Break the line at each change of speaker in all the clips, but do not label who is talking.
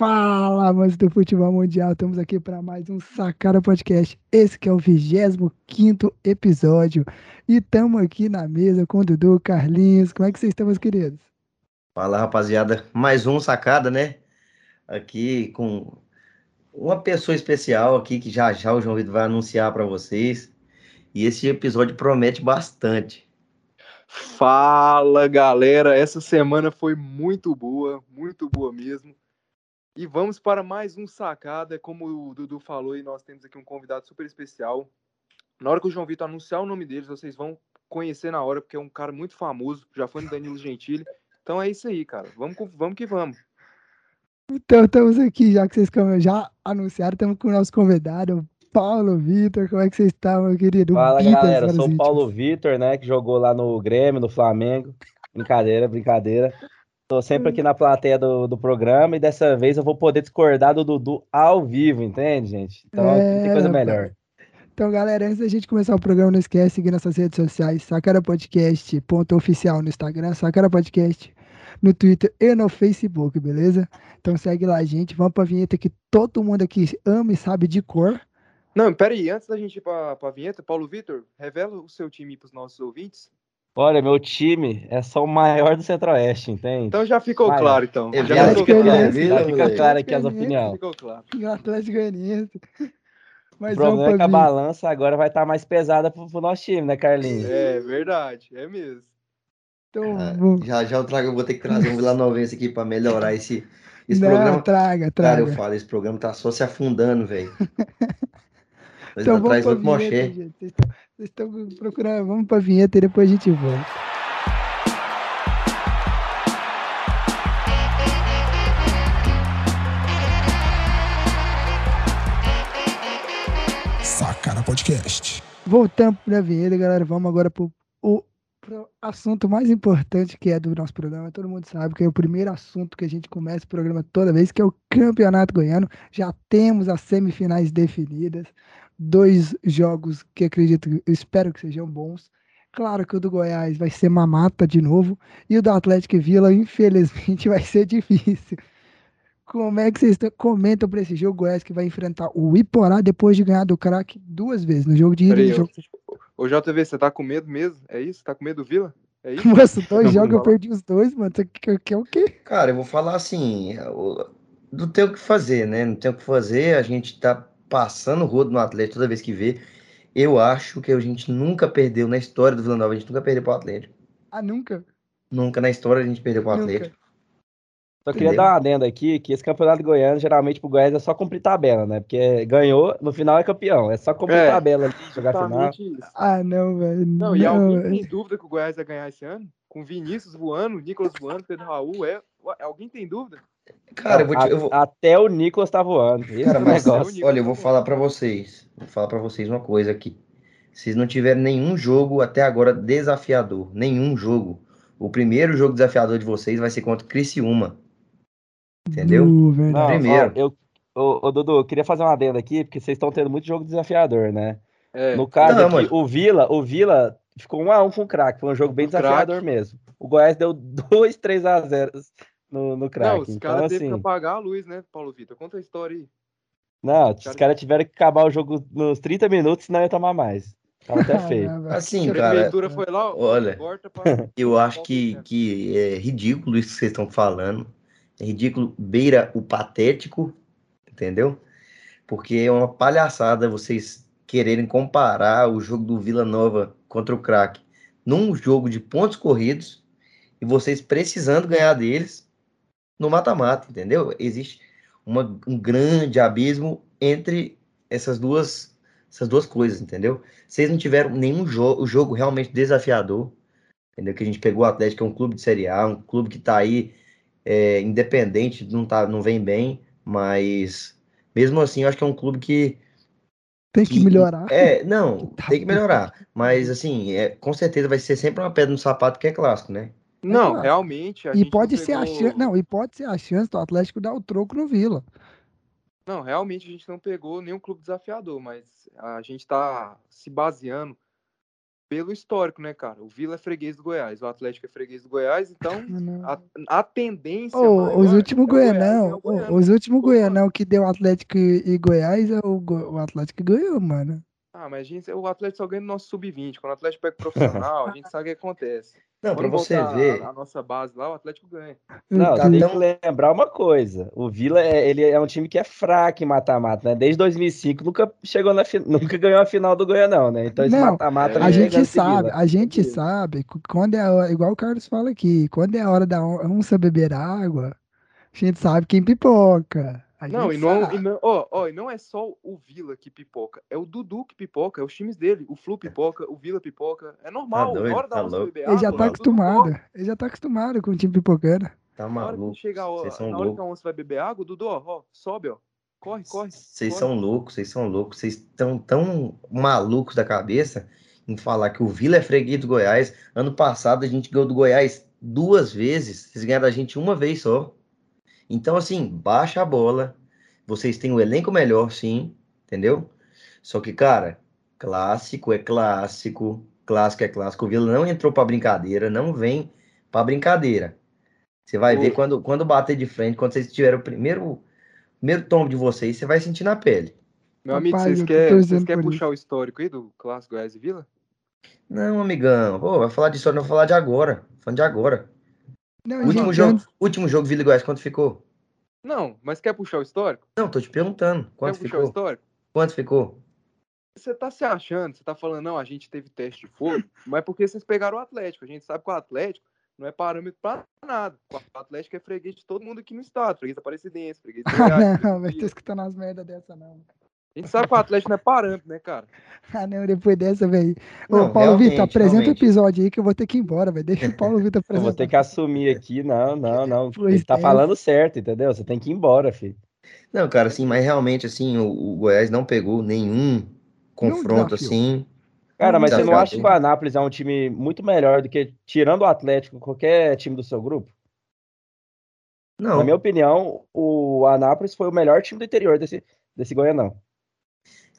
Fala, amantes do futebol mundial, estamos aqui para mais um Sacada Podcast. Esse que é o 25 episódio. E estamos aqui na mesa com o Dudu, Carlinhos. Como é que vocês estão, meus queridos?
Fala, rapaziada. Mais um Sacada, né? Aqui com uma pessoa especial aqui que já já o João Vitor vai anunciar para vocês. E esse episódio promete bastante.
Fala, galera. Essa semana foi muito boa, muito boa mesmo. E vamos para mais um sacada. Como o Dudu falou, e nós temos aqui um convidado super especial. Na hora que o João Vitor anunciar o nome deles, vocês vão conhecer na hora, porque é um cara muito famoso, já foi no Danilo Gentili. Então é isso aí, cara. Vamos, vamos que vamos.
Então estamos aqui, já que vocês já anunciaram, estamos com o nosso convidado, Paulo Vitor. Como é que vocês estão, meu querido?
Fala, galera. Eu sou o Paulo Vitor, né, que jogou lá no Grêmio, no Flamengo. Brincadeira, brincadeira. Tô sempre aqui na plateia do, do programa e dessa vez eu vou poder discordar do Dudu ao vivo, entende, gente? Então é, tem coisa melhor.
Então, galera, antes da gente começar o programa, não esquece de seguir nossas redes sociais, Sacara Podcast, ponto oficial no Instagram, Sacara Podcast no Twitter e no Facebook, beleza? Então segue lá, gente. Vamos pra vinheta que todo mundo aqui ama e sabe de cor.
Não, peraí, antes da gente ir pra, pra vinheta, Paulo Vitor, revela o seu time pros nossos ouvintes.
Olha, meu time é só o maior do Centro-Oeste, entende?
Então já ficou maior. claro, então.
É, já, ficou claro. já fica claro aqui as opiniões.
Ficou claro.
Atlético Goianiense.
Mas o problema é que a balança agora vai estar tá mais pesada pro, pro nosso time, né, Carlinhos?
É verdade, é mesmo.
Então, ah, já já eu trago, eu vou ter que trazer um Vila Novense aqui para melhorar esse, esse
Não,
programa.
Traga, traga.
Cara, eu falo, esse programa tá só se afundando, velho. então, atrás outro
Vocês estão procurando, vamos pra vinheta e depois a gente volta. Sacana Podcast. Voltamos pra vinheta, galera. Vamos agora pro o assunto mais importante que é do nosso programa. Todo mundo sabe que é o primeiro assunto que a gente começa o programa toda vez, que é o Campeonato Goiano. Já temos as semifinais definidas dois jogos que acredito, eu espero que sejam bons. Claro que o do Goiás vai ser mamata de novo, e o do Atlético Vila, infelizmente, vai ser difícil. Como é que vocês comentam para esse jogo Goiás que vai enfrentar o Iporá depois de ganhar do craque duas vezes no jogo de ida e jogo...
Ô JV, você tá com medo mesmo? É isso? Tá com medo do Vila? É isso?
Nossa, dois jogos eu perdi os dois, mano. Você quer o quê?
Cara, eu vou falar assim, não tem o que fazer, né? Não tem o que fazer, a gente tá passando o rodo no Atlético toda vez que vê. Eu acho que a gente nunca perdeu na história do Vila Nova, a gente nunca perdeu pro Atlético.
Ah, nunca?
Nunca na história a gente perdeu pro Atlético.
Só queria dar uma adenda aqui, que esse campeonato goiano, geralmente pro Goiás é só cumprir tabela, né? Porque ganhou, no final é campeão. É só cumprir é, tabela ali, jogar final. Isso.
Ah, não, velho. Não,
não, e alguém tem dúvida que o Goiás vai ganhar esse ano? Com Vinícius voando, Nicolas voando, Pedro Raul, é... Alguém tem dúvida?
Cara, eu vou, te, eu vou...
Até o Nicolas tá voando. Cara,
mas, olha, eu vou falar para vocês. Vou falar para vocês uma coisa aqui. Vocês não tiveram nenhum jogo até agora desafiador. Nenhum jogo. O primeiro jogo desafiador de vocês vai ser contra o Criciúma. Entendeu?
Uh, não, Primeiro. Ó, eu, ô, ô, Dudu, eu queria fazer uma adenda aqui, porque vocês estão tendo muito jogo desafiador, né? É. No caso não, aqui, mas... o Vila, o Vila ficou um a um com o craque. Foi um jogo bem o desafiador crack. mesmo. O Goiás deu 2, 3 a 0 no, no craque. Não,
os então, caras assim... teve que apagar a luz, né, Paulo Vitor? Conta a história aí.
Não, os caras cara tiveram que acabar o jogo nos 30 minutos, senão ia tomar mais. Tava até feio.
Assim, cara. Foi lá, olha, pra... eu acho que, que é ridículo isso que vocês estão falando. É ridículo, beira o patético, entendeu? Porque é uma palhaçada vocês quererem comparar o jogo do Vila Nova contra o Crack num jogo de pontos corridos e vocês precisando ganhar deles no mata-mata, entendeu? Existe uma, um grande abismo entre essas duas essas duas coisas, entendeu? Vocês não tiveram nenhum jogo, jogo realmente desafiador, entendeu? Que a gente pegou o Atlético, que é um clube de Série A, um clube que tá aí é, independente, não, tá, não vem bem, mas mesmo assim eu acho que é um clube que.
Tem que, que melhorar.
É, não, tá tem que melhorar. Mas assim, é, com certeza vai ser sempre uma pedra no sapato que é clássico, né?
Não, é realmente.
e pode ser pegou... a chance. Não, e pode ser a chance do Atlético dar o troco no Vila.
Não, realmente a gente não pegou nenhum clube desafiador, mas a gente está se baseando pelo histórico, né, cara? O Vila é freguês do Goiás, o Atlético é freguês do Goiás, então a, a, tendência.
Oh, os últimos é Goianão, é oh, os últimos Goianão que deu Atlético e Goiás, é o, o Atlético ganhou, mano.
Ah, mas a gente, o Atlético só ganha no nosso sub-20. Quando o Atlético pega profissional, a gente sabe o que acontece.
Não, para você ver.
A, a, nossa base lá, o Atlético ganha.
Não, tá tem que lembrar uma coisa. O Vila é, ele é um time que é fraco em mata-mata, né? Desde 2005 nunca chegou na nunca ganhou a final do Goianão, né? Então esse mata-mata
é, a gente sabe, a gente sabe quando é a, igual o Carlos fala aqui, quando é a hora da onça beber água, a gente sabe quem pipoca. A
não, e não, e não, ó, ó, e não é só o Vila que pipoca, é o Dudu que pipoca, é os times dele. O Flu pipoca, o Vila pipoca. É normal, tá doido, hora da tá
BBA, Ele já tá acostumado, ele já tá acostumado com o time pipocando.
Tá maluco. Na hora que
chegar, ó, na hora que a onça vai beber água, Dudu, ó, ó sobe, ó. Corre, corre.
Vocês são loucos, vocês são loucos. Vocês estão tão malucos da cabeça em falar que o Vila é freguês do Goiás. Ano passado a gente ganhou do Goiás duas vezes. Vocês ganharam a gente uma vez só. Então, assim, baixa a bola. Vocês têm um elenco melhor, sim, entendeu? Só que, cara, clássico é clássico, clássico é clássico. O Vila não entrou para brincadeira, não vem para brincadeira. Você vai ver quando, quando bater de frente, quando vocês tiverem o primeiro, primeiro tombo de vocês, você vai sentir na pele.
Meu amigo, Rapaz, vocês querem quer puxar isso. o histórico aí do clássico Goiás e Vila?
Não, amigão. Pô, vai falar de história, não vai falar de agora. Falando de agora. Não, último, jogo, último jogo Vila e Goiás, quanto ficou?
Não, mas quer puxar o histórico?
Não, tô te perguntando. Quanto quer ficou? puxar o histórico? Quanto ficou?
Você tá se achando, você tá falando, não, a gente teve teste de fogo, mas é porque vocês pegaram o Atlético. A gente sabe que o Atlético não é parâmetro pra nada. O Atlético é freguês de todo mundo aqui no estado. Freguês da Aparecidense, freguês de
Goiás. não, vai ter escutando as merdas dessa, não.
A gente sabe que o Atlético não é parâmetro, né, cara?
ah, não, depois dessa, velho. Ô, Paulo Vitor, apresenta o episódio aí que eu vou ter que ir embora, velho. Deixa o Paulo Vitor apresentar.
Eu vou ter que assumir aqui, não, não, não. Pois Ele tá é. falando certo, entendeu? Você tem que ir embora, filho.
Não, cara, assim, mas realmente, assim, o, o Goiás não pegou nenhum confronto, assim.
Cara, mas você não acha que o Anápolis é um time muito melhor do que, tirando o Atlético, qualquer time do seu grupo? Não. Na minha opinião, o Anápolis foi o melhor time do interior desse, desse Goianão.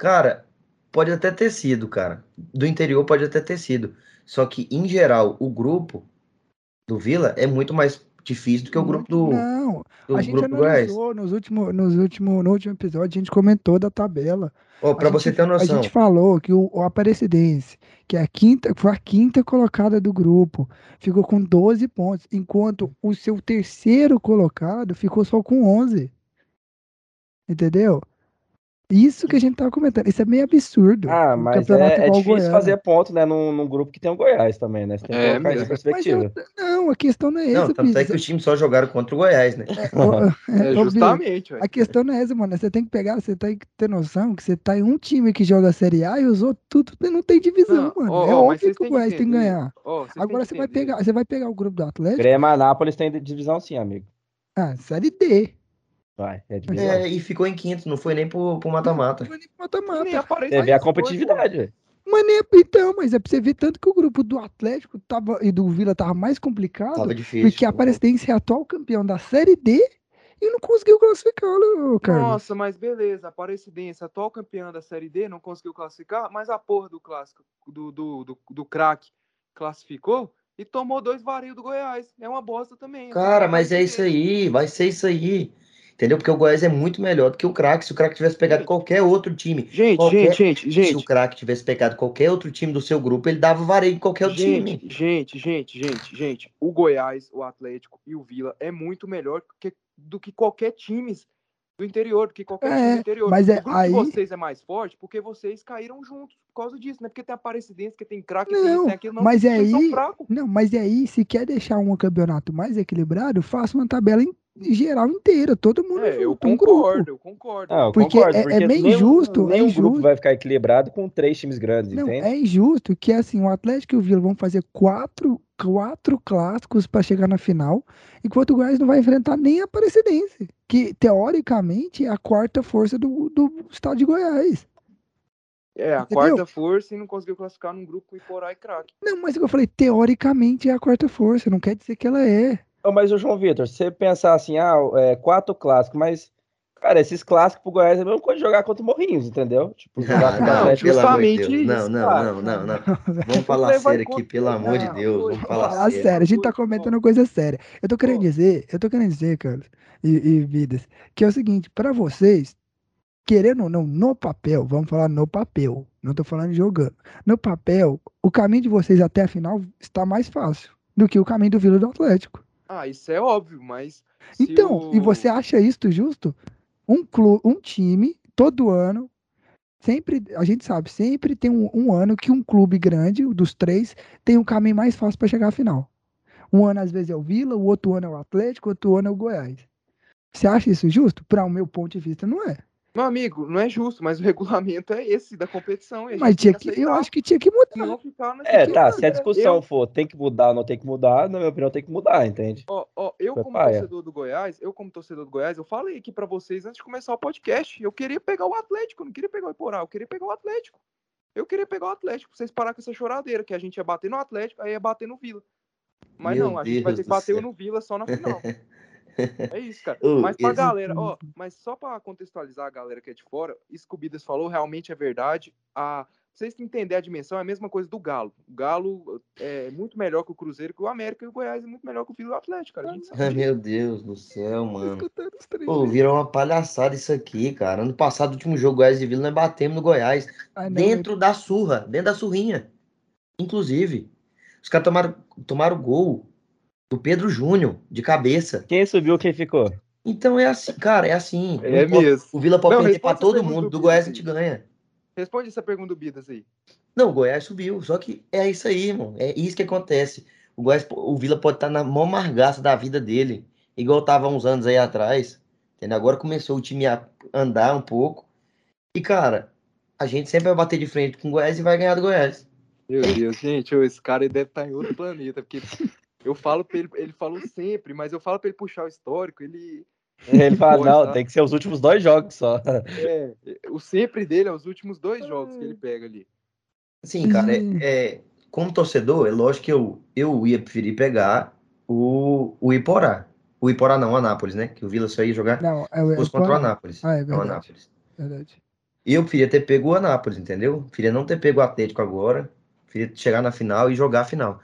Cara, pode até ter sido, cara. Do interior pode até ter sido. Só que, em geral, o grupo do Vila é muito mais difícil do que o grupo do.
Não, do a gente analisou nos últimos, nos últimos, no último episódio, a gente comentou da tabela.
Oh, para você ter noção.
A gente falou que o, o Aparecidense, que é a quinta, foi a quinta colocada do grupo, ficou com 12 pontos, enquanto o seu terceiro colocado ficou só com 11. Entendeu? Isso que a gente tava comentando. Isso é meio absurdo.
Ah, mas é, é difícil fazer ponto, né? Num, num, grupo que tem o Goiás também, né? Você tem que é, colocar isso em perspectiva.
Eu, não, a questão não é essa.
Não, tanto é que os times só jogaram contra o Goiás, né?
É, é, justamente.
a questão não é essa, mano. Você tem que pegar, você tem que ter noção que você tá em um time que joga a Série A e os outros tudo não tem divisão, não, mano. Oh, é oh, óbvio que o Goiás tem que ganhar. Oh, Agora você vai pegar, você vai pegar o grupo do Atlético.
Grêmio Anápolis tem divisão sim, amigo.
Ah, Série D.
Vai, é,
é, e ficou em quinto, não foi nem pro mata-mata. Não foi nem pro
mata-mata.
Você vê a competitividade, velho.
Mas nem, então, mas é pra você ver tanto que o grupo do Atlético tava, e do Vila tava mais complicado.
Tava difícil.
Porque a Aparecidense é atual campeão da Série D e não conseguiu classificar, cara.
Nossa, mas beleza, a Aparecidense, atual campeã da Série D, não conseguiu classificar, mas a porra do clássico, do, do, do, do craque, classificou e tomou dois varinhos do Goiás. É uma bosta também.
Cara, mas é isso aí, vai ser isso aí. Entendeu? Porque o Goiás é muito melhor do que o craque. Se o craque tivesse pegado qualquer outro time.
Gente,
qualquer,
gente, gente, gente.
Se o craque tivesse pegado qualquer outro time do seu grupo, ele dava vareio em qualquer outro
gente,
time.
Gente, gente, gente, gente. O Goiás, o Atlético e o Vila é muito melhor que, do que qualquer time do interior, do que qualquer é, time do interior.
Mas
é, o
grupo aí... de
vocês é mais forte porque vocês caíram juntos por causa disso, não é porque tem aparecidência, que tem craque, tem tem aquilo, não.
Mas é aí, não, mas é aí, se quer deixar um campeonato mais equilibrado, faça uma tabela em geral inteira, todo mundo
é, eu concordo, eu concordo.
eu porque, concordo é, porque é meio injusto.
Nem
é
injusto. grupo vai ficar equilibrado com três times grandes,
não,
entende?
É injusto que assim, o Atlético e o Vila vão fazer quatro, quatro clássicos para chegar na final, enquanto o Goiás não vai enfrentar nem a Aparecidense, que teoricamente é a quarta força do, do estado de Goiás.
É, a Entendeu? quarta força e não conseguiu classificar num grupo com Iporá e craque.
Não, mas eu falei, teoricamente é a quarta força, não quer dizer que ela é.
Mas o João Vitor, você pensar assim, ah, é, quatro clássicos, mas Cara, esses clássicos pro Goiás é a mesma coisa de jogar contra o Morrinhos, entendeu? Tipo, jogar
contra o Atlético. Justamente de não, não, não, não, não. Vamos falar sério aqui, pelo amor de Deus. Vamos falar sério.
A gente tá comentando coisa séria. Eu tô querendo dizer, eu tô querendo dizer, Carlos, e, e Vidas, que é o seguinte, pra vocês, querendo ou não, no papel, vamos falar no papel, não tô falando jogando. No papel, o caminho de vocês até a final está mais fácil do que o caminho do Vila do Atlético.
Ah, isso é óbvio, mas.
Então, o... e você acha isso justo? um clube, um time, todo ano, sempre, a gente sabe, sempre tem um, um, ano que um clube grande, dos três, tem um caminho mais fácil para chegar à final. Um ano, às vezes, é o Vila, o outro ano é o Atlético, o outro ano é o Goiás. Você acha isso justo? Para o meu ponto de vista, não é.
Meu amigo, não é justo, mas o regulamento é esse da competição.
Mas tinha que, eu acho que tinha que mudar.
é, tá, se a discussão eu... for tem que mudar ou não tem que mudar, na minha opinião tem que mudar, entende?
Ó, ó eu como paia. torcedor do Goiás, eu como torcedor do Goiás, eu falei aqui para vocês antes de começar o podcast, eu queria pegar o Atlético, não queria pegar o Iporá, eu queria pegar o Atlético. Eu queria pegar o Atlético, pra vocês parar com essa choradeira, que a gente ia bater no Atlético, aí ia bater no Vila. Mas Meu não, a gente Deus vai ter que bater no Vila só na final. É isso, cara. Uh, mas pra galera, ó, mas só pra contextualizar a galera que é de fora, isso que o Bidas falou realmente é verdade. A, vocês que entender a dimensão, é a mesma coisa do Galo. O Galo é muito melhor que o Cruzeiro, que o América e o Goiás é muito melhor que o Vila Atlético, cara.
Ai, meu Deus do céu, mano. Pô, virou uma palhaçada isso aqui, cara. Ano passado, o último jogo Goiás e Vila, nós batemos no Goiás. Ai, dentro da surra, dentro da surrinha. Inclusive. Os caras tomaram, tomaram gol do Pedro Júnior, de cabeça.
Quem subiu, quem ficou?
Então é assim, cara, é assim.
É mesmo.
O Vila pode perder pra todo mundo, do, do Goiás a gente ganha.
Responde essa pergunta do Bidas aí.
Não, o Goiás subiu, só que é isso aí, irmão. É isso que acontece. O, Goiás, o Vila pode estar tá na mão margaça da vida dele, igual tava uns anos aí atrás. Entendeu? Agora começou o time a andar um pouco. E, cara, a gente sempre vai bater de frente com o Goiás e vai ganhar do Goiás.
Meu Deus, gente, esse cara deve estar tá em outro planeta, porque eu falo pra ele, ele falou sempre, mas eu falo pra ele puxar o histórico, ele.
Ele fala, não, sabe? tem que ser os últimos dois jogos só.
É, o sempre dele é os últimos dois jogos que ele pega ali.
Sim, cara, é, é, como torcedor, é lógico que eu, eu ia preferir pegar o, o Iporá. O Iporá não, o Anápolis, né? Que o Vila só ia jogar
não, é, o,
fosse contra o Anápolis.
Ah, é verdade. O Anápolis. verdade.
E eu preferia ter pego o Anápolis, entendeu? Preferia não ter pego o Atlético agora. Preferia chegar na final e jogar a final.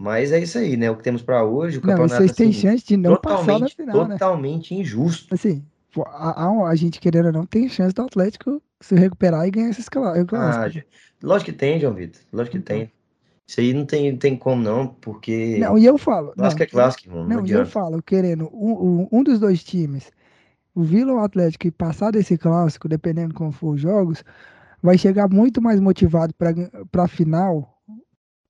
Mas é isso aí, né? O que temos para hoje. O
não, campeonato vocês têm assim, chance de não passar na final,
né? Totalmente
né?
injusto.
Assim, a, a, a, gente querendo ou não tem chance do Atlético se recuperar e ganhar esses clássicos. Ah,
lógico que tem, João Vitor. Lógico que então. tem. Isso aí não tem, tem como não, porque.
Não, e eu falo.
Clássico
não,
é clássico, irmão.
Não, não e eu falo, querendo um, um, um, dos dois times, o Vila ou o Atlético, e passar desse clássico, dependendo como for os jogos, vai chegar muito mais motivado para a final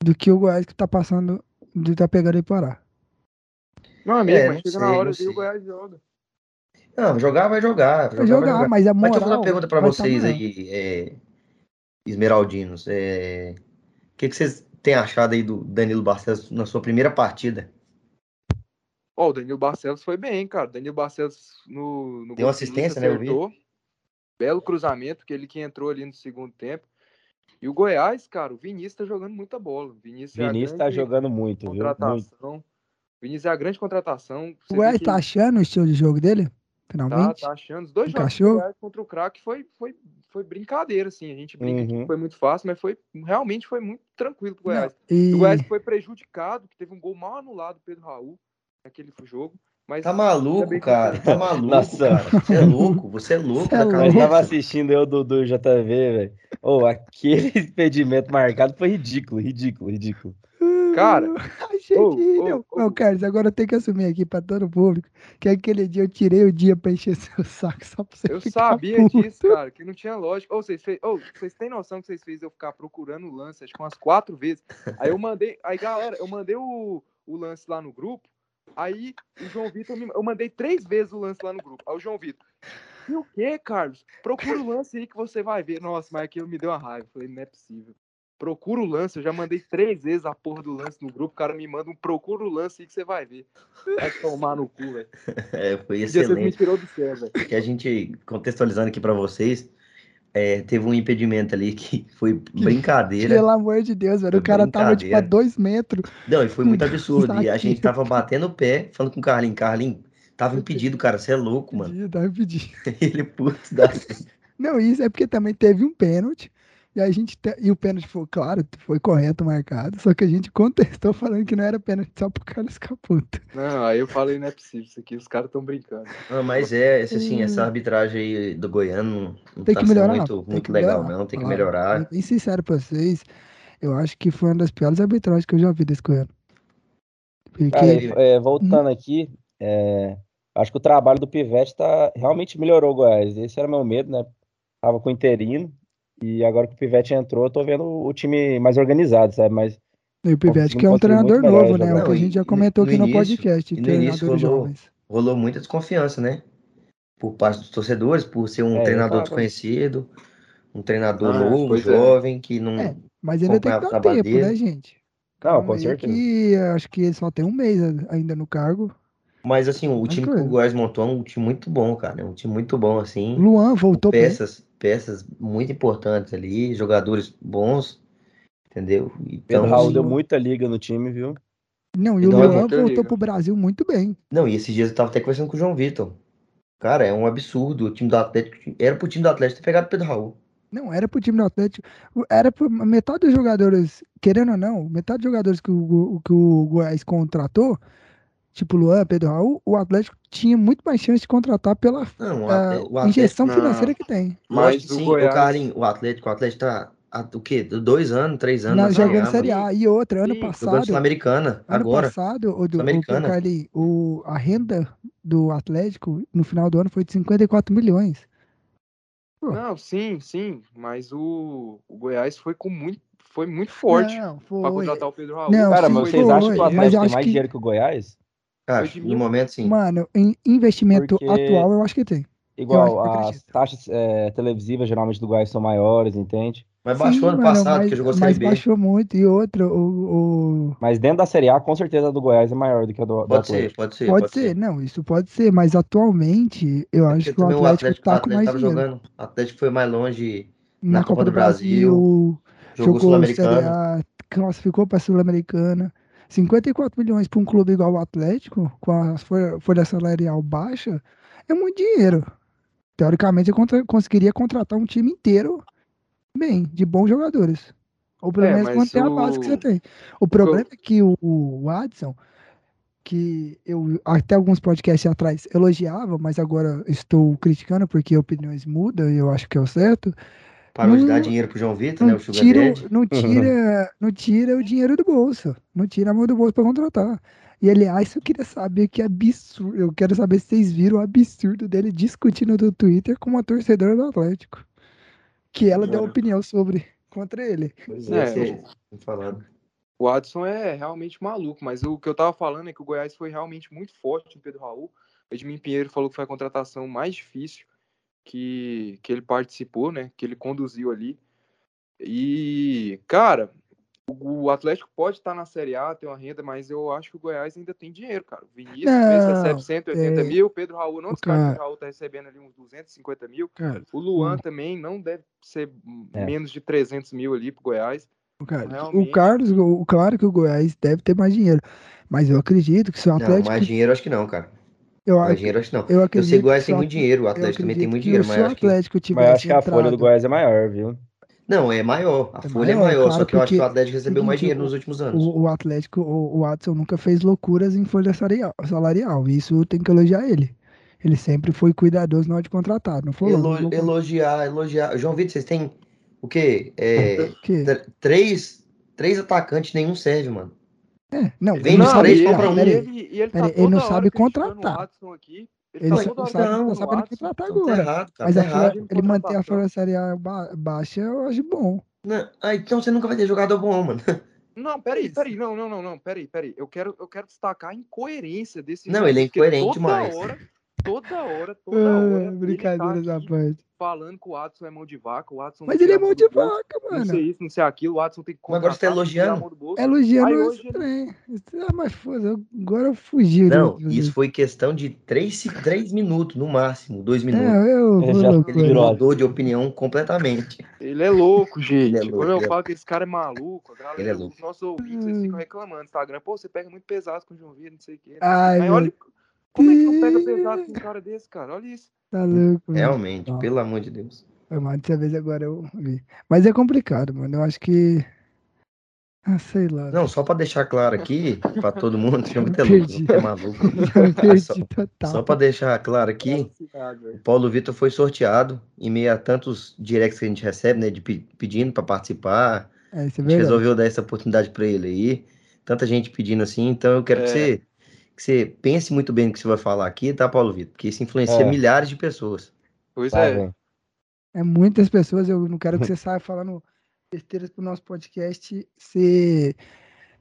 do que o Goiás que tá passando de tá pegando e parar.
Meu amigo, é, mas chega sei, na hora e o Goiás joga.
Não, jogar vai jogar.
Vai jogar, jogar, mas a moral... Mas deixa eu
fazer uma pergunta pra vocês aí, é, esmeraldinos. É, o que, que vocês têm achado aí do Danilo Barcelos na sua primeira partida?
Ó, oh, o Danilo Barcelos foi bem, cara. Danilo Barcelos no, no
Deu assistência, né? Eu vi.
Belo cruzamento, que ele que entrou ali no segundo tempo. E o Goiás, cara, o Vinícius tá jogando muita bola. Vinícius,
é Vinícius é tá jogando muito,
contratação. Viu? Vinícius é a grande contratação.
Você o Goiás que... tá achando o estilo de jogo dele? Finalmente?
Tá, tá achando. Os dois Encaixou? jogos do Goiás contra o craque foi, foi, foi brincadeira, assim. A gente brinca uhum. que foi muito fácil, mas foi realmente foi muito tranquilo pro Goiás. Não, e... O Goiás foi prejudicado, que teve um gol mal anulado do Pedro Raul naquele jogo. Mas
tá maluco, cara. Tá maluco, Nossa. cara. Você é louco, você é louco.
É louco. Eu tava assistindo eu do, do JV, velho. Oh, aquele impedimento marcado foi ridículo, ridículo, ridículo.
Cara,
achei oh, que. Oh, oh. Carlos, agora eu tenho que assumir aqui pra todo o público que aquele dia eu tirei o dia pra encher seu saco só pra você
Eu sabia puto. disso, cara, que não tinha lógica. Ou vocês, fez, oh, vocês têm noção que vocês fez eu ficar procurando o lance, acho que umas quatro vezes. Aí eu mandei. Aí, galera, eu mandei o, o lance lá no grupo. Aí o João Vitor, me... eu mandei três vezes o lance lá no grupo. Aí o João Vitor, e o que, Carlos? Procura o lance aí que você vai ver. Nossa, mas aquilo me deu uma raiva. Eu falei, não é possível. Procura o lance, eu já mandei três vezes a porra do lance no grupo. O cara me manda um procura o lance aí que você vai ver. Vai tomar no cu, velho.
É, foi excelente. Você
me inspirou do céu, velho.
Que a gente, contextualizando aqui para vocês, é, teve um impedimento ali que foi brincadeira.
Pelo amor de Deus, velho. O cara tava tipo a dois metros.
Não, e foi muito absurdo. e a gente tava batendo o pé, falando com o Carlinhos, Carlinhos, Tava impedido, cara. Você é louco, mano.
Tava impedido.
Ele puto da.
Não, isso é porque também teve um pênalti. E a gente te... e o pênalti foi, claro, foi correto marcado, só que a gente contestou falando que não era pênalti só pro Carlos Caputo.
Não, aí eu falei, não é possível, isso aqui os caras estão brincando.
Não, mas é, assim, essa arbitragem aí do Goiano não tem tá que melhorar, muito, muito legal, melhorar. não, tem que melhorar.
Bem sincero pra vocês, eu acho que foi uma das piores arbitragens que eu já vi desse Goiano.
Porque... Cara, é, voltando hum. aqui, é, acho que o trabalho do Pivete tá, realmente melhorou o Goiás. Esse era meu medo, né? Tava com o interino, e agora que o Pivete entrou, eu tô vendo o time mais organizado, sabe? Mas.
E o Pivete que é um treinador novo, né? o que a gente já comentou aqui no, no podcast.
No início rolou, jovens. rolou muita desconfiança, né? Por parte dos torcedores, por ser um é, treinador desconhecido, um treinador ah, novo, é. jovem, é. que não. É,
mas ainda tem que dar tempo, dele. né, gente?
Não, com certeza.
Que, acho que ele só tem um mês ainda no cargo.
Mas assim, o time que o Goiás montou é um time muito bom, cara. É um time muito bom, assim.
Luan voltou
peças, bem. Peças muito importantes ali, jogadores bons, entendeu?
Então, Pedro Raul deu muita liga no time, viu?
Não, e o Luan voltou liga. pro Brasil muito bem.
Não, e esses dias eu tava até conversando com o João Vitor. Cara, é um absurdo. O time do Atlético. Era pro time do Atlético ter pegado o Pedro Raul.
Não, era pro time do Atlético. Era pro, metade dos jogadores, querendo ou não, metade dos jogadores que o, que o Goiás contratou tipo Luan, Pedro Raul, o Atlético tinha muito mais chance de contratar pela não, o Atlético, uh, injeção não. financeira que tem.
Mas sim, Goiás... o, Carinho, o Atlético, o Atlético tá o quê? Dois anos, três anos?
Na, jogando Série A. E outra, ano sim, passado.
Sul-Americana, agora.
Ano passado, o, do, o, Carly, o, a renda do Atlético no final do ano foi de 54 milhões.
Pô. Não, sim, sim. Mas o, o Goiás foi com muito. Foi muito forte para contratar o Pedro Raul.
Não, Cara, sim, mas vocês foi, acham que o Atlético tem mais que... dinheiro que o Goiás?
Cara, no momento sim.
Mano, em investimento Porque... atual eu acho que tem.
Igual, as taxas é, televisivas geralmente do Goiás são maiores, entende?
Mas baixou Sim, ano mano, passado, mas, que jogou Série
mas B. Mas baixou muito, e outro, o, o,
Mas dentro da Série A, com certeza a do Goiás é maior do que a do,
pode do ser, Pode ser,
pode, pode ser. ser. Não, isso pode ser, mas atualmente eu é acho que o Atlético, o Atlético tá com mais tava jogando.
O Atlético foi mais longe na, na Copa, Copa, do Brasil, Brasil jogou Sul-Americana.
Classificou para Sul-Americana. 54 milhões para um clube igual o Atlético, com a folha salarial baixa, é muito dinheiro. Teoricamente, eu contra conseguiria contratar um time inteiro bem, de bons jogadores. Ou pelo é, menos manter o... a base que você tem. O problema é que o, o Watson, que eu até alguns podcasts atrás elogiava, mas agora estou criticando porque opiniões mudam e eu acho que é o certo.
Parou não, de dar dinheiro pro João Vitor, né? O
Sugar tira, Não tira, não tira o dinheiro do bolso. Não tira a mão do bolso para contratar. E aliás, eu queria saber que absurdo. Eu quero saber se vocês viram o absurdo dele discutindo no Twitter com uma torcedora do Atlético. Que ela deu opinião sobre contra ele.
Pois é, é falando. O Adson é realmente maluco, mas o que eu tava falando é que o Goiás foi realmente muito forte em Pedro Raul. O Edmin Pinheiro falou que foi a contratação mais difícil que, que ele participou, né? Que ele conduziu ali. E, cara, o Atlético pode estar na Série A, ter uma renda, mas eu acho que o Goiás ainda tem dinheiro, cara. O Vinícius não, recebe 180 é... mil, o Pedro Raul não descarta cara... o Raul tá recebendo ali uns 250 mil. Cara, o Luan hum. também não deve ser é. menos de 300 mil ali pro Goiás.
Cara, Realmente... O Carlos, o, claro que o Goiás deve ter mais dinheiro, mas eu acredito que se o Atlético.
Não, mais dinheiro acho que não, cara. Eu, mais dinheiro acho que não. Eu, eu sei que o Goiás tem muito dinheiro, o Atlético também tem muito dinheiro, mas acho que...
Mas
acho que a folha do Goiás é maior, viu?
Não, é maior. A é folha maior, é maior, claro, só que eu acho que o Atlético recebeu mais dinheiro nos últimos anos.
O, o Atlético, o, o Watson nunca fez loucuras em folha salarial, salarial. Isso tem que elogiar ele. Ele sempre foi cuidadoso na hora de contratar, não foi?
Elo, elogiar, elogiar. João Vitor, vocês têm o quê? É, que? Três, três atacantes, nenhum serve, mano.
É, não,
Vem nos três, compra um.
Ele, ele, tá ele não sabe contratar. Aqui, ele, ele só, sabe, não, tá sabendo que tratar tá agora. Tá errado, cara, mas tá errado, ele manter a folha salarial baixa, eu acho bom.
Não, ah, então você nunca vai ter jogador bom, mano.
Não, peraí, peraí, não, não, não, não, peraí, peraí. Eu quero, eu quero destacar a incoerência desse
Não, ele é incoerente demais.
Hora, toda hora, toda hora.
Ah, brincadeira tá da parte.
Falando que o Watson é mão de vaca, o Watson.
Mas ele é mão de vaca, mano.
Não sei isso, não sei aquilo, o Watson tem que
Mas agora você tá elogiando?
Elogiando Aí, hoje... trem. Ah, mas foda, agora eu fugi.
Não, isso foi questão de três, três minutos, no máximo, dois minutos.
É, eu,
ele já ele mudou de opinião completamente.
Ele é louco, gente. É louco, Quando eu é falo que esse cara é maluco, galera, ele é louco. os nossos ouvintes eles ficam reclamando no Instagram, pô, você pega muito pesado com o João Vitor, não sei o quê.
Ai, Aí olha
Como é que não pega pesado com um cara desse, cara? Olha isso.
Tá louco.
Realmente, pelo amor de Deus.
Mas dessa vez agora eu vi. Mas é complicado, mano. Eu acho que. Ah, sei lá.
Não, só para deixar claro aqui, para todo mundo, chama até louco, é maluco. só, só para deixar claro aqui, o Paulo Vitor foi sorteado em meio a tantos directs que a gente recebe, né, de pedindo para participar. É, isso é a gente resolveu dar essa oportunidade para ele aí. Tanta gente pedindo assim, então eu quero é. que você que você pense muito bem no que você vai falar aqui, tá, Paulo Vitor? Porque isso influencia é. milhares de pessoas.
Pois é.
É muitas pessoas, eu não quero que você saia falando besteiras pro nosso podcast ser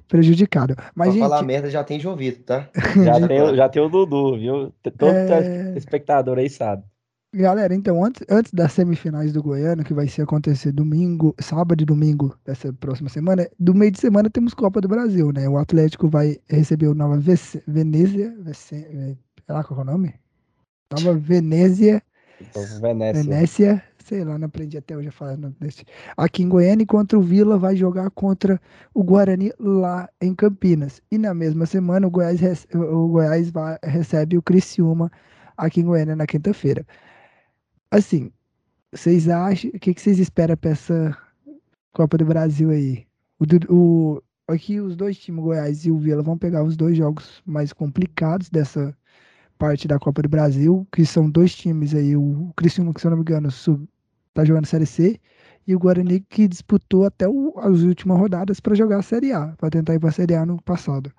prejudicado. Mas, pra gente...
falar merda já tem Jovito, tá?
Já tem, já tem o Dudu, viu? Todo é... espectador aí sabe.
Galera, então, antes, antes das semifinais do Goiano, que vai ser acontecer domingo, sábado e domingo dessa próxima semana, do meio de semana temos Copa do Brasil, né? O Atlético vai receber o Nova Venezia, sei lá qual é o nome? Nova Venezia,
Venécia.
Venécia, sei lá, não aprendi até hoje a falar desse. Aqui em Goiânia, enquanto o Vila vai jogar contra o Guarani lá em Campinas. E na mesma semana, o Goiás, o Goiás vai, recebe o Criciúma aqui em Goiânia na quinta-feira. Assim, vocês acham. O que, que vocês esperam para essa Copa do Brasil aí? O, o, aqui os dois times, Goiás e o Vila, vão pegar os dois jogos mais complicados dessa parte da Copa do Brasil, que são dois times aí. O Criciúma, que se eu não me engano, sub, tá jogando Série C, e o Guarani que disputou até o, as últimas rodadas para jogar a Série A, para tentar ir para a Série A no passado.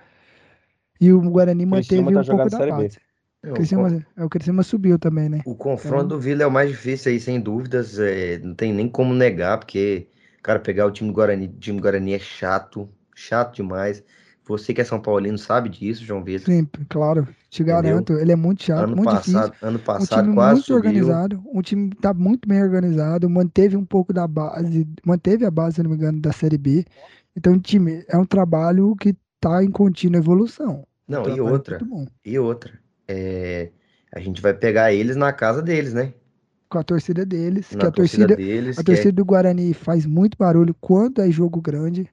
E o Guarani manteve tá um pouco da base. O Criciúma, é, o Criciúma subiu também, né?
O confronto então... do Vila é o mais difícil aí, sem dúvidas. É, não tem nem como negar, porque, cara, pegar o time do Guarani, o time do Guarani é chato, chato demais. Você que é São Paulino sabe disso, João Vitor.
Sim, claro. Te garanto, ele é muito chato, ano muito
passado,
difícil.
Ano passado um time quase muito
subiu. organizado, um time tá muito bem organizado, manteve um pouco da base, manteve a base, se não me engano, da Série B. Então, o time é um trabalho que tá em contínua evolução.
Não, um e outra, e outra é, a gente vai pegar eles na casa deles, né?
Com a torcida deles. Na que a torcida, torcida deles, a torcida é... do Guarani faz muito barulho quando é jogo grande.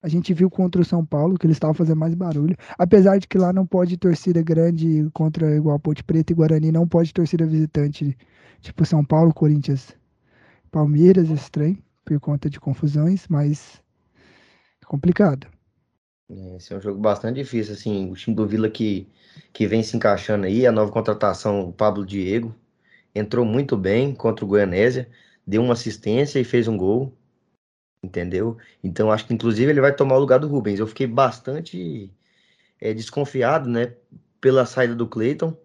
A gente viu contra o São Paulo que eles estavam fazendo mais barulho. Apesar de que lá não pode torcida grande contra igual Ponte Preta e Guarani, não pode torcida visitante. Tipo São Paulo, Corinthians, Palmeiras, estranho, por conta de confusões, mas é complicado.
É, esse é um jogo bastante difícil, assim, o time do Vila que, que vem se encaixando aí, a nova contratação, o Pablo Diego, entrou muito bem contra o Goianésia, deu uma assistência e fez um gol, entendeu? Então acho que inclusive ele vai tomar o lugar do Rubens. Eu fiquei bastante é, desconfiado, né, pela saída do Cleiton,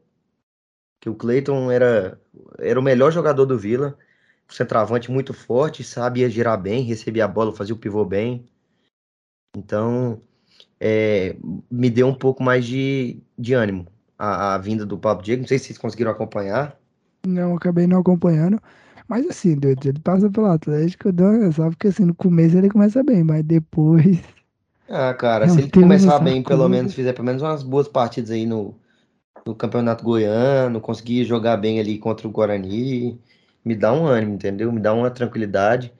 que o Cleiton era, era o melhor jogador do Vila, centroavante muito forte, sabia girar bem, recebia a bola, fazia o pivô bem. Então, é, me deu um pouco mais de, de ânimo a, a, vinda do Pablo Diego. Não sei se vocês conseguiram acompanhar.
Não, acabei não acompanhando. Mas assim, Deus, ele passa pelo Atlético, só porque assim, no começo ele começa bem, mas depois.
Ah, cara, se ele começar bem, pelo menos, fizer pelo menos umas boas partidas aí no, no Campeonato Goiano, conseguir jogar bem ali contra o Guarani, me dá um ânimo, entendeu? Me dá uma tranquilidade.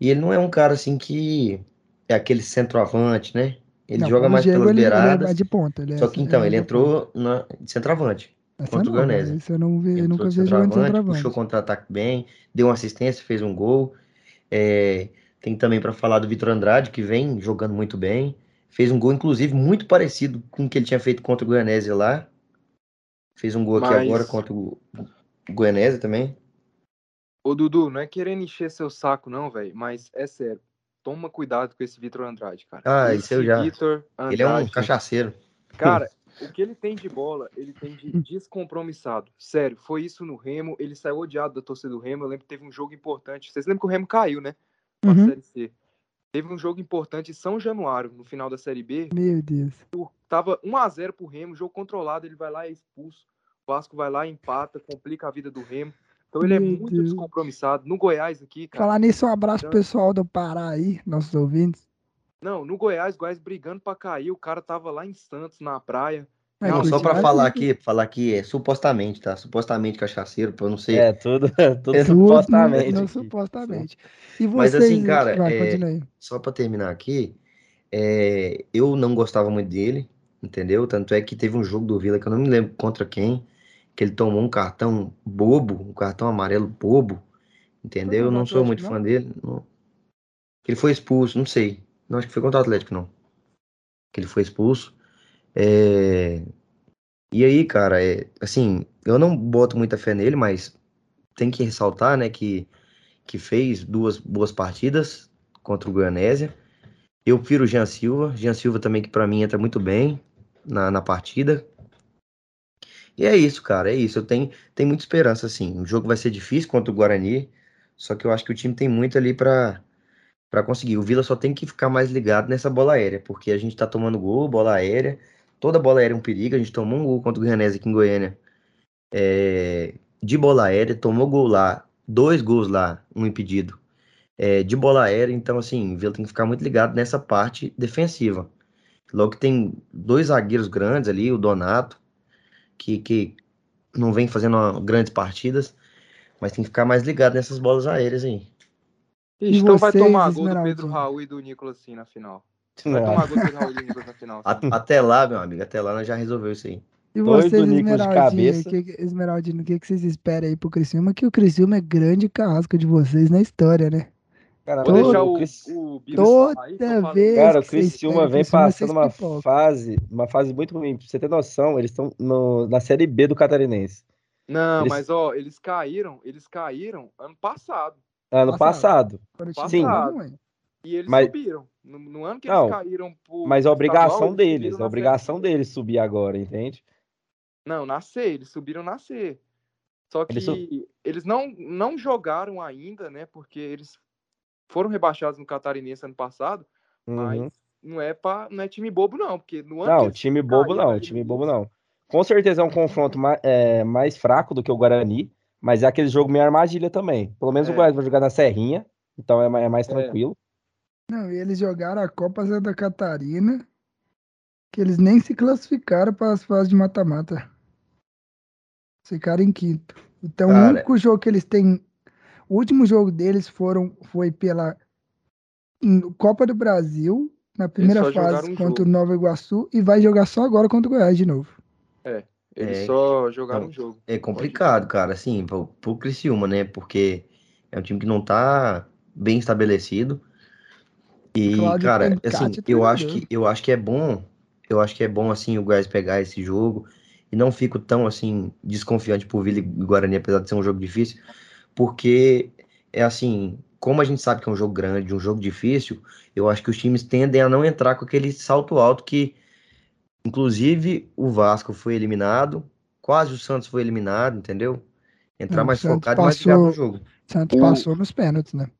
E ele não é um cara assim que é aquele centroavante, né? Ele não, joga mais Diego, pelas ele, beiradas. Ele é mais
de ponta. Ele
é só que então, ele entrou na, de centroavante. Essa contra não, o Ganese.
Isso eu não vi, eu nunca vi jogando de centroavante.
Puxou contra-ataque bem, deu uma assistência, fez um gol. É, tem também para falar do Vitor Andrade, que vem jogando muito bem. Fez um gol, inclusive, muito parecido com o que ele tinha feito contra o Goianese lá. Fez um gol Mas... aqui agora contra o Goianese também.
Ô, Dudu, não é querendo encher seu saco, não, velho, mas é sério toma cuidado com esse Vitor Andrade, cara.
Ah, esse isso eu já. Vitor Andrade, ele é um cachaceiro.
Cara, o que ele tem de bola, ele tem de descompromissado. Sério, foi isso no Remo. Ele saiu odiado da torcida do Remo. Eu lembro que teve um jogo importante. Vocês lembram que o Remo caiu, né? Na uhum. Série C. Teve um jogo importante em São Januário, no final da Série B.
Meu Deus.
Tava 1x0 pro Remo, jogo controlado. Ele vai lá e é expulso. O Vasco vai lá, empata, complica a vida do Remo. Então ele é muito Deus. descompromissado. No Goiás aqui,
cara. Falar nisso, um abraço pro pessoal do Pará aí, nossos ouvintes.
Não, no Goiás, Goiás brigando pra cair, o cara tava lá em Santos, na praia.
Não, só pra falar aqui, falar que é supostamente, tá? Supostamente cachaceiro, pra eu não sei.
É, tudo, tudo supostamente. Não,
não supostamente.
E Mas assim, cara, Vai, é, só pra terminar aqui, é, eu não gostava muito dele, entendeu? Tanto é que teve um jogo do Vila que eu não me lembro contra quem, que ele tomou um cartão bobo, um cartão amarelo bobo, entendeu? Eu não sou muito fã dele. Não. Ele foi expulso, não sei. Não acho que foi contra o Atlético, não. Que ele foi expulso. É... E aí, cara, é... assim, eu não boto muita fé nele, mas tem que ressaltar, né, que, que fez duas boas partidas contra o Goianésia. Eu prefiro o Jean Silva. Jean Silva também, que para mim entra muito bem na, na partida. E é isso, cara, é isso. Eu tenho, tenho muita esperança, assim. O jogo vai ser difícil contra o Guarani, só que eu acho que o time tem muito ali para para conseguir. O Vila só tem que ficar mais ligado nessa bola aérea, porque a gente tá tomando gol, bola aérea. Toda bola aérea é um perigo. A gente tomou um gol contra o Goianese aqui em Goiânia. É, de bola aérea, tomou gol lá, dois gols lá, um impedido. É, de bola aérea, então assim, o Vila tem que ficar muito ligado nessa parte defensiva. Logo que tem dois zagueiros grandes ali, o Donato, que, que não vem fazendo grandes partidas, mas tem que ficar mais ligado nessas bolas aéreas aí.
Então vai tomar gol do Pedro Raul e do Nicolas sim na final. Vai tomar gol do Pedro Raul e do Nicolas na final.
Até lá, meu amigo, até lá nós já resolveu isso aí.
E vocês, Esmeraldinho, que, Esmeraldinho, o que, que vocês esperam aí pro Criciúma? Que o Criciúma é grande carrasca de vocês na história, né?
Cara, Vou deixar o, o,
Toda aí, vez.
Cara, o Criciúma vem passando uma fase, uma fase muito ruim. Pra você ter noção, eles estão na Série B do Catarinense.
Não, eles... mas ó, eles caíram, eles caíram ano passado.
Ano passado. passado. Sim.
E eles mas... subiram. No, no, ano que eles Não, caíram
por. Mas a obrigação deles, a obrigação deles subir agora, entende?
Não, nascer, eles subiram nascer. Só que eles, eles não, não jogaram ainda, né? Porque eles foram rebaixados no Catarinense ano passado, uhum. mas não é, pra, não é time bobo, não, porque no ano
Não, time bobo não, time bobo não. Com certeza é um confronto mais, é, mais fraco do que o Guarani, mas é aquele jogo meio armadilha também. Pelo menos é. o Guarani vai jogar na Serrinha, então é, é mais é. tranquilo.
Não, e eles jogaram a Copa Santa Catarina, que eles nem se classificaram para as fases de mata-mata. Ficaram em quinto. Então, Cara, o único jogo que eles têm o último jogo deles foram, foi pela Copa do Brasil, na primeira fase um contra jogo. o Nova Iguaçu, e vai jogar só agora contra o Goiás de novo.
É, eles é, só jogaram um jogo.
É complicado, cara, assim, pro, pro Criciúma, né? Porque é um time que não tá bem estabelecido. E, cara, assim, eu acho, que, eu acho que é bom, eu acho que é bom, assim, o Goiás pegar esse jogo e não fico tão, assim, desconfiante por Vila e Guarani, apesar de ser um jogo difícil, porque é assim, como a gente sabe que é um jogo grande, um jogo difícil, eu acho que os times tendem a não entrar com aquele salto alto que, inclusive, o Vasco foi eliminado, quase o Santos foi eliminado, entendeu? Entrar mais focado e mais ligado no jogo.
Santos o... passou nos pênaltis, né?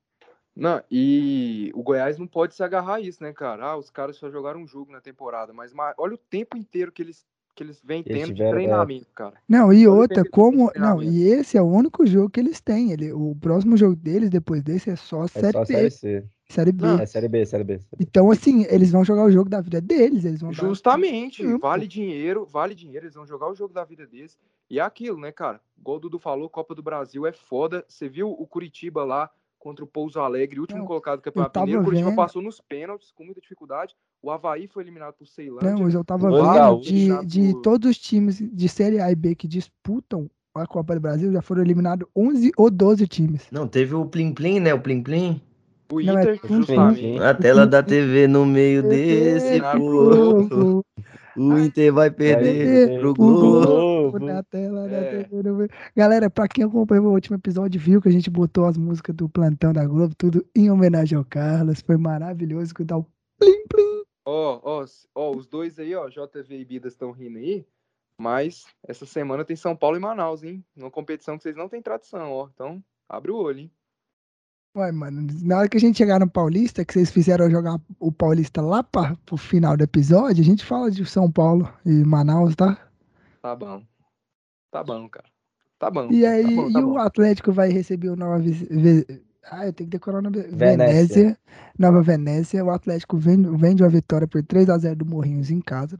Não, e o Goiás não pode se agarrar a isso, né, cara? Ah, os caras só jogaram um jogo na temporada, mas olha o tempo inteiro que eles que eles vêm tendo tiveram, de é. treinamento, é... cara.
Não, e outra, como. Não, e esse é o único jogo que eles têm. Ele, o próximo jogo deles, depois desse, é só é Série só B. Série C. Série B. Não,
é Série B, Série B.
Então, assim, eles vão jogar o jogo da vida deles. Eles vão
Justamente. Dar... Vale dinheiro, vale dinheiro. Eles vão jogar o jogo da vida deles. E é aquilo, né, cara? O Dudu falou, Copa do Brasil é foda. Você viu o Curitiba lá contra o Pouso Alegre, último não, colocado do Campeonato Mineiro. O Curitiba vendo... passou nos pênaltis com muita dificuldade. O Havaí foi eliminado por Ceilândia.
Não, mas eu tava vendo de, de todos os times de Série A e B que disputam a Copa do Brasil, já foram eliminados 11 ou 12 times.
Não, teve o Plim Plim, né? O Plim Plim.
O Não, Inter, é justamente.
A tela da TV no meio desse povo. O Inter vai perder pro Globo.
Na tela é. TV meio. Galera, pra quem acompanhou o último episódio, viu que a gente botou as músicas do plantão da Globo, tudo em homenagem ao Carlos. Foi maravilhoso dá o plim plim.
Ó, ó, ó, os dois aí, ó, JV e Bidas estão rindo aí, mas essa semana tem São Paulo e Manaus, hein? Numa competição que vocês não têm tradição, ó. Então, abre o olho, hein?
Ué, mano, na hora que a gente chegar no Paulista, que vocês fizeram jogar o Paulista lá para pro final do episódio, a gente fala de São Paulo e Manaus, tá?
Tá bom. Tá bom, cara. Tá bom.
E
tá
aí,
tá bom,
tá e bom. o Atlético vai receber o Nova Ah, eu tenho que decorar o nome. Venécia. Venécia. Nova Venécia. O Atlético vende, vende uma vitória por 3 a 0 do Morrinhos em casa.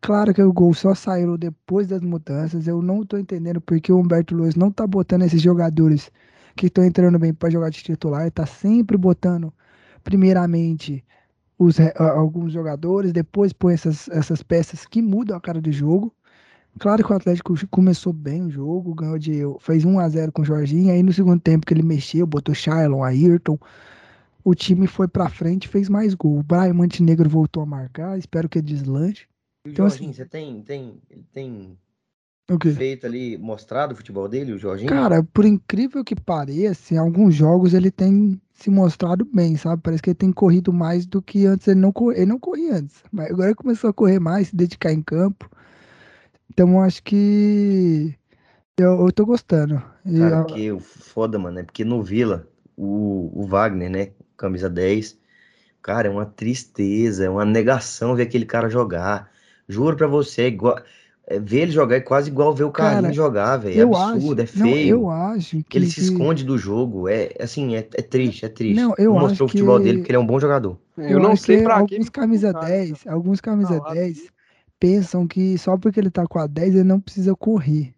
Claro que o gol só saiu depois das mudanças. Eu não tô entendendo porque o Humberto Luiz não tá botando esses jogadores que estão entrando bem para jogar de titular, tá sempre botando, primeiramente, os, alguns jogadores, depois põe essas, essas peças que mudam a cara do jogo. Claro que o Atlético começou bem o jogo, ganhou de. fez 1 a 0 com o Jorginho, aí no segundo tempo que ele mexeu, botou Shailon, Ayrton, o time foi pra frente fez mais gol. O Brian Montenegro voltou a marcar, espero que ele deslanche.
Então, Jorginho, assim, você tem, tem, tem o feito ali, mostrado o futebol dele, o Jorginho?
Cara, por incrível que pareça, em alguns jogos ele tem se mostrado bem, sabe? Parece que ele tem corrido mais do que antes. Ele não, corria, ele não corria antes, mas agora ele começou a correr mais, se dedicar em campo. Então acho que eu, eu tô gostando.
Cara, eu... que foda, mano, é porque no Vila, o, o Wagner, né, camisa 10, cara, é uma tristeza, é uma negação ver aquele cara jogar. Juro pra você, é igual, ver ele jogar é quase igual ver o Carlinhos jogar, velho. É absurdo,
acho,
é feio.
Não, eu acho que
ele se esconde do jogo. É assim, é, é triste, é triste. Não, eu não mostrou o futebol que... dele porque ele é um bom jogador.
Eu, eu não sei pra alguns camisa 10, alguns camisa 10 pensam que só porque ele tá com a 10 ele não precisa correr.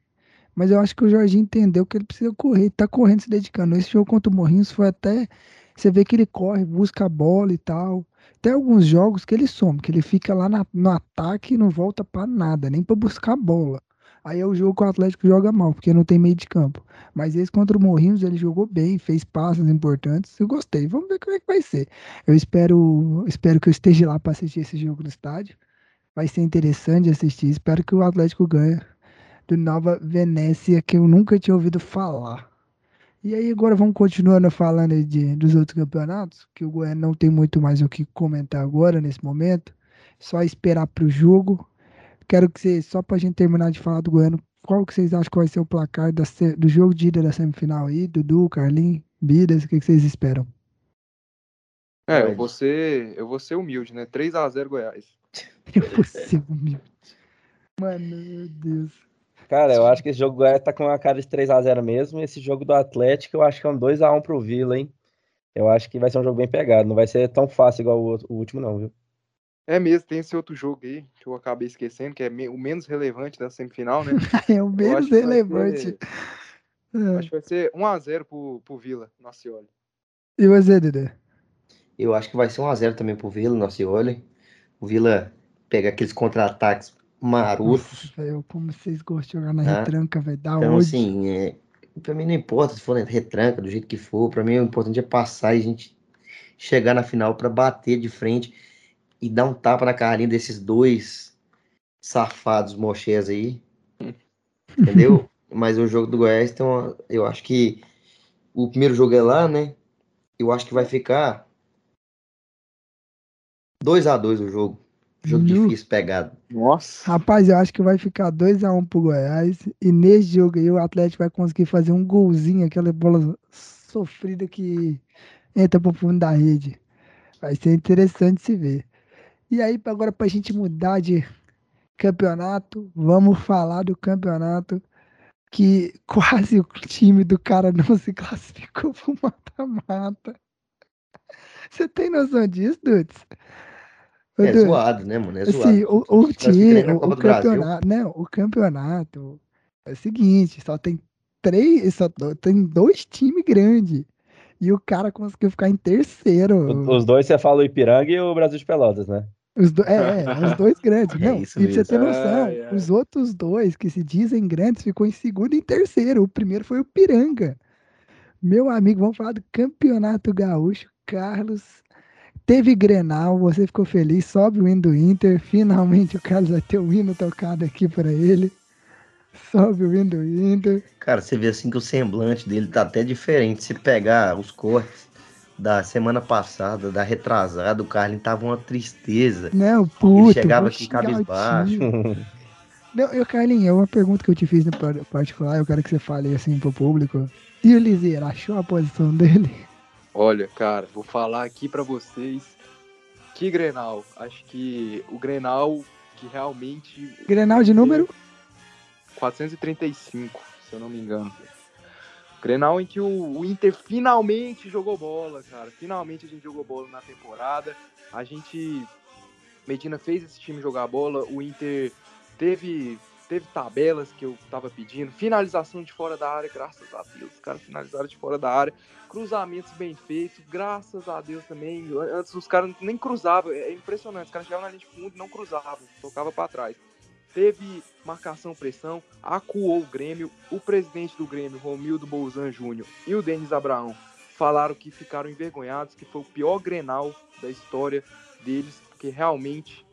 Mas eu acho que o Jorginho entendeu que ele precisa correr, ele tá correndo, se dedicando. Esse jogo contra o Morrinhos foi até. Você vê que ele corre, busca a bola e tal. Tem alguns jogos que ele some, que ele fica lá na, no ataque e não volta para nada, nem para buscar bola. Aí é o jogo que o Atlético joga mal, porque não tem meio de campo. Mas esse contra o Morrinhos ele jogou bem, fez passos importantes. Eu gostei. Vamos ver como é que vai ser. Eu espero, espero que eu esteja lá para assistir esse jogo no estádio. Vai ser interessante assistir. Espero que o Atlético ganhe do Nova Venécia, que eu nunca tinha ouvido falar. E aí agora vamos continuando falando de, dos outros campeonatos, que o Goiânia não tem muito mais o que comentar agora, nesse momento. Só esperar para o jogo. Quero que vocês, só para a gente terminar de falar do Goiânia, qual que vocês acham que vai ser o placar da, do jogo de ida da semifinal aí? Dudu, Carlinhos, Bidas, o que, que vocês esperam?
É, eu vou ser, eu vou ser humilde, né? 3x0 Goiás.
Impossível. Mano, meu Deus.
Cara, eu acho que esse jogo do Goiás tá com uma cara de 3x0 mesmo. Esse jogo do Atlético, eu acho que é um 2x1 pro Vila, hein? Eu acho que vai ser um jogo bem pegado. Não vai ser tão fácil igual o, o último, não, viu?
É mesmo, tem esse outro jogo aí, que eu acabei esquecendo, que é o menos relevante da semifinal, né?
é o menos relevante.
Ser, é. Acho que vai ser 1x0 pro, pro Vila, Nocioli.
E você, Dedé?
Eu acho que vai ser 1x0 também pro Vila, Nocioli o Vila pega aqueles contra-ataques marotos.
Nossa, como vocês gostam de jogar na tá? retranca, vai dar
Então, assim, é, pra mim não importa se for na retranca, do jeito que for, pra mim o importante é passar e a gente chegar na final para bater de frente e dar um tapa na carinha desses dois safados mochés aí. Entendeu? Mas o jogo do Goiás, então, eu acho que o primeiro jogo é lá, né? Eu acho que vai ficar 2x2 o jogo. Jogo no... difícil pegado.
Nossa. Rapaz, eu acho que vai ficar 2x1 pro Goiás. E nesse jogo aí o Atlético vai conseguir fazer um golzinho, aquela bola sofrida que entra pro fundo da rede. Vai ser interessante se ver. E aí, agora pra gente mudar de campeonato, vamos falar do campeonato que quase o time do cara não se classificou pro mata-mata. Você tem noção disso, Dudes?
É zoado, né, mano? É assim, zoado. Assim,
o, o time, o, o campeonato, não, o campeonato é o seguinte, só tem três, só tem dois times grandes. E o cara conseguiu ficar em terceiro.
Os dois, você fala o Ipiranga e o Brasil de Pelotas, né?
Os do, é, é, os dois grandes. É não, é e pra você ter noção, ah, é. os outros dois que se dizem grandes ficou em segundo e em terceiro. O primeiro foi o Piranga. Meu amigo, vamos falar do Campeonato Gaúcho. Carlos Teve Grenal, você ficou feliz, sobe o hino do Inter. Finalmente o Carlos vai ter o hino tocado aqui para ele. Sobe o hino do Inter.
Cara, você vê assim que o semblante dele tá até diferente. Se pegar os cortes da semana passada, da retrasada, o Carlinhos tava uma tristeza.
Não, puto.
Ele chegava aqui cabisbaixo.
Não, eu, Carlinhos, é uma pergunta que eu te fiz no particular, eu quero que você fale assim pro público. E o Liseira, achou a posição dele?
Olha, cara, vou falar aqui para vocês que Grenal. Acho que o Grenal que realmente.
Grenal de número?
435, se eu não me engano. Grenal em que o, o, Inter finalmente jogou bola, cara. Finalmente a gente jogou bola na temporada. A gente. Medina fez esse time jogar bola. O Inter teve teve tabelas que eu tava pedindo, finalização de fora da área, graças a Deus, os caras finalizaram de fora da área, cruzamentos bem feitos, graças a Deus também. Antes os caras nem cruzavam, é impressionante, os caras chegavam na linha de fundo e não cruzavam, tocava para trás. Teve marcação pressão, acuou o Grêmio, o presidente do Grêmio, Romildo Bolzan Júnior, e o Denis Abraão falaram que ficaram envergonhados, que foi o pior Grenal da história deles, porque realmente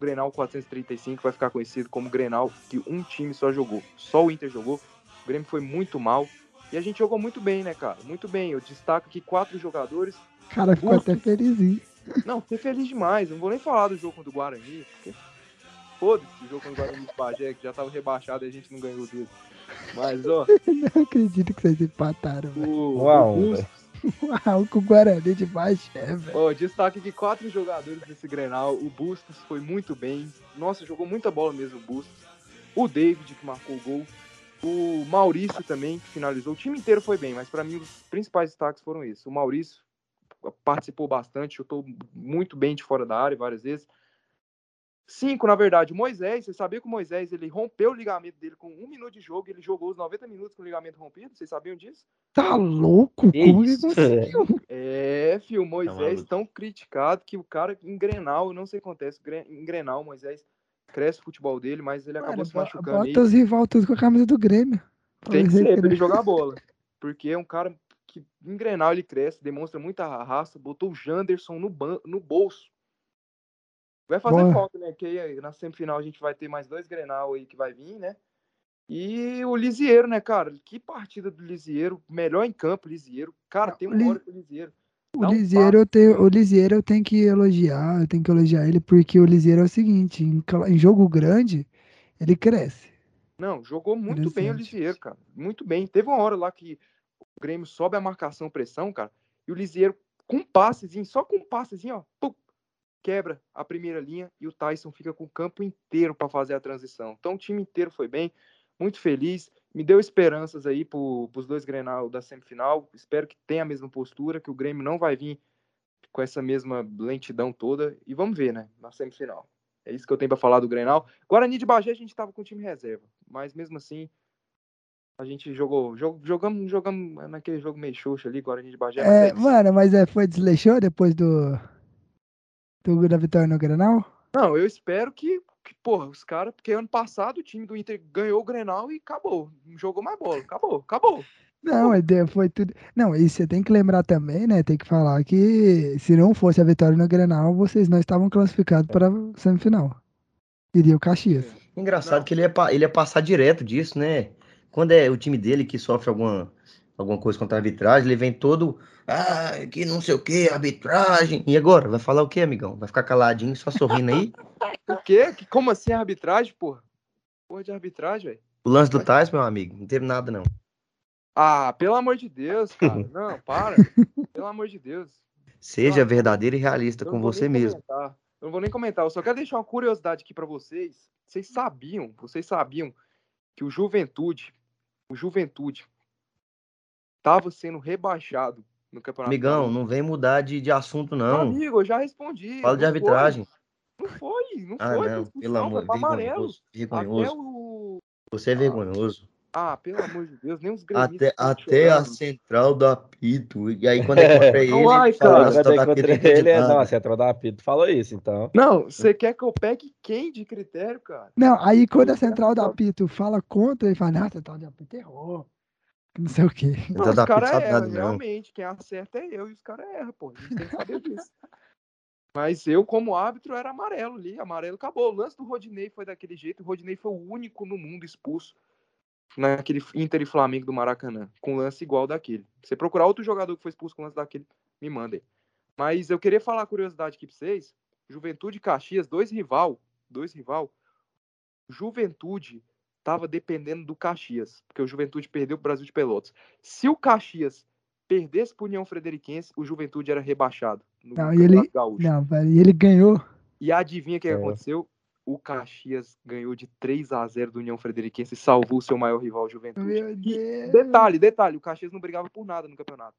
Grenal 435 vai ficar conhecido como Grenal que um time só jogou. Só o Inter jogou. O Grêmio foi muito mal. E a gente jogou muito bem, né, cara? Muito bem. Eu destaco aqui quatro jogadores.
Cara, ficou até felizinho.
Não, fiquei feliz demais. Não vou nem falar do jogo contra o Guarani, porque foda-se o jogo contra o Guarani de Bagé, que já tava rebaixado e a gente não ganhou dele. Mas, ó.
não acredito que vocês empataram,
o, Uau, o
Uau, com o Guarani de Bagé, velho.
Oh, destaque de quatro jogadores desse Grenal. O Bustos foi muito bem. Nossa, jogou muita bola mesmo o Bustos. O David, que marcou o gol. O Maurício também, que finalizou. O time inteiro foi bem, mas para mim os principais destaques foram esses. O Maurício participou bastante, chutou muito bem de fora da área várias vezes. Cinco, na verdade, o Moisés, você sabia que o Moisés ele rompeu o ligamento dele com um minuto de jogo, ele jogou os 90 minutos com o ligamento rompido, vocês sabiam disso?
Tá louco? Como ele
É, filho, o tá Moisés tão criticado que o cara em Grenal, não sei o que acontece, em Grenal, o Moisés cresce o futebol dele, mas ele acabou se machucando.
Bota os rival tudo com a camisa do Grêmio.
Tem que ser pra ele jogar bola. Porque é um cara que em Grenal ele cresce, demonstra muita raça, botou o Janderson no, ban no bolso Vai fazer Boa. falta, né? Que na semifinal a gente vai ter mais dois Grenal aí que vai vir, né? E o Lisieiro, né, cara? Que partida do Lisieiro. Melhor em campo, Lisieiro. Cara, tem uma hora pro Lisieiro.
O Lisieiro, um eu tenho, o Lisieiro eu tenho que elogiar, eu tenho que elogiar ele, porque o Lisieiro é o seguinte, em, em jogo grande, ele cresce.
Não, jogou muito bem o Lisieiro, cara. Muito bem. Teve uma hora lá que o Grêmio sobe a marcação pressão, cara, e o Lisieiro com um passezinho, só com um passezinho, ó, pum, quebra a primeira linha e o Tyson fica com o campo inteiro para fazer a transição. Então o time inteiro foi bem, muito feliz, me deu esperanças aí para os dois Grenal da semifinal. Espero que tenha a mesma postura, que o Grêmio não vai vir com essa mesma lentidão toda e vamos ver, né, na semifinal. É isso que eu tenho para falar do Grenal. Guarani de Bagé a gente estava com o time reserva, mas mesmo assim a gente jogou, jogamos, jogamos naquele jogo meio xoxo ali, Guarani de Bagé.
É, mano, mas é, foi desleixou depois do do, da vitória no Grenal?
Não, eu espero que, que porra, os caras, porque ano passado o time do Inter ganhou o Grenal e acabou. Não jogou mais bola. Acabou, acabou.
Não, foi tudo. Não, e você tem que lembrar também, né? Tem que falar que se não fosse a vitória no Grenal, vocês não estavam classificados para a semifinal. Iria o Caxias.
Engraçado não. que ele ia, ele ia passar direto disso, né? Quando é o time dele que sofre alguma, alguma coisa contra a arbitragem, ele vem todo ah, que não sei o que, arbitragem. E agora? Vai falar o que, amigão? Vai ficar caladinho, só sorrindo aí?
o quê? Como assim arbitragem, porra? Porra de arbitragem, velho.
O lance do Tais, meu amigo, não teve nada, não.
Ah, pelo amor de Deus, cara. Não, para. pelo amor de Deus.
Seja verdadeiro e realista com você mesmo.
Comentar. Eu não vou nem comentar, eu só quero deixar uma curiosidade aqui para vocês. Vocês sabiam, vocês sabiam que o Juventude, o Juventude, estava sendo rebaixado no campeonato.
Amigão, não vem mudar de, de assunto, não.
Amigo, eu já respondi.
Fala de arbitragem.
Não foi, não ah, foi. Não,
pelo amor, vergonhoso. Vergonhoso. O... Você é ah. vergonhoso.
Ah, pelo amor de Deus, nem os
Até, até a central do apito. E aí, quando é contra ele,
cara, fala, tá ele, é, não, a central do apito falou isso, então.
Não, você quer que eu pegue quem de critério, cara?
Não, aí quando a central do apito fala contra, ele fala, ah, central do apito errou não sei o quê.
Não, os caras erram, realmente. Quem acerta é eu e os caras erram, pô. A gente tem que saber disso. Mas eu, como árbitro, era amarelo ali. Amarelo acabou. O lance do Rodinei foi daquele jeito. O Rodinei foi o único no mundo expulso naquele Inter e Flamengo do Maracanã, com lance igual daquele. Se você procurar outro jogador que foi expulso com lance daquele, me mandem. Mas eu queria falar a curiosidade aqui pra vocês. Juventude e Caxias, dois rival, dois rival. Juventude estava dependendo do Caxias, porque o Juventude perdeu o Brasil de Pelotas. Se o Caxias perdesse para União Frederiquense, o Juventude era rebaixado.
não, e ele, Gaúcho. não, velho, e ele ganhou.
E adivinha o que, é. aconteceu? O Caxias ganhou de 3 a 0 do União Frederiquense e salvou o seu maior rival, o Juventude. E, detalhe, detalhe, o Caxias não brigava por nada no campeonato.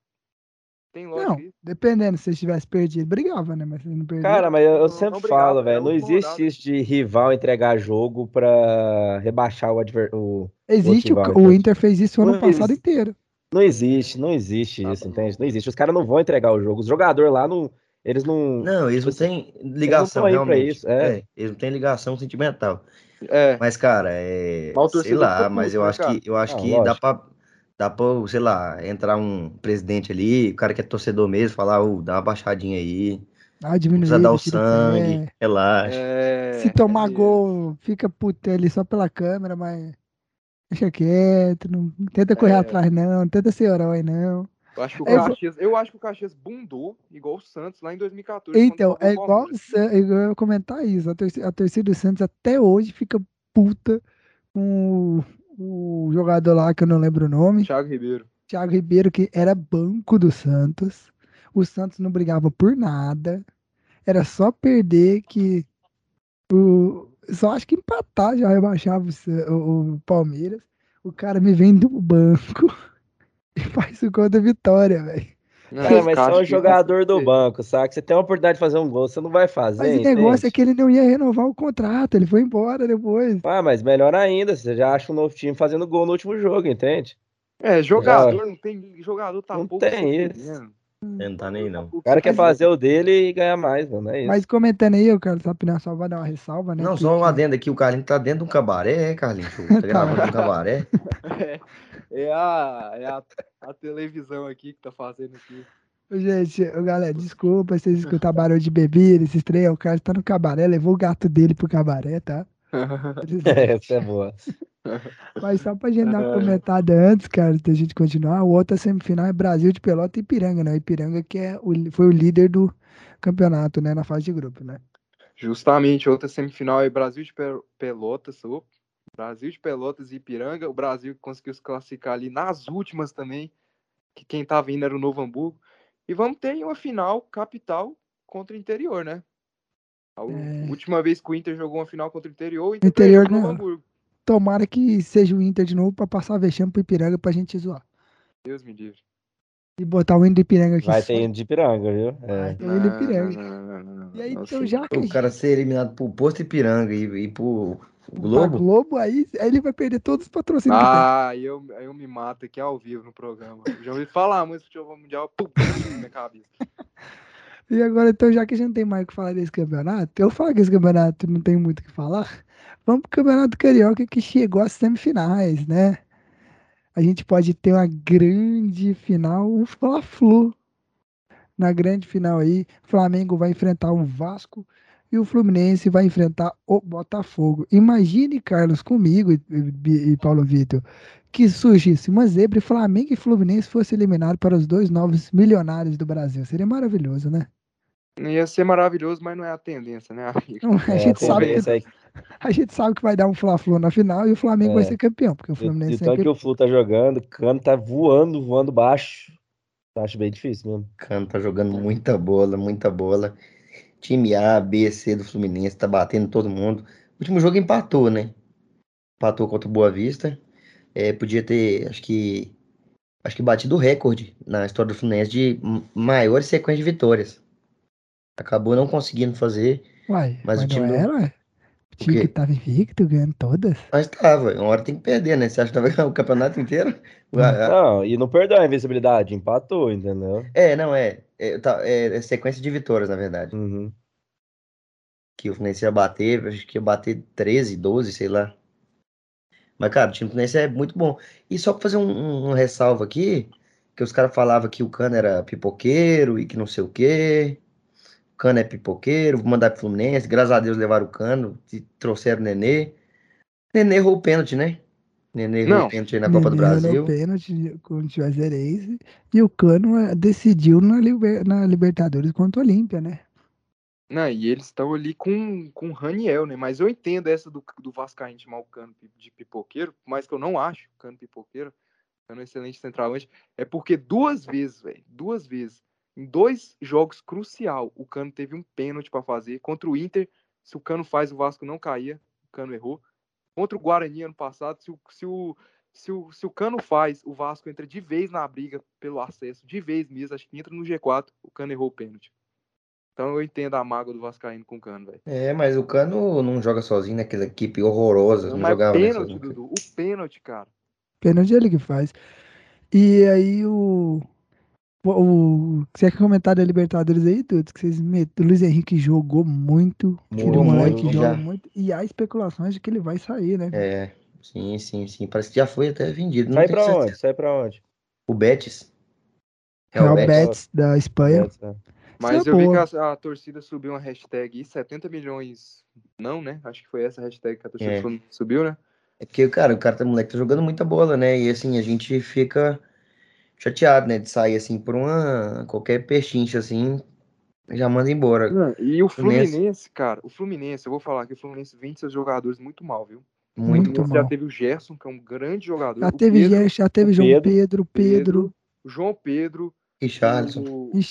Tem lógica. Não, dependendo, se você tivesse perdido, brigava, né? Mas não perdeu.
Cara, mas eu, eu sempre não falo, velho, não existe isso de rival entregar jogo pra rebaixar o adversário.
Existe, o, o, o, Inter fez isso o ano passado inteiro.
Não existe, não existe tá isso, entende? Não existe. Os caras não vão entregar o jogo. Os jogadores lá não. Eles não.
Não, eles não têm ligação, eles não realmente. Isso, é. é. eles não têm ligação sentimental. É. Mas, cara, é. Sei lá, mas eu acho que eu acho não, que dá pra dá pra, sei lá, entrar um presidente ali, o cara que é torcedor mesmo, falar, oh, dá uma baixadinha aí.
Ah, diminuir,
precisa dar o sangue, é. relaxa.
É, Se tomar é gol, fica puto ali só pela câmera, mas deixa quieto, não tenta correr é. atrás não, não tenta ser herói não.
Eu acho, que o Caxias, eu acho que o Caxias bundou igual o Santos lá em 2014.
Então, é igual o Santos, eu ia comentar isso. A torcida, a torcida do Santos até hoje fica puta com o jogador lá que eu não lembro o nome.
Thiago Ribeiro.
Thiago Ribeiro, que era banco do Santos. O Santos não brigava por nada. Era só perder que. O... Só acho que empatar já rebaixava o, o Palmeiras. O cara me vem do banco e faz o gol da vitória, velho.
Não, é, mas você é um jogador do banco, sabe? Você tem a oportunidade de fazer um gol, você não vai fazer. Mas
o negócio é que ele não ia renovar o contrato, ele foi embora depois.
Ah, mas melhor ainda, você já acha um novo time fazendo gol no último jogo, entende?
É, jogador já... não tem. Jogador tá
não
pouco.
Tem isso.
Não tá nem não.
O cara quer fazer o dele e ganhar mais, mano. É isso.
Mas comentando aí, eu quero saber só vai dar uma ressalva, né?
Não, só um adendo aqui, o Carlinhos tá dentro de um cabaré, é, Carlinhos? Tá gravando um cabaré.
É, é, a, é a, a televisão aqui que tá fazendo aqui.
Gente, galera, desculpa vocês escutar barulho de bebida, esses três, o cara tá no cabaré, levou o gato dele pro cabaré, tá?
Essa é boa.
Mas só pra gente dar uma comentada antes, cara, da gente continuar, o outro semifinal é Brasil de Pelota e Ipiranga, né? Ipiranga que é o, foi o líder do campeonato, né? Na fase de grupo, né?
Justamente, outra semifinal é Brasil de Pelotas, oh, Brasil de Pelotas e Ipiranga. O Brasil conseguiu se classificar ali nas últimas também, que quem tava vindo era o Novo Hamburgo. E vamos ter uma final capital contra o interior, né? A é... última vez que o Inter jogou uma final contra o interior, o Inter
interior não. Hamburgo. Tomara que seja o Inter de novo para passar vexame pro Ipiranga pra gente zoar.
Deus me livre.
E botar o hino de Ipiranga aqui.
Vai ter hino de Ipiranga, viu?
É. Vai ter de Ipiranga. e aí, então, já
que. O cara ser eliminado pro Posto Ipiranga e, e pro Globo?
Globo, aí, aí ele vai perder todos os patrocínios.
Ah, aí eu, aí eu me mato aqui ao vivo no programa. já ouvi falar muito do futebol mundial, pum, na minha cabeça.
E agora, então, já que a gente não tem mais o que falar desse campeonato, eu falo que esse campeonato não tem muito o que falar. Vamos pro campeonato carioca que chegou às semifinais, né? A gente pode ter uma grande final, um Fla-Flu. Na grande final aí, Flamengo vai enfrentar um Vasco e o Fluminense vai enfrentar o Botafogo. Imagine, Carlos, comigo e, e, e Paulo Vitor, que surgisse uma zebra e Flamengo e Fluminense fossem eliminados para os dois novos milionários do Brasil. Seria maravilhoso, né?
Ia ser maravilhoso, mas não é a tendência, né,
Não, a, é, gente sabe que, a gente sabe que vai dar um Fla-Flu na final e o Flamengo é. vai ser campeão, porque o Fluminense
e, tanto é que o Flu tá jogando, o Cano tá voando, voando baixo. Acho bem difícil mesmo.
O Cano tá jogando muita bola, muita bola. Time A, B, C do Fluminense, tá batendo todo mundo. O último jogo empatou, né? Empatou contra o Boa Vista. É, podia ter, acho que. Acho que batido o recorde na história do Fluminense de maior sequência de vitórias. Acabou não conseguindo fazer.
Uai, mas, mas o time não era, ué? O time que tava invicto, ganhando todas.
Mas tava, uma hora tem que perder, né? Você acha que vai ganhar o campeonato inteiro?
Não, e não perdeu a invencibilidade, empatou, entendeu?
É, não, é. É, tá, é, é sequência de vitórias, na verdade.
Uhum.
Que o Fluminense ia bater, acho que ia bater 13, 12, sei lá. Mas, cara, o time do Fluminense é muito bom. E só pra fazer um, um, um ressalvo aqui, que os caras falavam que o Cano era pipoqueiro e que não sei o quê. O Cano é pipoqueiro, vou mandar pro Fluminense. Graças a Deus levaram o Cano, trouxeram o Nenê. O Nenê errou o pênalti, né? Nenê não. pênalti na Copa Nenê do Brasil.
pênalti contra o Juazeirense. E o Cano eh, decidiu na, Liber, na Libertadores contra o Olímpia, né?
Não, e eles estão ali com, com o Raniel, né? Mas eu entendo essa do, do Vascaíno chamar o Cano de pipoqueiro, mas que eu não acho o Cano pipoqueiro. Cano é um excelente centralmente. É porque duas vezes, velho, duas vezes, em dois jogos crucial, o Cano teve um pênalti para fazer. Contra o Inter, se o Cano faz, o Vasco não caía. O Cano errou contra o Guarani ano passado, se o, se o, se o, se o Cano faz, o Vasco entra de vez na briga pelo acesso, de vez mesmo, acho que entra no G4, o Cano errou o pênalti. Então eu entendo a mágoa do Vascaíno com o Cano, velho.
É, mas o Cano não joga sozinho naquela equipe horrorosa. Não, não jogava
pênalti, Dudu. O pênalti, cara.
Pênalti é ele que faz. E aí o. O, você quer comentar da Libertadores aí, Dudu? Que vocês metem. O Luiz Henrique jogou muito. Aquele moleque muito, joga muito. E há especulações de que ele vai sair, né?
É, sim, sim, sim. Parece que já foi até vendido.
Sai pra certeza. onde? Sai pra onde?
O Betis.
É, o Betis, Betis da Espanha. Betis, é.
Mas é eu vi que a, a, torcida subiu uma hashtag 70 milhões. Não, né? Acho que foi essa hashtag que a torcida é. subiu, né?
É porque, cara, o cara tá moleque tá jogando muita bola, né? E assim, a gente fica chateado, né? De sair assim por uma. qualquer pechincha assim, já manda embora.
Não, e o Fluminense, Fluminense, cara, o Fluminense, eu vou falar que o Fluminense vende seus jogadores muito mal, viu?
Muito, muito
mal. Já teve o Gerson, que é um grande jogador.
Já teve Pedro, Gerson, já teve João Pedro, Pedro, Pedro, Pedro.
João Pedro.
E Charlison.
O... E.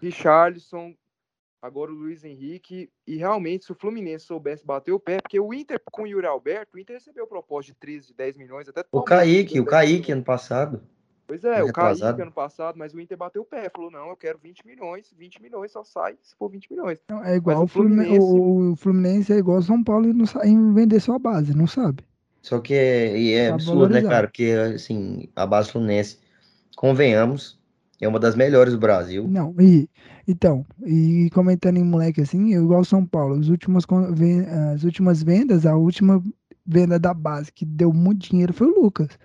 Richarlison, agora o Luiz Henrique. E realmente, se o Fluminense soubesse bater o pé, porque o Inter com o Yuri Alberto, o Inter recebeu proposta de 13, 10 milhões, até
O Kaique, o Kaique ano passado.
Pois é, o Kaique ano passado, mas o Inter bateu o pé, falou: não, eu quero 20 milhões, 20 milhões só sai se for 20 milhões.
Não, é igual o Fluminense... o Fluminense, é igual o São Paulo não sabe em vender sua base, não sabe.
Só que é, é absurdo, né, cara? Porque, assim, a base Fluminense, convenhamos, é uma das melhores do Brasil.
Não, e então, e comentando em moleque assim, eu igual São Paulo, as últimas, as últimas vendas, a última venda da base que deu muito dinheiro foi o Lucas.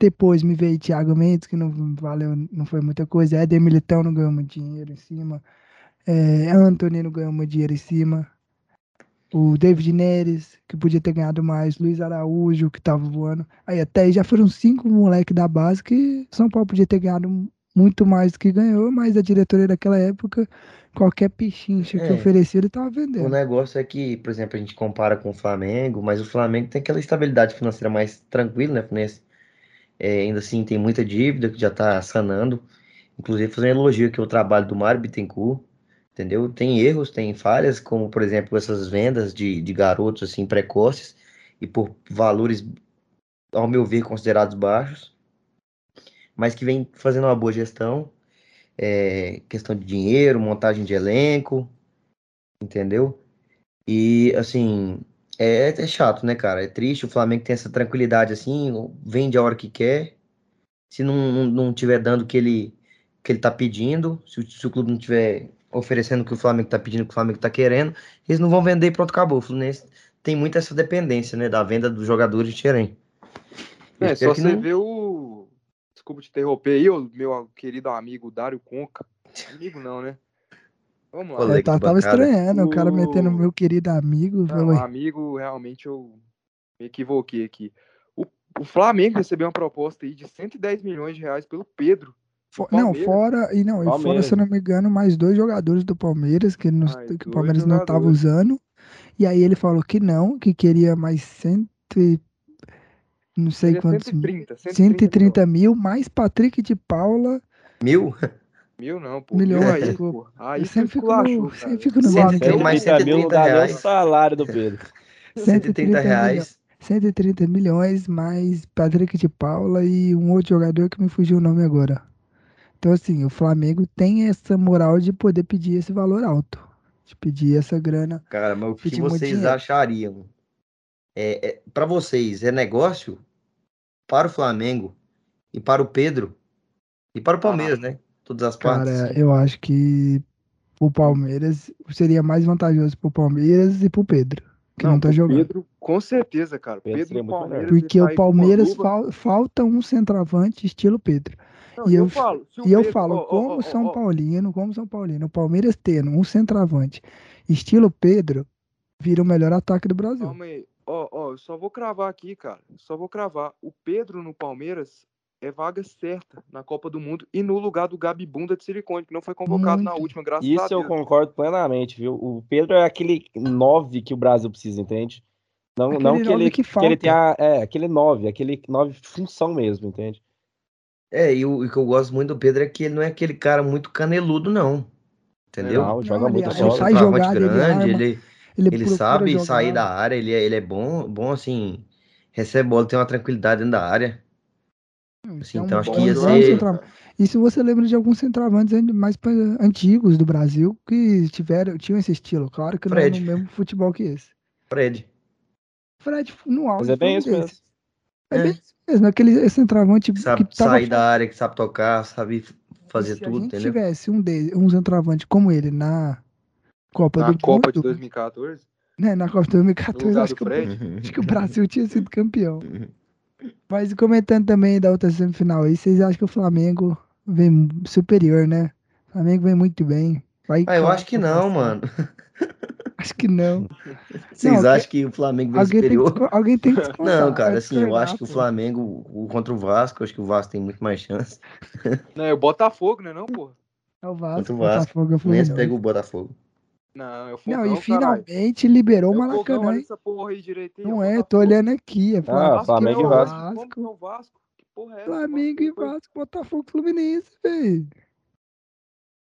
Depois me veio Thiago Mendes, que não valeu, não foi muita coisa. Éder Militão não ganhou muito dinheiro em cima. É, Anthony não ganhou muito dinheiro em cima. O David Neres, que podia ter ganhado mais. Luiz Araújo, que tava voando. Aí até aí já foram cinco moleques da base que São Paulo podia ter ganhado muito mais do que ganhou, mas a diretoria daquela época, qualquer pichincha é, que oferecia, ele tava vendendo.
O negócio é que, por exemplo, a gente compara com o Flamengo, mas o Flamengo tem aquela estabilidade financeira mais tranquila, né? É, ainda assim, tem muita dívida que já tá sanando. Inclusive, fazendo elogio aqui ao trabalho do Mário Bittencourt, entendeu? Tem erros, tem falhas, como, por exemplo, essas vendas de, de garotos, assim, precoces, e por valores, ao meu ver, considerados baixos mas que vem fazendo uma boa gestão, é, questão de dinheiro, montagem de elenco, entendeu? E, assim, é, é, chato, né, cara? É triste, o Flamengo tem essa tranquilidade, assim, vende a hora que quer, se não, não, não tiver dando o que ele, que ele tá pedindo, se o, se o clube não tiver oferecendo o que o Flamengo tá pedindo, o que o Flamengo tá querendo, eles não vão vender e pronto, acabou. O Fluminense tem muito essa dependência, né, da venda dos jogadores de Xerém.
É, só você não... vê o desculpa te interromper aí, meu querido amigo Dário Conca. Amigo não, né?
Vamos lá. Eu tava, tava estranhando, o... o cara metendo meu querido amigo.
Não, amigo, realmente eu me equivoquei aqui. O, o Flamengo recebeu uma proposta aí de 110 milhões de reais pelo Pedro.
For, não, fora, e não, e fora, se eu não me engano, mais dois jogadores do Palmeiras, que, não, que o Palmeiras jogadores. não estava usando. E aí ele falou que não, que queria mais cento e não sei quantos. 130, 130, 130 mil, mais Patrick de Paula.
Mil?
Mil não, pô.
Milhões, aí, pô. Aí sempre fico, no, sempre fico no
130 mais 130 reais.
o salário do Pedro.
130 reais.
130 milhões, mais Patrick de Paula e um outro jogador que me fugiu o nome agora. Então, assim, o Flamengo tem essa moral de poder pedir esse valor alto. De pedir essa grana.
Cara, mas o que vocês achariam? É, é para vocês, é negócio para o Flamengo e para o Pedro e para o Palmeiras, né? Todas as partes.
Cara, eu acho que o Palmeiras seria mais vantajoso para o Palmeiras e para o Pedro, que não, não tá jogando.
Pedro, com certeza, cara. Pedro, Pedro Palmeiras
Porque o Palmeiras fal, falta um centroavante estilo Pedro. Não, e eu, eu falo, e Pedro, eu falo oh, como oh, São oh, Paulino, como São Paulino, o Palmeiras tendo um centroavante estilo Pedro, vira o melhor ataque do Brasil.
Calma aí. Ó, ó, só vou cravar aqui, cara. Só vou cravar. O Pedro no Palmeiras é vaga certa na Copa do Mundo e no lugar do Gabi Bunda de Silicone, que não foi convocado Muito. na última, graças
Isso a Deus. Isso eu concordo plenamente, viu? O Pedro é aquele 9 que o Brasil precisa, entende? Não, aquele não que ele, que, que ele tenha. É, aquele 9, aquele 9 função mesmo, entende?
É, e o, e o que eu gosto muito do Pedro é que ele não é aquele cara muito caneludo, não. Entendeu? Não,
joga não, muito ele, ele sai jogar,
grande, ele, ele, ele sabe jogar. sair da área, ele é, ele é bom, bom assim, recebe bola, tem uma tranquilidade dentro da área.
Assim, é um então acho que ia ser. E se você lembra de alguns centroavantes mais antigos do Brasil que tiveram, tinham esse estilo, claro que Fred. não é no mesmo futebol que esse.
Fred.
Fred no auge.
Mas é bem isso mesmo.
É, é, bem isso mesmo, aquele centroavante
que sabe
que
sair da área, que sabe tocar, sabe fazer
se
tudo, entendeu?
tivesse um, de, um centroavante como ele na Copa
na
do
Copa Mundo, de 2014?
Né, na Copa de 2014, acho que, acho que o Brasil tinha sido campeão. Mas comentando também da outra semifinal aí, vocês acham que o Flamengo vem superior, né? O Flamengo vem muito bem.
Vai ah, eu acho que não, mano.
Acho que não.
Vocês não, acham que o Flamengo vem alguém superior?
Tem que, alguém tem que
Não, cara, assim, eu acho que o Flamengo o, contra o Vasco, eu acho que o Vasco tem muito mais chance.
Não, é o Botafogo, né não, pô?
É o Vasco.
Contra o Vasco. Botafogo, Nem pega o Botafogo.
Não, eu
Não, e finalmente liberou o Maracanã. Não é, tô olhando aqui. É
ah, Flamengo e Vasco.
Vasco. Vasco. Que porra é
Flamengo e Vasco, Botafogo Fluminense, velho.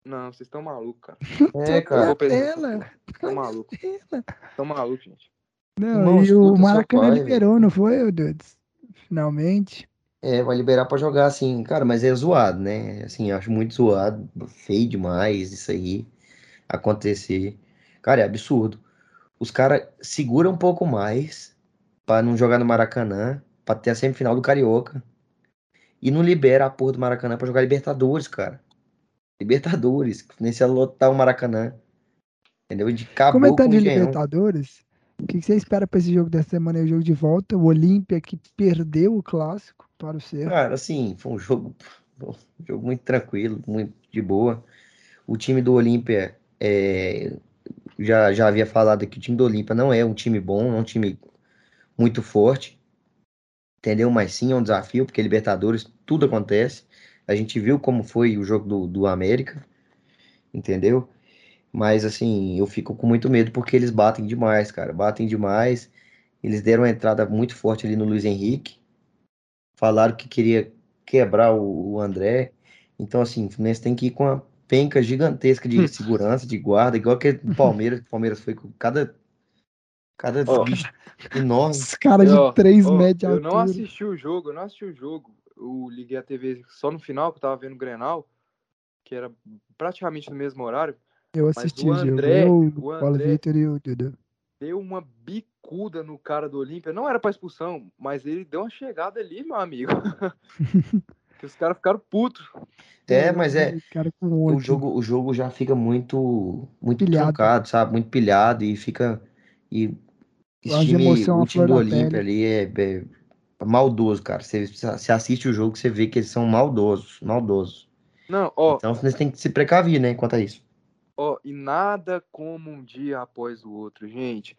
Não, vocês estão malucos, cara.
É, cara. Tela.
Estão malucos. Estão malucos, gente.
Não, não e o Maracanã pai, liberou, não foi, Dudes? Finalmente.
É, vai liberar pra jogar, assim, cara, mas é zoado, né? Assim, eu acho muito zoado, feio demais isso aí acontecer. Cara, é absurdo. Os caras seguram um pouco mais para não jogar no Maracanã, para ter a semifinal do Carioca. E não libera a porra do Maracanã para jogar Libertadores, cara. Libertadores, nem se lotar o Maracanã. Entendeu? De acabou
Comentando de Libertadores, o que você espera para esse jogo dessa semana? É o jogo de volta, o Olímpia que perdeu o clássico para o Cerro.
Cara, assim, foi um jogo, um jogo muito tranquilo, muito de boa. O time do Olímpia é, já, já havia falado que o time do Olímpia não é um time bom, não é um time muito forte, entendeu? Mas sim é um desafio, porque Libertadores tudo acontece. A gente viu como foi o jogo do, do América, entendeu? Mas assim, eu fico com muito medo porque eles batem demais, cara. Batem demais. Eles deram uma entrada muito forte ali no Luiz Henrique. Falaram que queria quebrar o, o André. Então, assim, o Fluminense tem que ir com a penca gigantesca de segurança, de guarda, igual que o Palmeiras, o Palmeiras foi com cada cada oh. bicho enorme. Os
caras de 3 oh, metros
Eu não assisti o jogo, eu não assisti o jogo. Eu liguei a TV só no final, que eu tava vendo o Grenal, que era praticamente no mesmo horário.
Eu assisti o André, eu, o André Vitor e o
Dudu. Deu uma bicuda no cara do Olímpia. Não era pra expulsão, mas ele deu uma chegada ali, meu amigo. que os caras ficaram putos.
É, mas é. O jogo, o jogo já fica muito, muito pilhado. trancado, sabe? Muito pilhado e fica. E esse time, o time do Olímpia ali é, é, maldoso, cara. Você, você assiste o jogo, você vê que eles são maldosos, maldosos.
Não, ó.
Então você tem que se precaver, né, quanto a isso.
Ó, e nada como um dia após o outro, gente.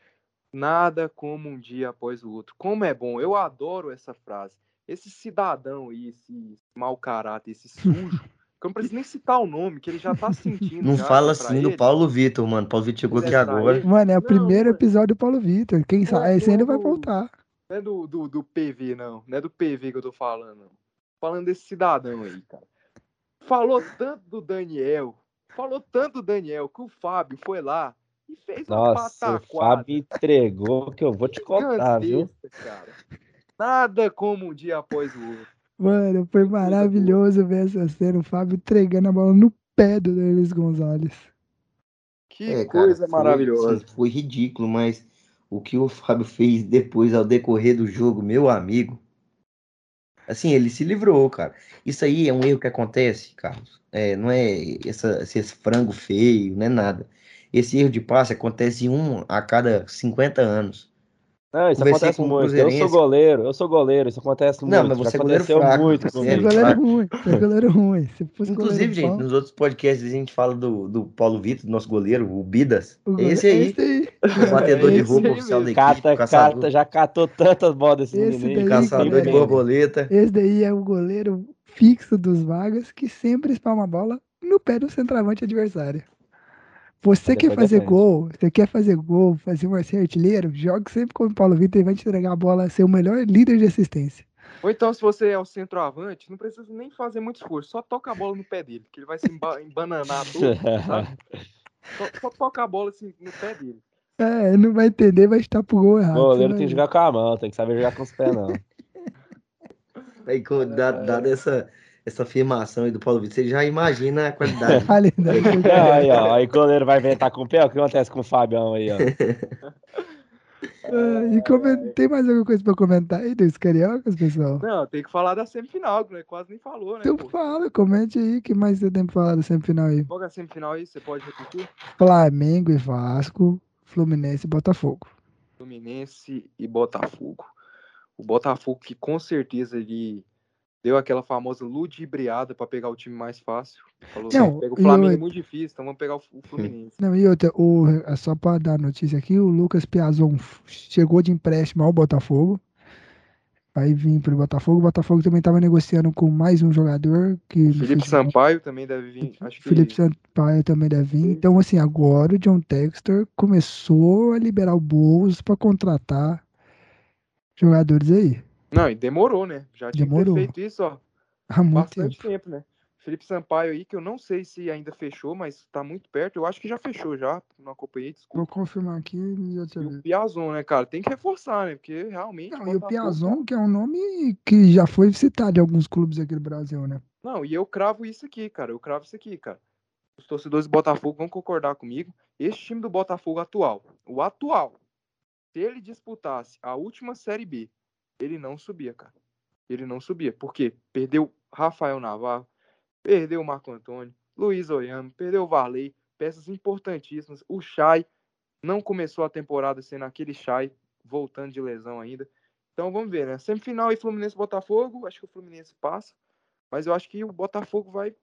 Nada como um dia após o outro. Como é bom, eu adoro essa frase esse cidadão aí, esse mau caráter, esse sujo, que eu não preciso nem citar o nome, que ele já tá sentindo.
Não fala assim do Paulo Vitor, mano. Paulo Vitor chegou aqui agora.
Ele. Mano, é o não, primeiro episódio do Paulo Vitor. Quem é sabe, esse ainda vai voltar.
Não é do, do, do PV, não. Não é do PV que eu tô falando, não. Falando desse cidadão aí, cara. Falou tanto do Daniel, falou tanto do Daniel, que o Fábio foi lá e fez
Nossa, uma pataquada. o Fábio entregou que eu vou te contar, viu? Cara.
Nada como um dia após o outro.
Mano, foi maravilhoso ver essa cena. O Fábio entregando a bola no pé do Denis Gonzalez.
Que é, coisa cara, maravilhosa.
Foi, foi ridículo, mas o que o Fábio fez depois ao decorrer do jogo, meu amigo. Assim, ele se livrou, cara. Isso aí é um erro que acontece, Carlos. É, não é essa, esse frango feio, não é nada. Esse erro de passe acontece um a cada 50 anos.
Não, isso acontece muito. Eu sou goleiro, eu sou goleiro, isso acontece muito. Não,
mas você é goleiro fraco,
muito
você é goleiro ruim, você é goleiro ruim.
Inclusive, gente, pau... nos outros podcasts a gente fala do, do Paulo Vitor, nosso goleiro, o Bidas. O esse aí. Esse aí. O batedor de roupa oficial da
equipe. Cata, cata, já catou tantas bolas desse esse menino.
Daí, caçador de borboleta.
Esse daí é o goleiro fixo dos vagas que sempre espalma a bola no pé do centroavante adversário. Você quer fazer gol, você quer fazer gol, fazer um ser artilheiro, jogue sempre com o Paulo Vitor e vai te entregar a bola, ser o melhor líder de assistência.
Ou então, se você é o centroavante, não precisa nem fazer muito esforço, só toca a bola no pé dele, que ele vai se embananar tudo, só, só toca a bola assim no pé dele.
É, não vai entender, vai estar pro gol errado.
O goleiro tem que jogar com a mão, tem que saber jogar com os pés, não.
Aí, dado, dado essa, essa afirmação aí do Paulo Vitor, você já imagina a qualidade. aí,
ó, aí o goleiro vai inventar com o pé, o que acontece com o Fabião aí, ó.
Ah, e coment... tem mais alguma coisa pra comentar aí dos cariocas, pessoal?
Não, tem que falar da semifinal, que quase nem falou, né?
Então pô? fala, comente aí, o que mais você tem pra falar da semifinal aí?
Qual é a semifinal aí? Você pode repetir?
Flamengo e Vasco, Fluminense e Botafogo.
Fluminense e Botafogo. O Botafogo que com certeza ele deu aquela famosa ludibriada para pegar o time mais fácil. Falou, não, pega o Flamengo eu... é muito difícil, então vamos pegar o Fluminense.
Não, e outra, o, é só para dar notícia aqui, o Lucas Piazon chegou de empréstimo ao Botafogo. Vai vir para o Botafogo. O Botafogo também estava negociando com mais um jogador. que
Felipe Sampaio também deve vir. Acho
Felipe que... Sampaio também deve vir. Então, assim, agora o John Textor começou a liberar o bolso para contratar jogadores aí.
Não, e demorou, né? Já tinha demorou. feito isso, ó. Há muito bastante tempo. tempo, né? Felipe Sampaio aí, que eu não sei se ainda fechou, mas tá muito perto. Eu acho que já fechou já. Não acompanhei, desculpa.
Vou confirmar aqui e já te
e o Piazon, né, cara? Tem que reforçar, né? Porque realmente.
Não, e o Piazon, que é um nome que já foi citado em alguns clubes aqui do Brasil, né?
Não, e eu cravo isso aqui, cara. Eu cravo isso aqui, cara. Os torcedores do Botafogo vão concordar comigo. Este time do Botafogo atual, o atual, se ele disputasse a última Série B ele não subia, cara. Ele não subia. Por quê? Perdeu Rafael Navarro, perdeu Marco Antônio, Luiz Oyama, perdeu o Varley, peças importantíssimas. O Chay não começou a temporada sendo aquele Chay, voltando de lesão ainda. Então vamos ver, né? Semifinal e Fluminense Botafogo, acho que o Fluminense passa, mas eu acho que o Botafogo vai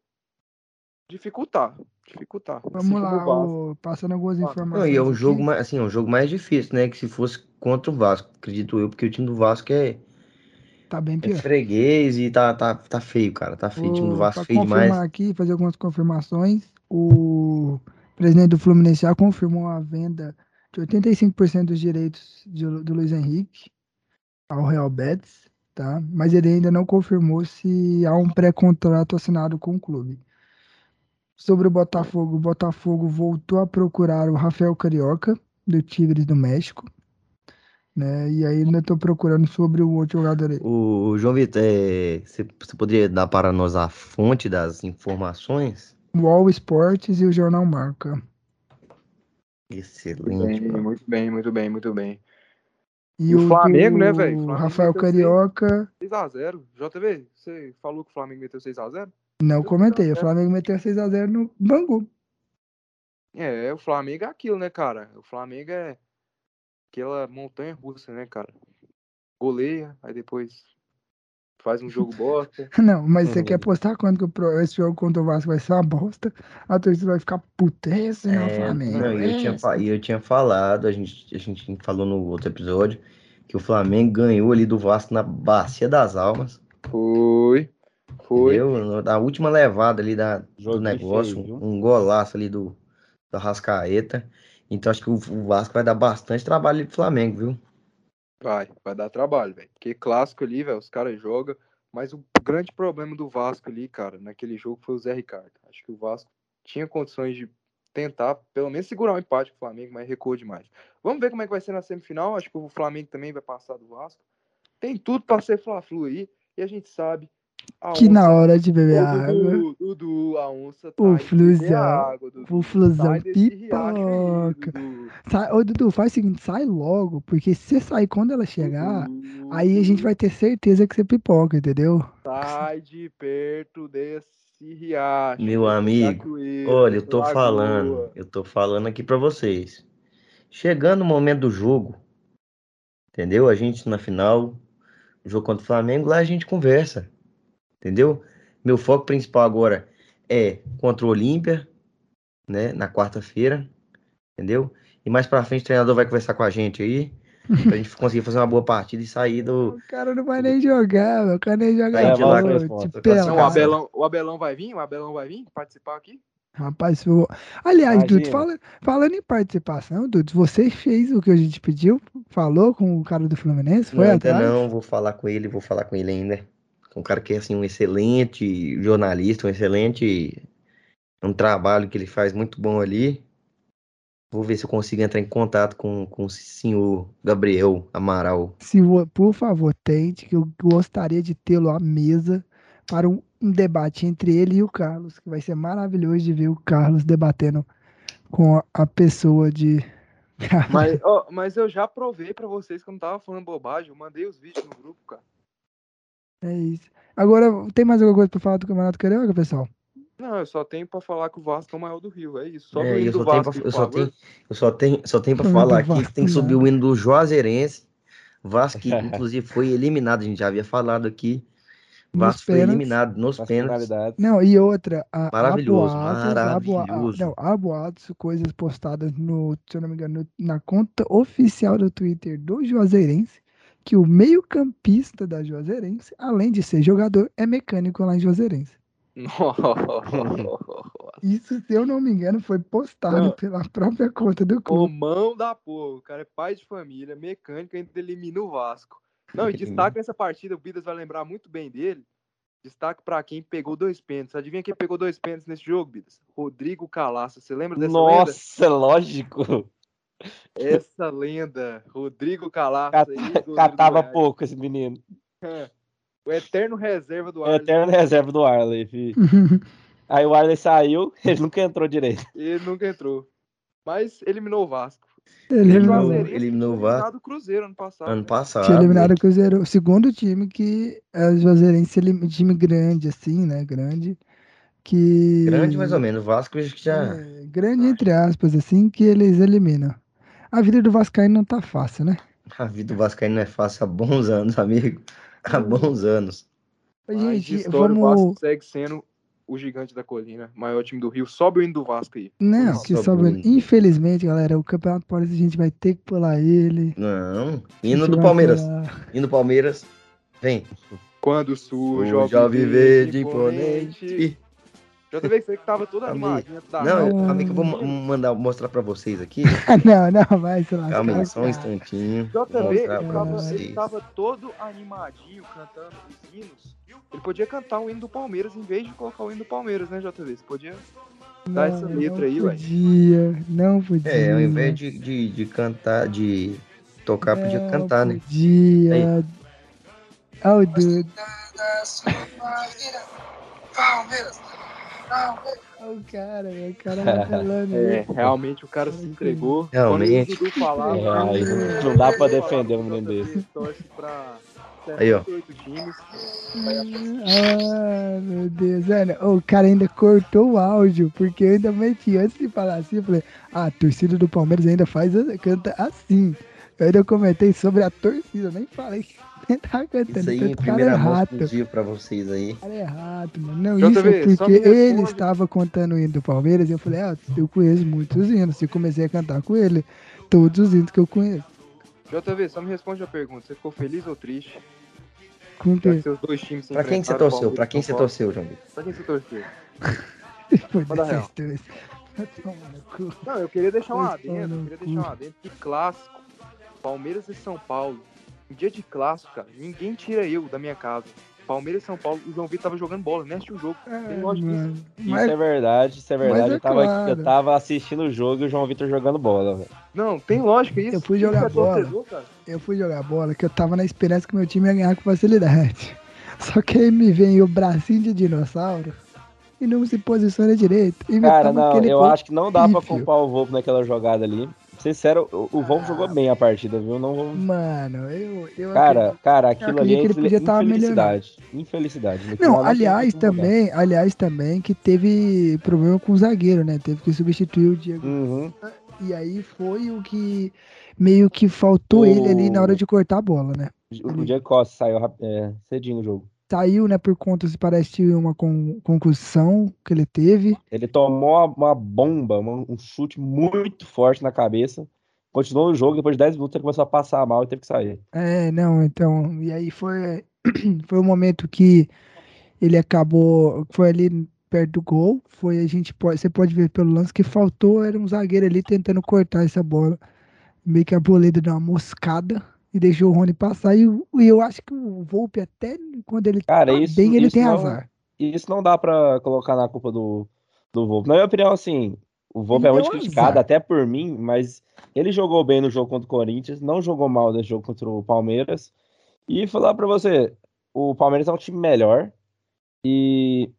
dificultar, dificultar.
Vamos lá, o... passando algumas informações.
Não, e é um jogo mais, assim, é um jogo mais difícil, né, que se fosse contra o Vasco, acredito eu, porque o time do Vasco é
tá bem é pior.
É freguês e tá, tá, tá feio, cara, tá feio, o time do Vasco feio demais.
aqui, fazer algumas confirmações, o presidente do Fluminense já confirmou a venda de 85% dos direitos de, do Luiz Henrique ao Real Betis, tá? Mas ele ainda não confirmou se há um pré-contrato assinado com o clube. Sobre o Botafogo, o Botafogo voltou a procurar o Rafael Carioca, do Tigres do México. Né? E aí ainda estou procurando sobre o outro jogador aí.
O João Vitor, é, você, você poderia dar para nós a fonte das informações?
O All Sports e o Jornal Marca.
Excelente.
Bem, muito bem, muito bem, muito bem. E, e o, Flamengo, né, velho?
O Rafael Carioca.
6x0. JV, você falou que o Flamengo meteu 6x0?
Não comentei. O Flamengo meteu 6x0 no Bangu.
É, o Flamengo é aquilo, né, cara? O Flamengo é aquela montanha russa, né, cara? Goleia, aí depois faz um jogo bosta.
Não, mas você quer postar quando que esse jogo contra o Vasco vai ser uma bosta? A torcida vai ficar puta, esse é, o Flamengo. Não,
eu, tinha, eu tinha falado, a gente, a gente falou no outro episódio, que o Flamengo ganhou ali do Vasco na Bacia das Almas.
Foi. Foi.
Entendeu? Na última levada ali da, do negócio, feio, um golaço ali do, do Rascaeta. Então acho que o, o Vasco vai dar bastante trabalho pro Flamengo, viu?
Vai, vai dar trabalho, velho. Porque clássico ali, velho, os caras jogam. Mas o grande problema do Vasco ali, cara, naquele jogo foi o Zé Ricardo. Acho que o Vasco tinha condições de tentar, pelo menos, segurar um empate com o Flamengo, mas recuou demais. Vamos ver como é que vai ser na semifinal. Acho que o Flamengo também vai passar do Vasco. Tem tudo para ser Fla-Flu aí. E a gente sabe
que na hora de beber água.
Dudu, Dudu, a onça tá
o flusão, água, Dudu. O flusão pipoca. Sai, ô, Dudu, faz o seguinte, sai logo, porque se você sair quando ela chegar, Dudu, aí a gente vai ter certeza que você pipoca, entendeu?
Sai de perto desse riacho.
Meu amigo, olha, eu tô lagoa. falando, eu tô falando aqui para vocês. Chegando o momento do jogo, entendeu? A gente na final, jogo contra o Flamengo, lá a gente conversa entendeu? Meu foco principal agora é contra o Olímpia, né, na quarta-feira, entendeu? E mais pra frente o treinador vai conversar com a gente aí, pra gente conseguir fazer uma boa partida e sair do...
O cara não vai nem jogar, meu. o cara nem joga.
É, lá,
o, Abelão, o Abelão vai vir? O Abelão vai vir participar aqui?
Rapaz, eu... aliás, Dudu, fala, falando em participação, Dudu, você fez o que a gente pediu? Falou com o cara do Fluminense? Foi
não, atrás? não, vou falar com ele, vou falar com ele ainda um cara que é assim, um excelente jornalista, um excelente um trabalho que ele faz muito bom ali. Vou ver se eu consigo entrar em contato com, com o senhor Gabriel Amaral.
Se, por favor, tente, que eu gostaria de tê-lo à mesa para um, um, debate entre ele e o Carlos, que vai ser maravilhoso de ver o Carlos debatendo com a, a pessoa de.
mas, oh, mas eu já provei para vocês que eu não tava falando bobagem, eu mandei os vídeos no grupo, cara.
É isso. Agora, tem mais alguma coisa para falar do Campeonato Carioca, pessoal?
Não, eu só tenho para falar que o Vasco é o maior do Rio, é isso. Só é, eu, só Vasco,
pra, eu, só tenho, eu só tenho, só tenho para falar aqui que tem que subir o hino do Juazeirense. Vasco, que inclusive foi eliminado, a gente já havia falado aqui. Vasco foi eliminado nos pênaltis.
Não, e outra. A,
maravilhoso, maravilhoso.
não, há boatos, coisas postadas no, se eu não me engano, na conta oficial do Twitter do Juazeirense, que o meio-campista da Juazeirense, além de ser jogador, é mecânico lá em Juazeirense. Isso, se eu não me engano, foi postado não. pela própria conta do clube.
O mão da porra, o cara é pai de família, mecânico, ainda elimina o Vasco. Não, e destaque nessa partida, o Bidas vai lembrar muito bem dele. Destaque para quem pegou dois pênaltis. Adivinha quem pegou dois pênaltis nesse jogo, Bidas? Rodrigo Calaça. Você lembra dessa
Nossa, lenda? lógico.
Essa lenda, Rodrigo Calaça.
Cat... Catava pouco esse menino.
O eterno reserva do Arley.
O eterno reserva do Arley, filho. Aí o Arley saiu, ele nunca entrou direito.
Ele nunca entrou. Mas eliminou o Vasco.
Ele eliminou, eliminou o Vasco.
o Cruzeiro ano passado.
Ano
né?
passado.
Tinha eliminado o Cruzeiro. O segundo time que é o Juazeirense, time grande, assim, né? Grande. Que...
Grande mais ou menos. O Vasco acho que já.
É, grande entre aspas, assim, que eles eliminam. A vida do Vascaíno não tá fácil, né?
A vida do Vascaíno não é fácil há bons anos, amigo. Há bons anos.
Gente, história, vamos...
o Vasco segue sendo o gigante da colina, maior time do Rio. Sobe o hino do Vasco aí.
Não, que sobe. Infelizmente, galera, o Campeonato Paulista a gente vai ter que pular ele.
Não. Hino do Palmeiras. Pular. Hino do Palmeiras. Vem.
Quando surge
o jovem verde imponente.
Já vez que tava toda animadinha. Tá?
Não, amigo, eu vou mandar, mostrar pra vocês aqui.
não, não, vai, sei lá.
Calma aí, só um instantinho.
JV, ele tava, ele tava todo animadinho cantando os hinos. Ele podia cantar o hino do Palmeiras em vez de colocar o hino do Palmeiras, né, JV? Você podia dar essa letra aí, ué.
Não podia, não podia.
É, ao invés de, de, de cantar, de tocar, podia não cantar,
né? Podia. Oh, dude. Palmeiras. O cara, o cara falando.
É, realmente o cara se entregou.
Realmente.
Falar,
é, não dá pra defender um menino desse.
Aí, ó.
Ah, meu Deus, Ana, o cara ainda cortou o áudio, porque eu ainda meti antes de falar assim, eu falei, ah, a torcida do Palmeiras ainda faz, canta assim. Eu ainda comentei sobre a torcida, nem falei tá cantando.
Isso aí, primeira é rato. dia pra vocês aí.
Cara é rato, mano. Não, isso é porque ele estava contando o hino do Palmeiras e eu falei, ah, eu conheço muitos hinos. E comecei a cantar com ele todos os hinos que eu conheço.
JV, só me responde a pergunta. Você ficou feliz ou triste?
Com que?
Seus dois times
pra quem você torceu? Pra quem você torceu, João Vitor?
Pra quem você torceu?
Dois.
Não, eu queria deixar um adendo, eu queria deixar um adendo. Que clássico. Palmeiras e São Paulo em dia de clássico, cara, ninguém tira eu da minha casa. Palmeiras e São Paulo, o João Vitor tava jogando bola, nem assistiu o jogo. É,
isso. Mas, isso é verdade, isso é verdade. É eu, tava, claro. eu tava assistindo o jogo e o João Vitor jogando bola, velho.
Não, tem lógica isso.
Eu fui jogar bola. eu fui jogar bola, que eu tava na esperança que meu time ia ganhar com facilidade. Só que aí me vem o bracinho de dinossauro e não se posiciona direito.
Cara, não, eu acho que não dá pra culpar o Volpe naquela jogada ali. Sincero, o, o Von ah, jogou bem a partida, viu? Não
Mano, eu. eu
cara, acredito, cara, aquilo ali é
que ele podia infelicidade.
Infelicidade.
Não, aliás, também, aliás, também que teve problema com o zagueiro, né? Teve que substituir o Diego.
Uhum.
E aí foi o que meio que faltou o... ele ali na hora de cortar a bola, né?
O, o Diego Costa saiu é, cedinho no jogo
saiu, né, por conta, se parece, uma concussão que ele teve.
Ele tomou uma bomba, um chute muito forte na cabeça. Continuou o jogo, depois de 10 minutos ele começou a passar mal e teve que sair.
É, não, então, e aí foi, foi o momento que ele acabou, foi ali perto do gol, foi a gente pode, você pode ver pelo lance que faltou, era um zagueiro ali tentando cortar essa bola. Meio que a boleda deu uma moscada, e deixou o Rony passar. E, e eu acho que o Volpe, até quando ele
Cara, tá isso,
bem, ele
isso
tem
não,
azar.
Isso não dá pra colocar na culpa do, do Volpe. Na minha opinião, assim, O Volpe é muito criticado, até por mim, mas ele jogou bem no jogo contra o Corinthians, não jogou mal no jogo contra o Palmeiras. E falar para você, o Palmeiras é um time melhor. E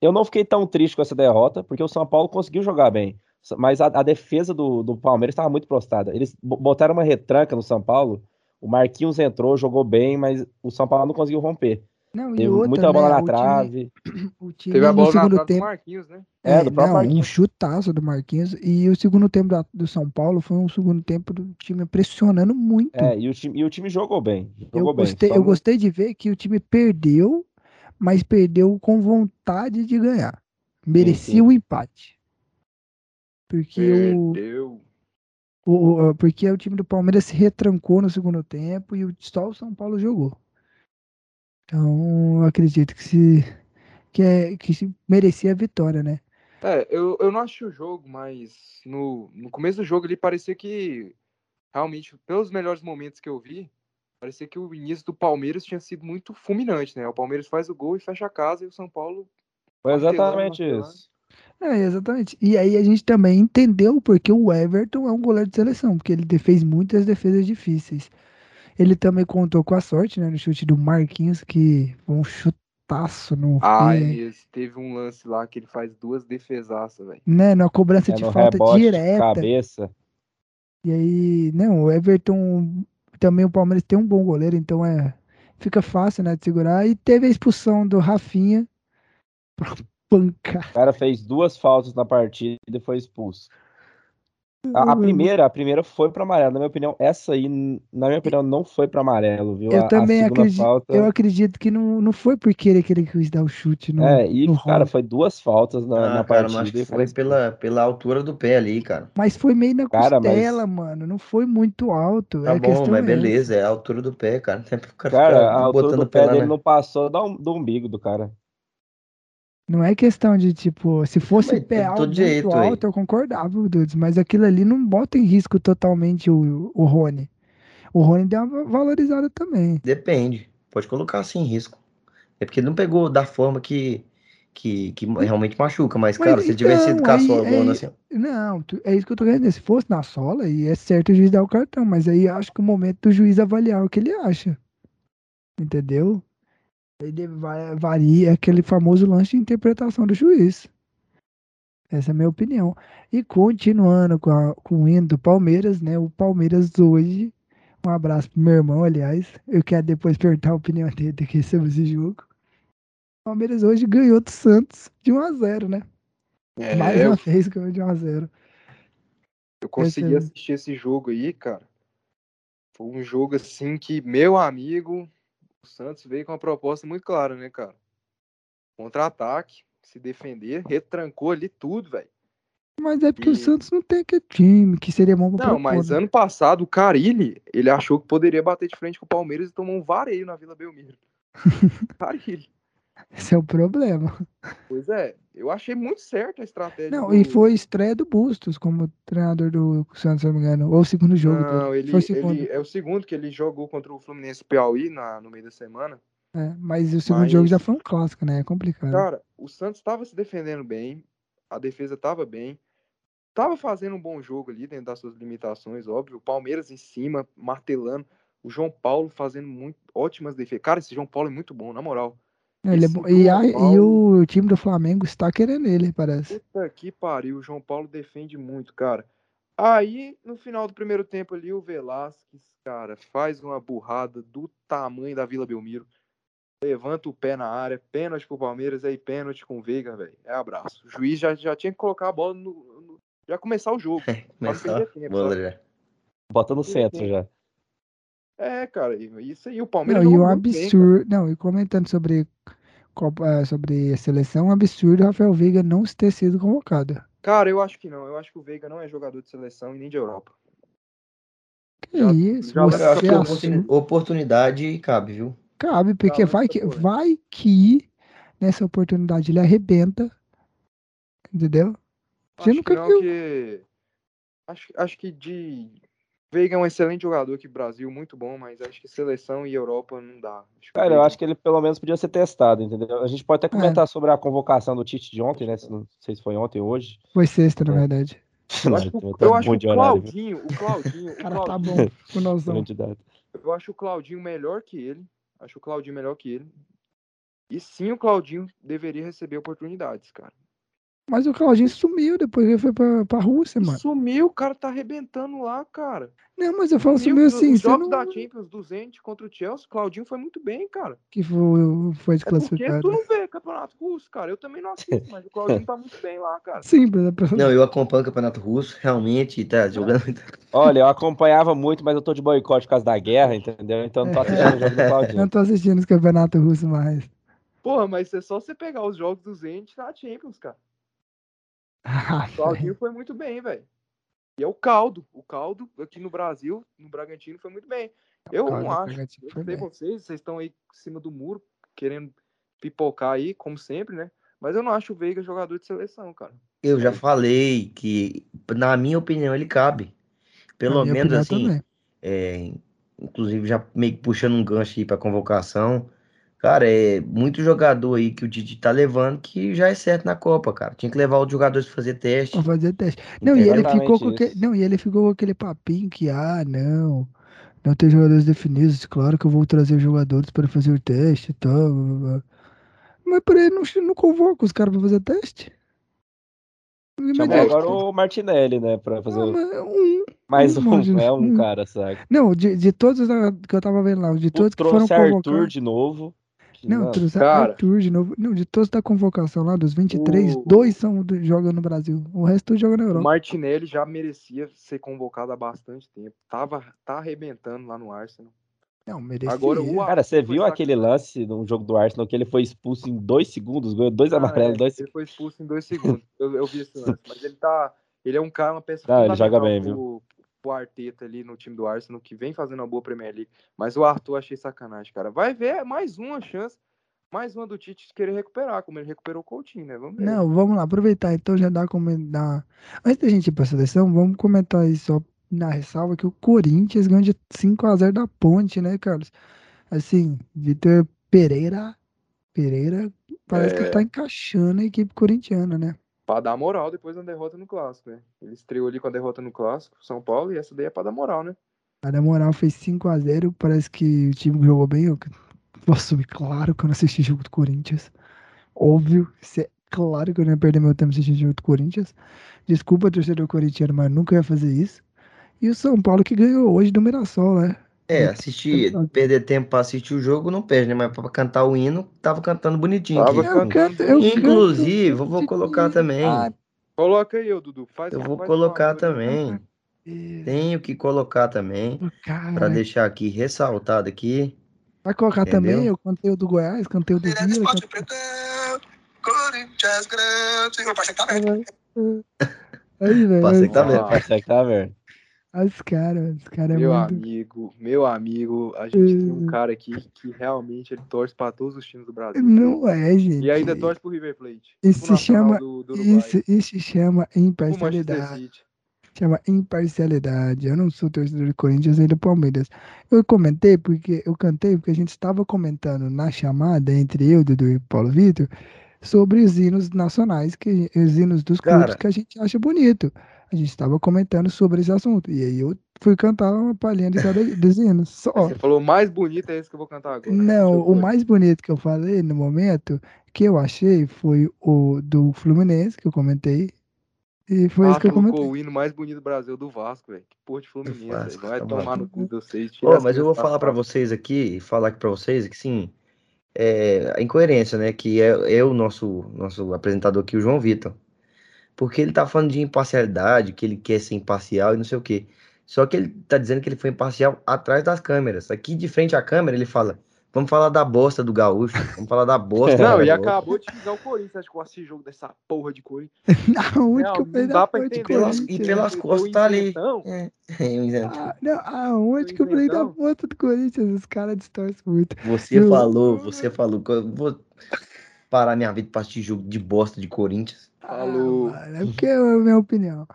eu não fiquei tão triste com essa derrota, porque o São Paulo conseguiu jogar bem. Mas a, a defesa do, do Palmeiras estava muito prostada. Eles botaram uma retranca no São Paulo. O Marquinhos entrou, jogou bem, mas o São Paulo não conseguiu romper.
Não, Teve outra, muita bola né, na trave.
Time, o time Teve a bola no segundo tempo, do Marquinhos, né?
É, é do próprio não, Marquinhos. um chutaço do Marquinhos. E o segundo tempo do, do São Paulo foi um segundo tempo do time pressionando muito.
É, e o time, e o time jogou bem. Jogou
eu, gostei, eu gostei de ver que o time perdeu, mas perdeu com vontade de ganhar. Merecia o um empate. Porque
perdeu.
o, o, porque o time do Palmeiras se retrancou no segundo tempo e só o São Paulo jogou. Então, eu acredito que se que, é, que se merecia a vitória, né?
É, eu, eu não achei o jogo, mas no, no começo do jogo ali parecia que realmente, pelos melhores momentos que eu vi, parecia que o início do Palmeiras tinha sido muito fulminante, né? O Palmeiras faz o gol e fecha a casa e o São Paulo.
Foi exatamente isso.
É, exatamente. E aí a gente também entendeu porque o Everton é um goleiro de seleção, porque ele fez muitas defesas difíceis. Ele também contou com a sorte, né? No chute do Marquinhos, que foi um chutaço no.
Ah, e teve um lance lá que ele faz duas defesaças, velho.
Né? Na cobrança é, de falta direta.
Cabeça.
E aí, não, o Everton. Também o Palmeiras tem um bom goleiro, então é. Fica fácil, né? De segurar. E teve a expulsão do Rafinha.
O cara fez duas faltas na partida e foi expulso. A, a, primeira, a primeira foi para amarelo, na minha opinião. Essa aí, na minha opinião, não foi para amarelo, viu?
Eu
a,
também acredito. Falta... Eu acredito que não, não foi porque ele queria quis dar o chute.
É, e no cara, foi duas faltas na, ah, na cara, partida.
foi pela, pela altura do pé ali, cara.
Mas foi meio na cara, costela, mas... mano. Não foi muito alto.
Tá é bom, mas é beleza, é a altura do pé, cara.
O cara, cara a altura do pé, dele né? não passou do umbigo do cara.
Não é questão de, tipo, se fosse mas, pé alto, jeito, muito alto, eu concordava, Dudes, mas aquilo ali não bota em risco totalmente o, o Rony. O Rony deu uma valorizada também.
Depende. Pode colocar assim em risco. É porque não pegou da forma que, que, que realmente machuca, mas, mas cara, se tivesse sido com a sola é, assim.
Não, é isso que eu tô querendo dizer. Se fosse na sola, e é certo o juiz dar o cartão, mas aí acho que o momento do juiz avaliar o que ele acha. Entendeu? Ele varia aquele famoso lance de interpretação do juiz. Essa é a minha opinião. E continuando com, a, com o hino do Palmeiras, né? O Palmeiras hoje. Um abraço pro meu irmão, aliás. Eu quero depois perguntar a opinião dele aqui sobre esse jogo. O Palmeiras hoje ganhou do Santos de 1 a 0 né? É, Mais uma vez ganhou de 1 a 0
Eu consegui esse... assistir esse jogo aí, cara. Foi um jogo assim que, meu amigo, o Santos veio com uma proposta muito clara, né, cara? Contra-ataque, se defender, retrancou ali tudo, velho.
Mas é porque e... o Santos não tem aquele time que seria bom pra
Não, propor, mas né? ano passado o Carilli, ele achou que poderia bater de frente com o Palmeiras e tomou um vareio na Vila Belmiro. Carilli.
Esse é o problema.
Pois é, eu achei muito certo a estratégia.
Não, do... e foi estreia do Bustos como treinador do Santos, se não me engano. Ou o segundo jogo.
Não, ele, foi o segundo. Ele, é o segundo que ele jogou contra o Fluminense Piauí na, no meio da semana.
É, mas o segundo mas... jogo já foi um clássico, né? É complicado.
Cara, o Santos estava se defendendo bem, a defesa estava bem, estava fazendo um bom jogo ali dentro das suas limitações, óbvio. O Palmeiras em cima, martelando. O João Paulo fazendo muito ótimas defesas. Cara, esse João Paulo é muito bom, na moral.
Ele é bom. E, a, Paulo... e, o time do Flamengo está querendo ele, parece.
Puta que pariu, o João Paulo defende muito, cara. Aí, no final do primeiro tempo ali, o Velasquez, cara, faz uma burrada do tamanho da Vila Belmiro. Levanta o pé na área, pênalti pro Palmeiras, aí pênalti com o Veiga, velho. É abraço. O juiz já, já tinha que colocar a bola no. no já começar o jogo.
Começar, tempo, já.
Bota no centro já.
É, cara, isso aí, o Palmeiras.
Não, e o absurdo. Bem, não, e comentando sobre, é, sobre a seleção, um absurdo o Rafael Veiga não ter sido convocado.
Cara, eu acho que não. Eu acho que o Veiga não é jogador de seleção e nem de Europa.
Que já, isso? Já
você acho que oportunidade, oportunidade cabe, viu?
Cabe, porque vai que, vai que nessa oportunidade ele arrebenta. Entendeu?
Você acho nunca que não, viu. Que... Acho, acho que de Veiga é um excelente jogador aqui no Brasil, muito bom, mas acho que seleção e Europa não dá.
Acho Cara, eu acho que ele pelo menos podia ser testado, entendeu? A gente pode até é. comentar é. sobre a convocação do Tite de ontem, né? Não sei se foi ontem ou hoje.
Foi sexta, na é. verdade.
Eu acho, eu acho o Claudinho, o Claudinho, o
Cara, tá bom, o nozão.
Eu acho o Claudinho melhor que ele. Acho o Claudinho melhor que ele. E sim, o Claudinho deveria receber oportunidades, cara.
Mas o Claudinho sumiu depois que ele foi pra, pra Rússia, mano.
Sumiu, o cara tá arrebentando lá, cara.
Não, mas eu falo sumiu, sumiu assim.
Os jogos não... da Champions 200 contra o Chelsea, o Claudinho foi muito bem, cara.
Que foi, foi desclassificado.
É porque tu não vê campeonato russo, cara. Eu também não assisto, mas o Claudinho tá muito bem lá, cara.
Sim, mas...
É não, eu acompanho o campeonato russo, realmente, tá jogando.
Olha, eu acompanhava muito, mas eu tô de boicote por causa da guerra, entendeu? Então não tô assistindo o jogo do Claudinho.
Não tô assistindo os campeonatos russos mais.
Porra, mas é só você pegar os jogos 200 na Champions, cara. Ah, o Claudinho foi muito bem, velho. E é o caldo. O caldo aqui no Brasil, no Bragantino, foi muito bem. Eu não acho. Eu sei vocês, vocês estão aí em cima do muro, querendo pipocar aí, como sempre, né? Mas eu não acho o Veiga jogador de seleção, cara.
Eu já falei que, na minha opinião, ele cabe. Pelo menos assim. É, inclusive, já meio que puxando um gancho aí pra convocação. Cara, é muito jogador aí que o Didi tá levando que já é certo na Copa, cara. Tinha que levar os jogadores pra fazer teste.
Pra fazer teste. Não, e ele ficou com aquele, não, e ele ficou com aquele papinho que, ah, não, não tem jogadores definidos. Claro que eu vou trazer jogadores para fazer o teste e tal. Mas por aí não, não convoca os caras pra fazer teste.
Chamou agora o Martinelli, né, pra fazer ah, um, mais um, um, é um, cara, sabe?
Não, de, de todos que eu tava vendo lá, de todos que foram convocados.
Arthur de novo.
Não, trouxe cara, Arthur de novo. Não, de todos da convocação lá, dos 23, o... dois são jogam no Brasil. O resto joga na Europa. O
Martinelli já merecia ser convocado há bastante tempo. Tava, tá arrebentando lá no Arsenal.
Não, merecia.
Agora, o Cara, você viu aquele lance no jogo do Arsenal que ele foi expulso em dois segundos, ganhou dois ah, amarelos, é, dois
Ele foi expulso em dois segundos. eu, eu vi esse lance. Mas ele tá. Ele é um cara, uma peça.
Não, ele joga bem, viu?
O Arteta ali no time do Arsenal, que vem fazendo uma boa Premier League. Mas o Arthur achei sacanagem, cara. Vai ver é mais uma chance, mais uma do Tite querer recuperar, como ele recuperou o Coutinho, né? Vamos ver.
Não, vamos lá, aproveitar então já dá como dar. Antes da gente ir pra seleção, vamos comentar aí só na ressalva que o Corinthians ganhou de 5 a 0 da Ponte, né, Carlos? Assim, Vitor Pereira Pereira parece é... que tá encaixando a equipe corintiana, né?
Pra dar moral depois da derrota no clássico, né? Ele estreou ali com a derrota no clássico, São Paulo, e essa daí é pra dar moral, né?
A dar moral fez 5 a 0 parece que o time jogou bem. Eu assumir, claro que eu não assisti jogo do Corinthians. Óbvio, é claro que eu não ia perder meu tempo assistindo jogo do Corinthians. Desculpa, torcedor corintiano, mas nunca ia fazer isso. E o São Paulo que ganhou hoje do Mirassol, né?
É, assistir, perder tempo pra assistir o jogo não perde, né? Mas pra cantar o hino, tava cantando bonitinho. Tava aqui. Canto, Inclusive, canto, vou colocar também. Ah,
coloca aí, Dudu. Faz,
eu vou faz colocar também. Tenho que colocar também. Para deixar aqui ressaltado aqui.
Vai colocar Entendeu? também o conteúdo do Goiás, conteúdo do Vila. Corinthians grande. Aí, velho. Passei que tá
vendo. Passei que tá vendo.
Os caras, os caras
é Meu muito... amigo, meu amigo, a gente tem um cara aqui que realmente ele torce para todos os times do Brasil.
Não é, gente.
E ainda torce pro River Plate.
Isso se chama, do, do isso, isso chama imparcialidade. Chama imparcialidade. Eu não sou torcedor do Corinthians nem do Palmeiras. Eu comentei porque eu cantei porque a gente estava comentando na chamada entre eu, Dudu e Paulo Vitor sobre os hinos nacionais, que os hinos dos clubes cara, que a gente acha bonito a gente estava comentando sobre esse assunto. E aí eu fui cantar uma palhinha de cada dezena. Só.
Você falou o mais bonito é esse que eu vou cantar agora.
Não, o mais bonito que eu falei no momento, que eu achei, foi o do Fluminense, que eu comentei. E foi ah, isso que eu comentei.
o hino mais bonito do Brasil do Vasco, velho. Que porra de Fluminense, Vasco, Vai tá tomar no cu de vocês.
Oh, mas eu vou falar para vocês aqui, falar aqui para vocês que sim, é, a incoerência, né? Que é, é o nosso, nosso apresentador aqui, o João Vitor porque ele tá falando de imparcialidade, que ele quer ser imparcial e não sei o quê. Só que ele tá dizendo que ele foi imparcial atrás das câmeras. Aqui de frente à câmera ele fala: Vamos falar da bosta do Gaúcho. Vamos falar da bosta.
Não, e acabou de ficar o Corinthians. Acho que eu assisti jogo dessa porra de Corinthians.
Aonde não, que eu não dá pra
entender. Pelas, e pelas costas tá ali.
É, é ah, não, aonde que eu falei da bosta do Corinthians? Os caras distorcem muito.
Você falou, você falou. Vou parar minha vida pra assistir jogo de bosta de Corinthians.
Falou.
Ah, é porque é a minha opinião.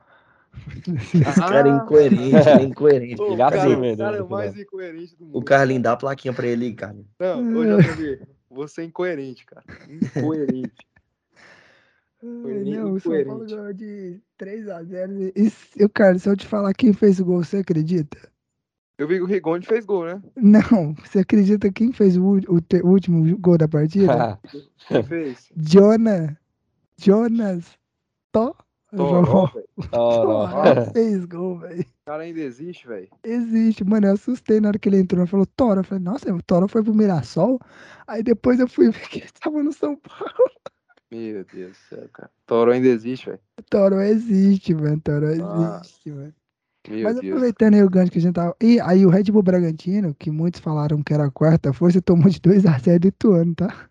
Esse cara é incoerente, é incoerente.
O cara, o cara é o mais incoerente do mundo.
O Carlinho dá a plaquinha pra ele, cara.
Não, ô JV, você é incoerente, cara. Incoerente.
não, o São Paulo ganhou de 3x0. E, eu, cara, se eu te falar quem fez o gol, você acredita?
Eu vi que o Rigoni fez gol, né?
Não, você acredita quem fez o, o, o último gol da partida?
quem fez?
Jonas. Jonas. Tó.
Toró,
Toró fez gol, velho. O
cara ainda existe, velho.
Existe, mano. Eu assustei na hora que ele entrou. Ele falou Toro. Eu falei, nossa, o Toro foi pro Mirassol. Aí depois eu fui ver que ele tava no São Paulo.
Meu Deus do céu, cara. Toro ainda existe, velho.
Toro existe, mano. Toro ah. existe, mano. Meu Mas Deus. aproveitando aí o gancho que a gente tava. E aí o Red Bull Bragantino, que muitos falaram que era a quarta força, tomou de 2x0 do Ituano, tá?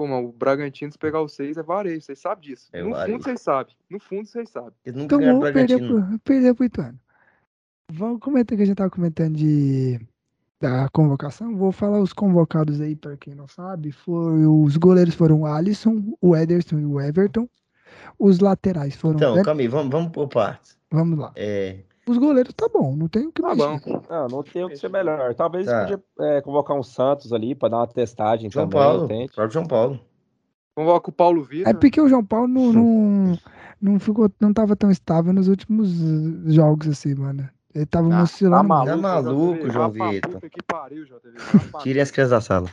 Pô, mano, o Bragantino, se pegar o 6 é varejo, vocês sabem disso. É no varejo. fundo vocês sabem. No fundo vocês sabem.
Eles nunca Tomou, perdeu pro, perdeu pro Ituano. Vamos comentar que a gente tava comentando de da convocação. Vou falar os convocados aí, para quem não sabe. Foi, os goleiros foram o Alisson, o Ederson e o Everton. Os laterais foram.
Então, calma aí, vamos, vamos por partes.
Vamos lá.
É,
os goleiros tá bom, não tem o que
tá mexer. Bom. Não, não tem o que ser melhor. Talvez tá. podia é, convocar um Santos ali para dar uma testagem
João
também.
Paulo, o próprio João Paulo.
Convoca o Paulo Vitor.
É porque o João Paulo não, não, não, ficou, não tava tão estável nos últimos jogos assim, mano. Ele tava ah, oscilando.
Tá maluco, tá maluco João Vitor. Tirem as crianças da sala.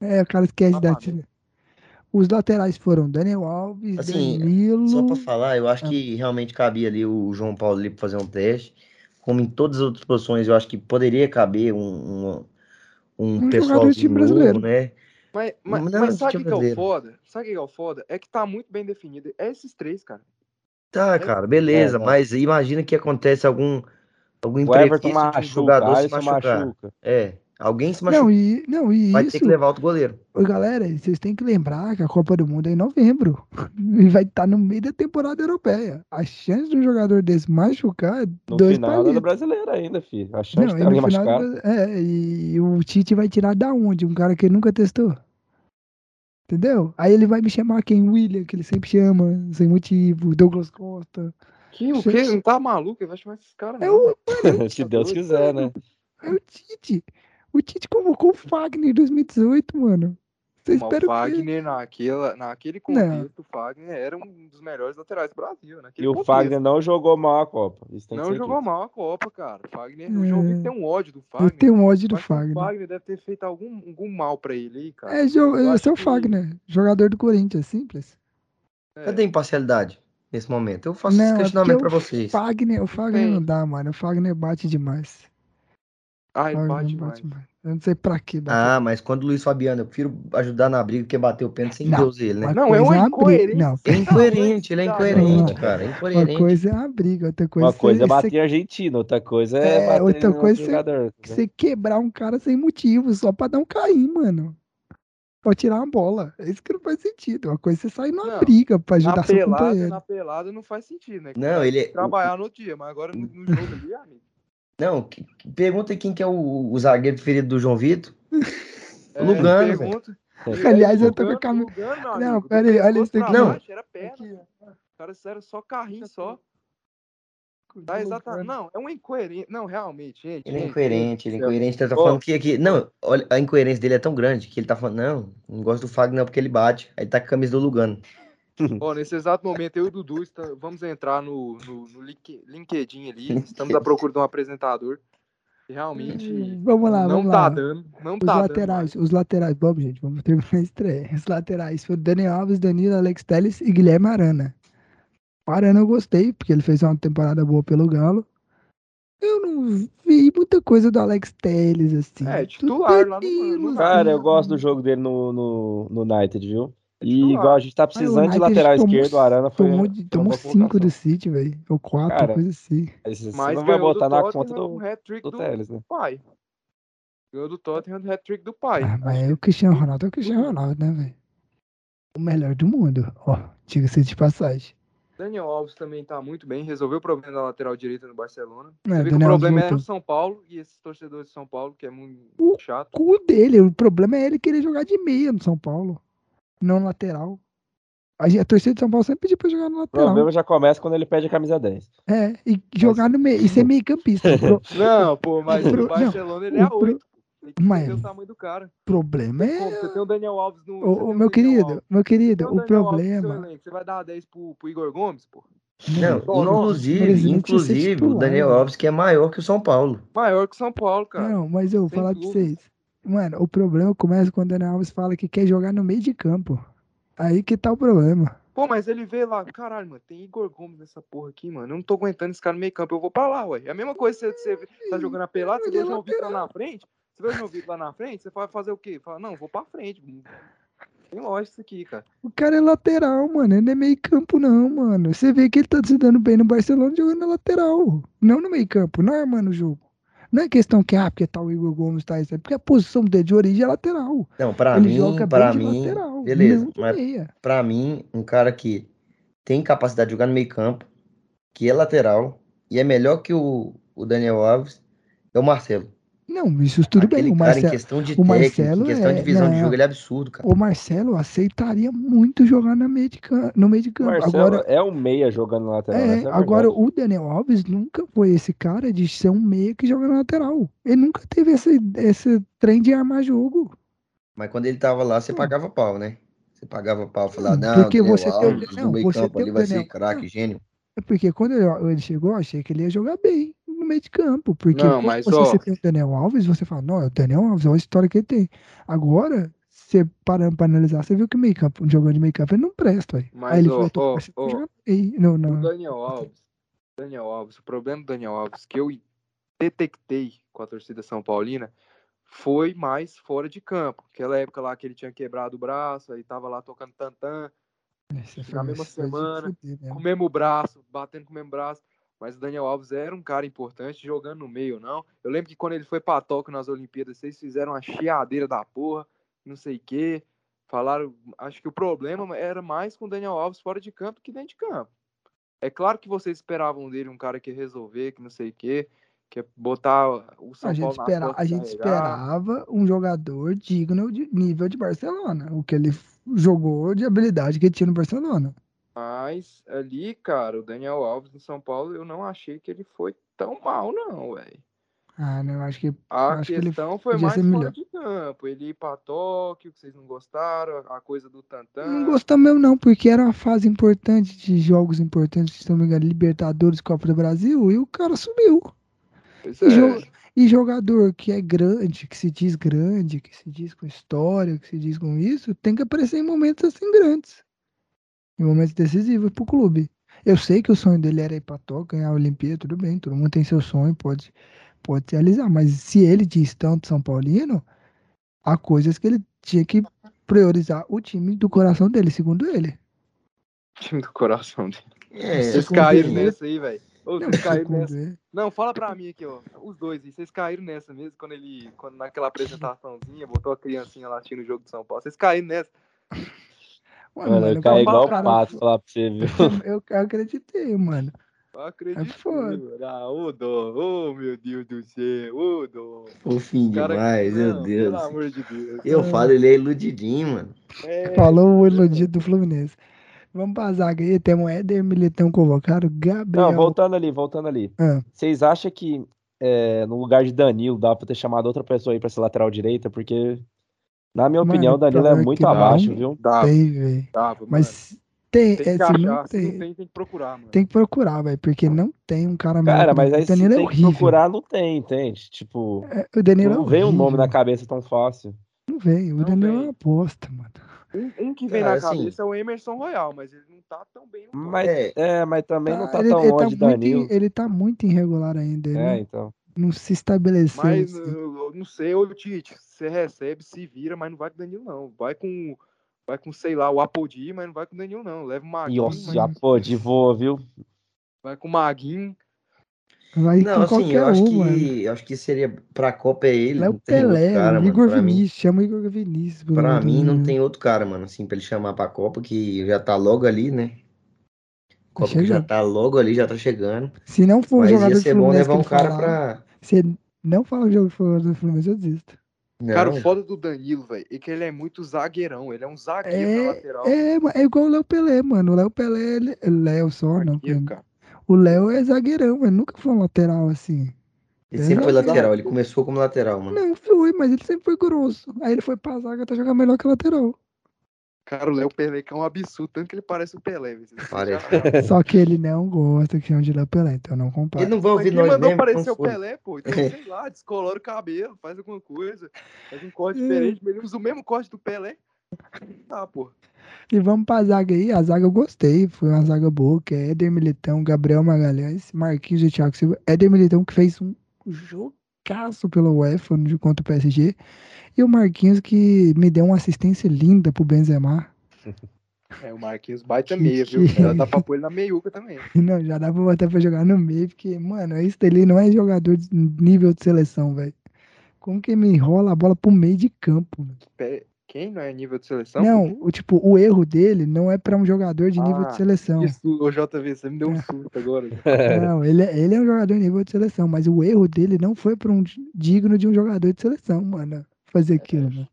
É, o cara esquece tá da tira. Os laterais foram Daniel Alves, assim, Danilo...
Só para falar, eu acho ah. que realmente cabia ali o João Paulo ali para fazer um teste. Como em todas as outras posições, eu acho que poderia caber um, um, um, pessoal novo, né?
Mas, mas, não, mas sabe o que, é o foda? Sabe o que é o foda? É que tá muito bem definido. É esses três, cara.
Tá, é cara, beleza, é, mas imagina que acontece algum algum imprevisto
que jogador se machucar. Machuca.
É, Alguém se machuca.
Não, e, não, e
vai
isso...
ter que levar outro goleiro.
Galera, vocês têm que lembrar que a Copa do Mundo é em novembro. E vai estar tá no meio da temporada europeia. A chance de um jogador desse machucar é
no
dois
final
palitos.
do brasileiro ainda, filho. A chance não, de alguém
machucar. Do... É, e o Tite vai tirar da onde? Um cara que ele nunca testou. Entendeu? Aí ele vai me chamar quem? William, que ele sempre chama, sem motivo. Douglas Costa.
Que o quê? Não tá maluco? Ele vai chamar esses caras.
É o...
Se Deus quiser, né?
É o Tite. O Tite convocou o Fagner em 2018, mano. Você
o Fagner, que... naquela, naquele contexto, o Fagner era um dos melhores laterais do Brasil.
e o Fagner não jogou mal a Copa.
não jogou aqui. mal a Copa, cara. O Fagner, é... o jogo tem um ódio do Fagner.
Eu tenho um ódio do Fagner. O
Fagner deve ter feito algum, algum mal pra ele aí, cara.
É, jo... esse é o Fagner, que... jogador do Corinthians, simples.
É. Cadê a imparcialidade nesse momento? Eu faço não, esse é questionamento é pra vocês.
Fagner, o Fagner não dá, mano. O Fagner bate demais.
Ai, bate, bate,
Eu não sei pra que.
Ah, mas quando o Luiz Fabiano, eu prefiro ajudar na briga que bater o pênalti sem Deus ele, né?
Não, é um incoerente. Não,
é incoerente, ele é incoerente, cara. É incoerente.
Uma coisa é a briga, outra coisa
Uma coisa é bater você... argentino, outra coisa é, é bater
outra coisa é jogador. Você quebrar um cara sem motivo, só pra dar um cair, mano. Pra tirar uma bola. É isso que não faz sentido. Uma coisa é você sair numa não, briga pra ajudar na seu pelada, companheiro.
Na pelada não faz sentido, né?
Não, ele...
Trabalhar no dia, mas agora no, no jogo ali, amigo.
Não, que, pergunta quem que é o, o zagueiro preferido do João Vitor. É, Lugano. Pergunta.
Aliás, eu tô com a camisa. Não, pera aí, olha isso aqui.
Não. Era perna. Os caras eram só carrinho só. Tá exatamente. Não, é um incoerente. Não, realmente, gente.
Ele é incoerente, ele é incoerente. Tá, tá falando que aqui. Não, olha, a incoerência dele é tão grande que ele tá falando, não, não gosto do Fagner não, porque ele bate. Aí tá com a camisa do Lugano.
Ó, nesse exato momento, eu e o Dudu está, vamos entrar no, no, no LinkedIn ali. Estamos à procura de um apresentador. Realmente.
Hum, vamos lá,
não
vamos
tá
lá.
dando. Não
os
tá
laterais, dando. Os laterais, vamos, gente, vamos terminar a estreia. Os laterais foram Daniel Alves, Danilo, Alex Telles e Guilherme Arana. O Arana eu gostei, porque ele fez uma temporada boa pelo Galo. Eu não vi muita coisa do Alex Telles, assim.
É, titular lá no, no
Cara, eu gosto do jogo dele no, no, no United, viu? E igual a gente tá precisando de lateral tomou, esquerdo, o Arana foi.
Tomou, tomou cinco do City, velho. Ou quatro, Cara, coisa assim.
Você mas não vai botar na conta do, do, do Teles, né?
Pai. Ganhou do Tottenham do hat-trick do pai.
Ah, mas é o Cristiano Ronaldo é o Cristiano Ronaldo, né, velho? O melhor do mundo. Ó, diga-se de passagem.
Daniel Alves também tá muito bem, resolveu o problema da lateral direita no Barcelona. É, o problema é o São Paulo e esses torcedores de São Paulo, que é muito
o
chato.
O dele, o problema é ele querer jogar de meia no São Paulo não lateral. A, a torcida de São Paulo sempre pediu pra jogar no lateral.
O problema já começa quando ele pede a camisa 10.
É, e jogar mas... no meio, e ser meio campista.
não, pô, mas o Barcelona não, ele é 8.
Mas
o tamanho do cara.
problema é.
Você tem o Daniel Alves no.
O, meu querido, Alves. meu querido, o, o problema.
Você vai dar 10 pro, pro Igor Gomes, pô?
Não, não inclusive, inclusive o Daniel Alves que é maior que o São Paulo.
Maior que o São Paulo, cara.
Não, mas eu vou falar pra vocês. Mano, o problema começa quando o Daniel Alves fala que quer jogar no meio de campo. Aí que tá o problema.
Pô, mas ele vê lá, caralho, mano, tem Igor Gomes nessa porra aqui, mano. Eu não tô aguentando esse cara no meio campo, eu vou pra lá, ué. É a mesma coisa se você, você tá jogando a pelada, você vê o João Vitor lá na frente, você vê o João Vitor lá na frente, você vai fazer o quê? Fala, não, vou pra frente. Tem lógica isso aqui, cara.
O cara é lateral, mano. Ele não é meio campo, não, mano. Você vê que ele tá se dando bem no Barcelona jogando na lateral. Não no meio campo, não armando o jogo. Não é questão que, ah, porque tá o Igor Gomes, tá isso. É porque a posição dele de origem é lateral.
Não, pra ele mim, joga pra mim, lateral, beleza. Mas meia. pra mim, um cara que tem capacidade de jogar no meio campo, que é lateral, e é melhor que o, o Daniel Alves, é o Marcelo.
Não, isso tudo Aquele bem. O Marcelo, em
questão de o Marcelo em questão é, de visão não, de jogo, ele é absurdo, cara.
O Marcelo aceitaria muito jogar no meio de campo. No meio de campo.
Agora, é um meia jogando na lateral.
É, é agora, o Daniel Alves nunca foi esse cara de ser um meia que joga na lateral. Ele nunca teve esse, esse trem de armar jogo.
Mas quando ele tava lá, você pagava pau, né? Você pagava pau, falava, não, porque
Daniel você Alves, tem, não, você
campo, tem ele vai ser craque, gênio.
É porque quando ele chegou, eu achei que ele ia jogar bem no meio de campo. Porque não, mas, você, ó... você tem o Daniel Alves, você fala, não, é o Daniel Alves, olha a história que ele tem. Agora, você parando pra analisar, você viu que o meio campo, um jogador de meio campo, ele não presta. Aí,
mas,
aí ele
ó, ó, ó, não, não. O Daniel Alves, Daniel Alves, o problema do Daniel Alves que eu detectei com a torcida São Paulina foi mais fora de campo. Aquela época lá que ele tinha quebrado o braço, aí tava lá tocando tantã, na mesma semana, com o mesmo braço, batendo com o mesmo braço. Mas o Daniel Alves era um cara importante jogando no meio, não. Eu lembro que quando ele foi pra Tóquio nas Olimpíadas, vocês fizeram uma chiadeira da porra, não sei o quê. Falaram, acho que o problema era mais com o Daniel Alves fora de campo que dentro de campo. É claro que vocês esperavam dele um cara que ia resolver, que não sei o quê, que ia botar o São
a
Paulo
gente espera, A gente esperava um jogador digno de nível de Barcelona, o que ele jogou de habilidade que ele tinha no Barcelona.
Mas ali, cara, o Daniel Alves no São Paulo, eu não achei que ele foi tão mal, não, velho.
Ah, não, acho que.
A
acho
questão
que
foi mais fora melhor. de campo. Ele ir pra Tóquio, que vocês não gostaram, a coisa do Tantan.
Não gostamos mesmo, não, porque era uma fase importante de jogos importantes, se não me engano, Libertadores, Copa do Brasil, e o cara subiu.
Pois é.
E jogador que é grande, que se diz grande, que se diz com história, que se diz com isso, tem que aparecer em momentos assim grandes em momentos decisivos para o clube. Eu sei que o sonho dele era ir para Tóquio, ganhar a Olimpíada, tudo bem, todo mundo tem seu sonho, pode, pode realizar, mas se ele diz tanto São Paulino, há coisas que ele tinha que priorizar o time do coração dele, segundo ele.
Time do coração dele. É, vocês caíram ele. nessa aí, velho. Vocês caíram nessa. Não, fala pra mim aqui, ó. Os dois, vocês caíram nessa mesmo quando ele, quando naquela apresentaçãozinha, botou a criancinha lá assistindo o jogo de São Paulo. Vocês caíram nessa.
Mano, mano, eu caí igual cara, pato lá pra você, viu?
Eu, eu acreditei, mano.
Eu acredito. É ah, ô dó, ô meu Deus do céu, ô dó.
Fofinho cara, demais, não, meu Deus. Pelo amor de Deus. Eu é. falo, ele é iludidinho, mano.
É... Falou o iludido do Fluminense. Vamos pra zaga aí, temos Éder Militão convocado, Gabriel. Não,
voltando ali, voltando ali. Ah. Vocês acham que é, no lugar de Danilo dá pra ter chamado outra pessoa aí pra ser lateral direita? Porque na minha mano, opinião, o Danilo é muito abaixo, não, viu?
Dá, tem, Mas tem,
tem,
é, assim,
não tem, tem, tem que procurar, mano.
Tem que procurar, velho, porque não tem um cara
Cara, mas aí o Danilo se é tem horrível. que procurar, não tem, entende? Tipo,
é, o Danilo
não é vem o um nome na cabeça tão fácil.
Não vem, o não Danilo vem. é uma aposta, mano.
Um, um que vem na assim, cabeça é o Emerson Royal, mas ele não tá tão bem.
Mas, é, é, mas também tá, não tá ele, tão ele longe tá Danilo.
Ele tá muito irregular ainda.
é,
não,
então.
Não se estabeleceu.
Mas, assim. não sei, ô Tite, você recebe, se vira, mas não vai com o Danilo, não. Vai com, vai com sei lá, o Apodi, mas não vai com o Danilo, não. Leva o Maguinho.
Nossa, mas... Apodi voa, viu?
Vai com o Maguinho.
Vai
não, assim, eu acho, um, que, eu acho que seria pra Copa é ele.
É o Pelé, cara, o Igor mano, Vinícius, mim, chama o Igor Vinícius.
Pra mim não tem outro cara, mano, assim, pra ele chamar pra Copa, que já tá logo ali, né? Copa tá que já tá logo ali, já tá chegando.
Se não for
Mas
jogador
ia ser bom levar um cara pra...
Se não fala o jogo do Fluminense, eu desisto.
Não. Cara, o foda do Danilo, velho, é que ele é muito zagueirão. Ele é um zagueiro é, na lateral.
É, é igual o Léo Pelé, mano. O Léo Pelé é Léo só, não. Cara. O Léo é zagueirão, ele nunca foi um lateral assim.
Ele sempre foi lateral, ele começou como lateral, mano.
Não, foi, mas ele sempre foi grosso. Aí ele foi pra zaga até jogar melhor que lateral.
Cara, o Léo Pelé que é um absurdo, tanto que ele parece o Pelé.
Parece.
Só que ele não gosta que chama de Léo Pelé, então não compara.
Ele não vai ouvir
Mas
nós
mandou mesmo, parecer o Pelé, pô. Então, sei lá, descolora o cabelo, faz alguma coisa. Faz um corte é. diferente, ele usa o mesmo corte do Pelé. Tá, pô.
E vamos pra zaga aí. A zaga eu gostei. Foi uma zaga boa, que é Éder Militão, Gabriel Magalhães, Marquinhos e Thiago Silva. Éder Militão que fez um jogaço pelo UEFA contra o PSG. E o Marquinhos que me deu uma assistência linda pro Benzema.
É, o Marquinhos baita meia, viu? Já dá pra pôr ele na meiuca também.
Não, já dá pra botar pra jogar no meio, porque, mano, esse dele não é jogador de nível de seleção, velho. Como que me enrola a bola pro meio de campo?
Véio? Quem não é nível de seleção?
Não, o, tipo, o erro dele não é para um jogador de nível de ah, seleção.
Isso, o JV, você me deu um susto agora.
Não, ele, é, ele é um jogador de nível de seleção, mas o erro dele não foi para um digno de um jogador de seleção, mano. Fazer aquilo, mano.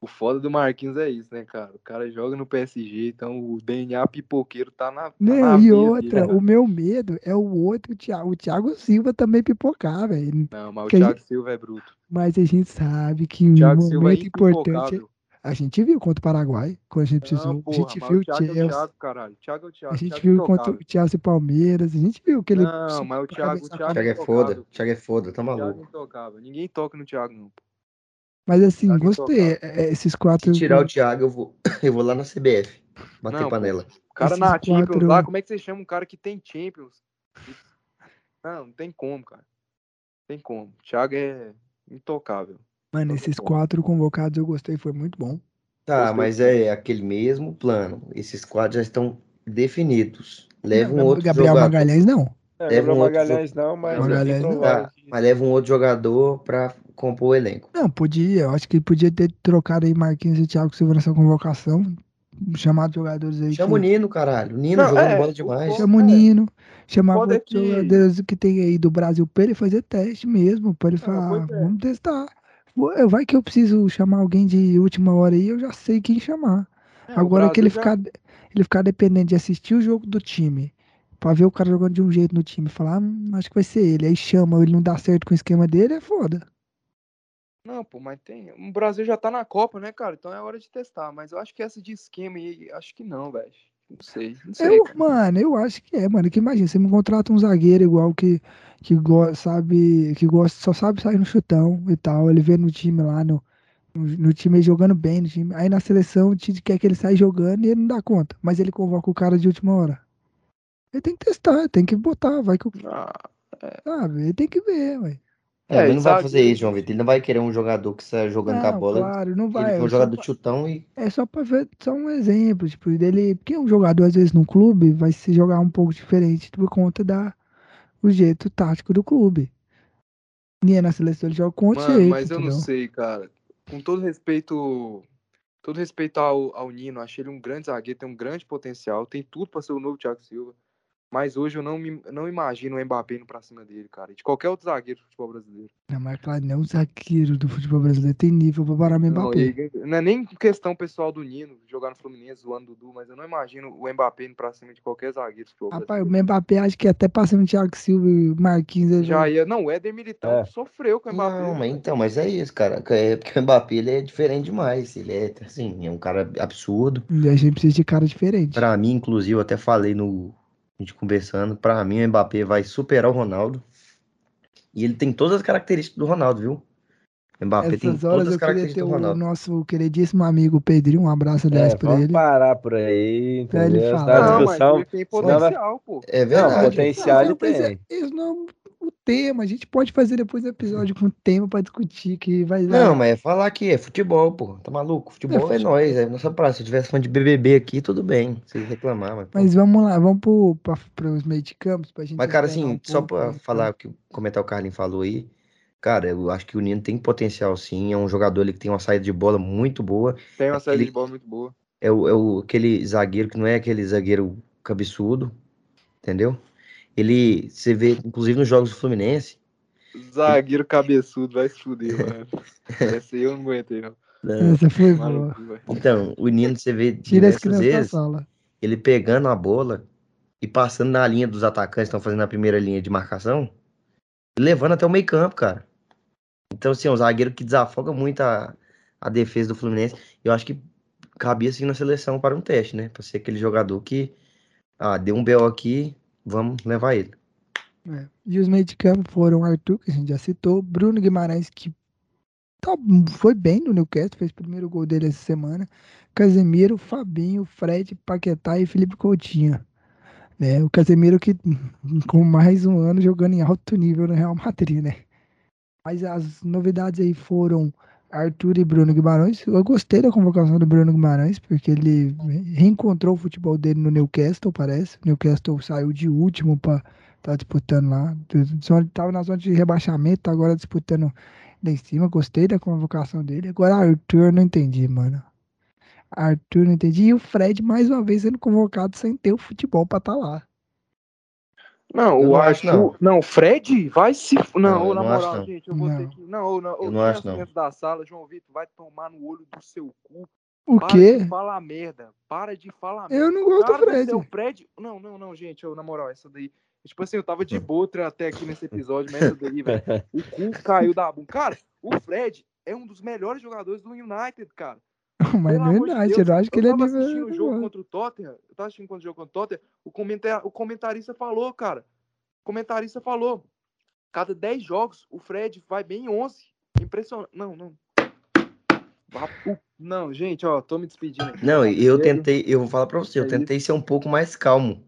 O foda do Marquinhos é isso, né, cara? O cara joga no PSG, então o DNA pipoqueiro tá na. Tá
não,
na
e outra, dele, o meu medo é o outro Thiago. O Thiago Silva também pipocar, velho.
Não, mas o Thiago gente... Silva é bruto.
Mas a gente sabe que um é momento é importante. A gente viu contra o Paraguai, quando a gente precisou. Não, porra, a gente viu o Thiago,
Chelsea. Thiago, caralho. Thiago, é Thiago,
a gente Thiago viu contra o Chelsea e Palmeiras. A gente viu que ele.
Não, mas o Thiago, o Thiago,
Thiago é foda. Thiago é foda, tá maluco.
Thiago. Ninguém toca no Thiago, não.
Mas assim, gostei. É, esses quatro.
Se tirar o Thiago, eu vou, eu vou lá na CBF. Bater não, panela.
O cara esses na Champions quatro... lá, como é que você chama um cara que tem Champions? Não, não tem como, cara. Não tem como. O Thiago é intocável.
Mano, esses quatro convocados eu gostei, foi muito bom.
Tá, mas é aquele mesmo plano. Esses quadros já estão definidos. Leva um outro
Gabriel
jogador.
Magalhães não.
É, leva um Magalhães não, mas,
Magalhães não.
Tá, mas leva um outro jogador para compor o elenco.
Não, podia. Eu acho que podia ter trocado aí Marquinhos e Thiago Silva nessa convocação. Chamado jogadores aí.
Chama que... o Nino, caralho. O Nino não, jogando é, bola demais.
Chama o Nino. Chamar é que... jogadores que tem aí do Brasil para ele fazer teste mesmo. Para ele falar, é. vamos testar. Vai que eu preciso chamar alguém de última hora aí, eu já sei quem chamar. É, Agora que ele, já... ficar, ele ficar dependente de assistir o jogo do time, pra ver o cara jogando de um jeito no time, falar, hum, acho que vai ser ele. Aí chama, ele não dá certo com o esquema dele, é foda.
Não, pô, mas tem. O Brasil já tá na Copa, né, cara? Então é hora de testar. Mas eu acho que essa de esquema aí, acho que não, velho. Não sei. Não sei
eu, mano, eu acho que é, mano. Que imagina, você me contrata um zagueiro igual que, que gosta, sabe, que gosta, só sabe sair no chutão e tal. Ele vê no time lá, no, no, no time jogando bem, no time. Aí na seleção o time quer que ele saia jogando e ele não dá conta. Mas ele convoca o cara de última hora. Ele tem que testar, tem que botar, vai que o. Ah, é. Sabe, ele tem que ver, velho.
É, ele não vai fazer isso, João Vitor. Ele não vai querer um jogador que está jogando não, com a bola.
Claro, não vai.
Ele é um jogador de chutão e.
É só para ver, só um exemplo, tipo, dele. Porque um jogador, às vezes, no clube, vai se jogar um pouco diferente por conta da o jeito tático do clube. E é na seleção ele joga com outro
Mano,
jeito.
Mas eu entendeu? não sei, cara. Com todo respeito. Todo respeito ao, ao Nino, achei ele um grande zagueiro, tem um grande potencial, tem tudo para ser o novo Thiago Silva. Mas hoje eu não, me, não imagino o Mbappé indo pra cima dele, cara. De qualquer outro zagueiro do futebol brasileiro.
Não, mas claro, não zagueiro do futebol brasileiro tem nível pra parar o Mbappé.
Não, não é nem questão pessoal do Nino jogar no Fluminense, zoando o Dudu, mas eu não imagino o Mbappé indo pra cima de qualquer zagueiro do futebol
Rapaz, brasileiro. o Mbappé acho que até passando o Thiago Silva e Marquinhos.
Já ia. Não, o Éder Militão é. sofreu com o Mbappé.
Não, mas então, mas é isso, cara. É porque o Mbappé ele é diferente demais. Ele é, assim, é um cara absurdo.
E a gente precisa de cara diferente.
Pra mim, inclusive, eu até falei no a gente conversando, para mim o Mbappé vai superar o Ronaldo. E ele tem todas as características do Ronaldo, viu?
O Mbappé Essas tem todas as características do Ronaldo. O nosso queridíssimo amigo Pedrinho, um abraço aliás é, pra ele.
parar por aí,
pra ele falar.
Não, mas ele tem potencial, pô.
É verdade.
Não, potencial ele tem.
Isso não o tema. A gente pode fazer depois um episódio com tema pra discutir que vai dar.
Não, mas é falar que é futebol, pô. Tá maluco? Futebol é, é nós, é nossa praça. Se tivesse fã de BBB aqui, tudo bem. Vocês reclamar, mas.
Mas vamos lá, vamos pro, pra, pros meio de campos pra gente.
Mas, cara, assim, um só pra né? falar, que, comentar o Carlinhos falou aí. Cara, eu acho que o Nino tem potencial sim. É um jogador ali que tem uma saída de bola muito boa.
Tem uma saída de bola muito boa.
É, o, é o, aquele zagueiro que não é aquele zagueiro cabeçudo, entendeu? Ele, você vê, inclusive nos jogos do Fluminense,
Zagueiro cabeçudo, vai se fuder, mano. Essa aí eu não aguentei, não.
não. Essa foi boa.
Então, o Nino, você vê diversas vezes, ele pegando a bola e passando na linha dos atacantes que estão fazendo a primeira linha de marcação, levando até o meio campo, cara. Então, assim, é um zagueiro que desafoga muito a, a defesa do Fluminense. Eu acho que cabia, assim, na seleção para um teste, né? Para ser aquele jogador que, ah, deu um BO aqui, vamos levar ele.
É. E os meio de campo foram Arthur, que a gente já citou, Bruno Guimarães, que tá, foi bem no Newcastle, fez o primeiro gol dele essa semana, Casemiro, Fabinho, Fred, Paquetá e Felipe Coutinho. É, o Casemiro que com mais um ano jogando em alto nível no Real Madrid, né? Mas as novidades aí foram Arthur e Bruno Guimarães. Eu gostei da convocação do Bruno Guimarães, porque ele reencontrou o futebol dele no Newcastle, parece. O Newcastle saiu de último para tá disputando lá. Estava na zona de rebaixamento, tá agora disputando lá em cima. Gostei da convocação dele. Agora, Arthur, não entendi, mano. Arthur, não entendi. E o Fred, mais uma vez, sendo convocado sem ter o futebol para estar tá lá.
Não, o Arthur. Não. não, Fred vai se. Não, não na moral, acho, gente, eu vou não. ter que. Não, não, eu
não acho, não.
da sala, João Vitor, vai tomar no olho do seu cu.
O
Para
quê?
de falar merda. Para de falar
merda. Eu não gosto do Fred.
O Fred. Não, não, não, gente, eu, na moral, essa daí. Tipo assim, eu tava de botra até aqui nesse episódio, mas essa daí, velho. O cu caiu da bunda. Cara, o Fred é um dos melhores jogadores do United, cara.
Mas Pelo não é United, eu acho que ele é
nível. Eu tava assistindo o jogo contra o Tottenham, eu tava assistindo o jogo contra o Tottenham, o, comentar, o comentarista falou, cara, o comentarista falou, cada 10 jogos, o Fred vai bem em 11. Impressionante. Não, não. Não, gente, ó, tô me despedindo. Aqui.
Não, eu tentei, eu vou falar pra você, eu é tentei ser um pouco mais calmo.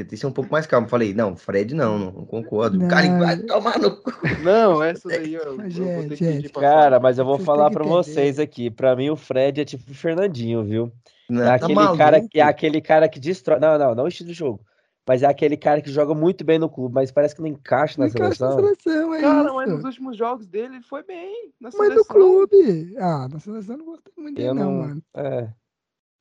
Tentei ser um pouco mais calmo. Falei, não, Fred não, não concordo. Não. O cara vai tomar no cu.
Não, essa daí eu,
eu gente, gente, Cara, mas eu vou falar pra vocês aqui. Pra mim, o Fred é tipo o Fernandinho, viu? Não, é tá aquele, tá cara, é aquele cara que destrói. Não, não, não o estilo de jogo. Mas é aquele cara que joga muito bem no clube, mas parece que não encaixa na não seleção.
Encaixa na seleção, é
cara,
isso.
mas nos últimos jogos dele ele foi bem. Na
mas no clube. Ah, na seleção não gostei muito dele, não, não, mano.
É.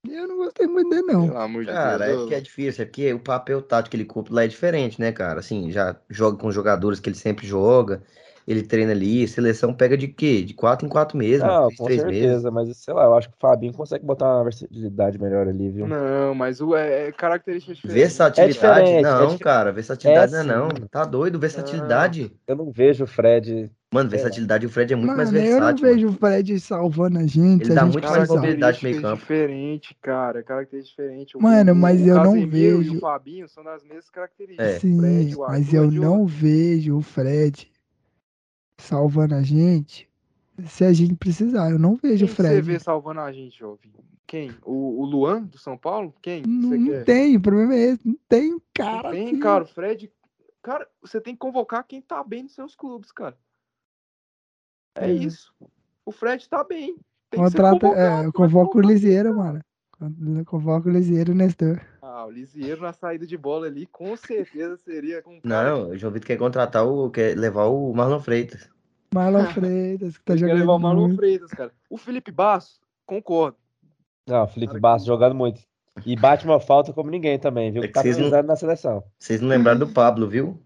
Eu não gostei muito dele, não.
Pelo amor de cara, Deus. é que é difícil, é porque o papel tático que ele cumpre lá é diferente, né, cara? Assim, já joga com jogadores que ele sempre joga, ele treina ali, seleção pega de quê? De quatro em quatro meses,
não, com três certeza, meses. mas sei lá, eu acho que o Fabinho consegue botar uma versatilidade melhor ali, viu?
Não, mas o é, é característica
diferente. Versatilidade? É não, é cara, versatilidade é não, não. Tá doido, versatilidade.
eu não vejo o Fred
Mano, é. versatilidade, o Fred é muito
mano,
mais versátil.
Eu não vejo o Fred salvando a gente.
Ele
a
dá
gente
muito mais mobilidade no meio campo.
diferente, cara. Característica diferente.
Mano, mas eu não vejo.
E o Fabinho são das mesmas características.
É. Sim, Fred, mas eu não vejo o Fred salvando a gente se a gente precisar. Eu não vejo o Fred.
você vê salvando a gente, jovem? Quem? O, o Luan, do São Paulo? Quem?
Não, não tem, o problema é esse. Não tem, cara. Não
tem, cara. O Fred. Cara, você tem que convocar quem tá bem nos seus clubes, cara. É uhum. isso. O Fred tá bem. Tem
Contrata, é, eu convoco o Lisieiro, mano. Eu convoco o Lisieiro o Nestor.
Ah, o Lisieiro na saída de bola ali, com certeza seria com
Não, o João Vitor quer contratar o. quer levar o Marlon Freitas.
Marlon Freitas, que tá jogando. Quer
levar
o Marlon
muito. Freitas, cara. O Felipe Basso, concordo.
Não, o Felipe cara, Basso que... jogando muito. E bate uma falta como ninguém também, viu? É que tá precisando não... na seleção.
Vocês não lembraram do Pablo, viu?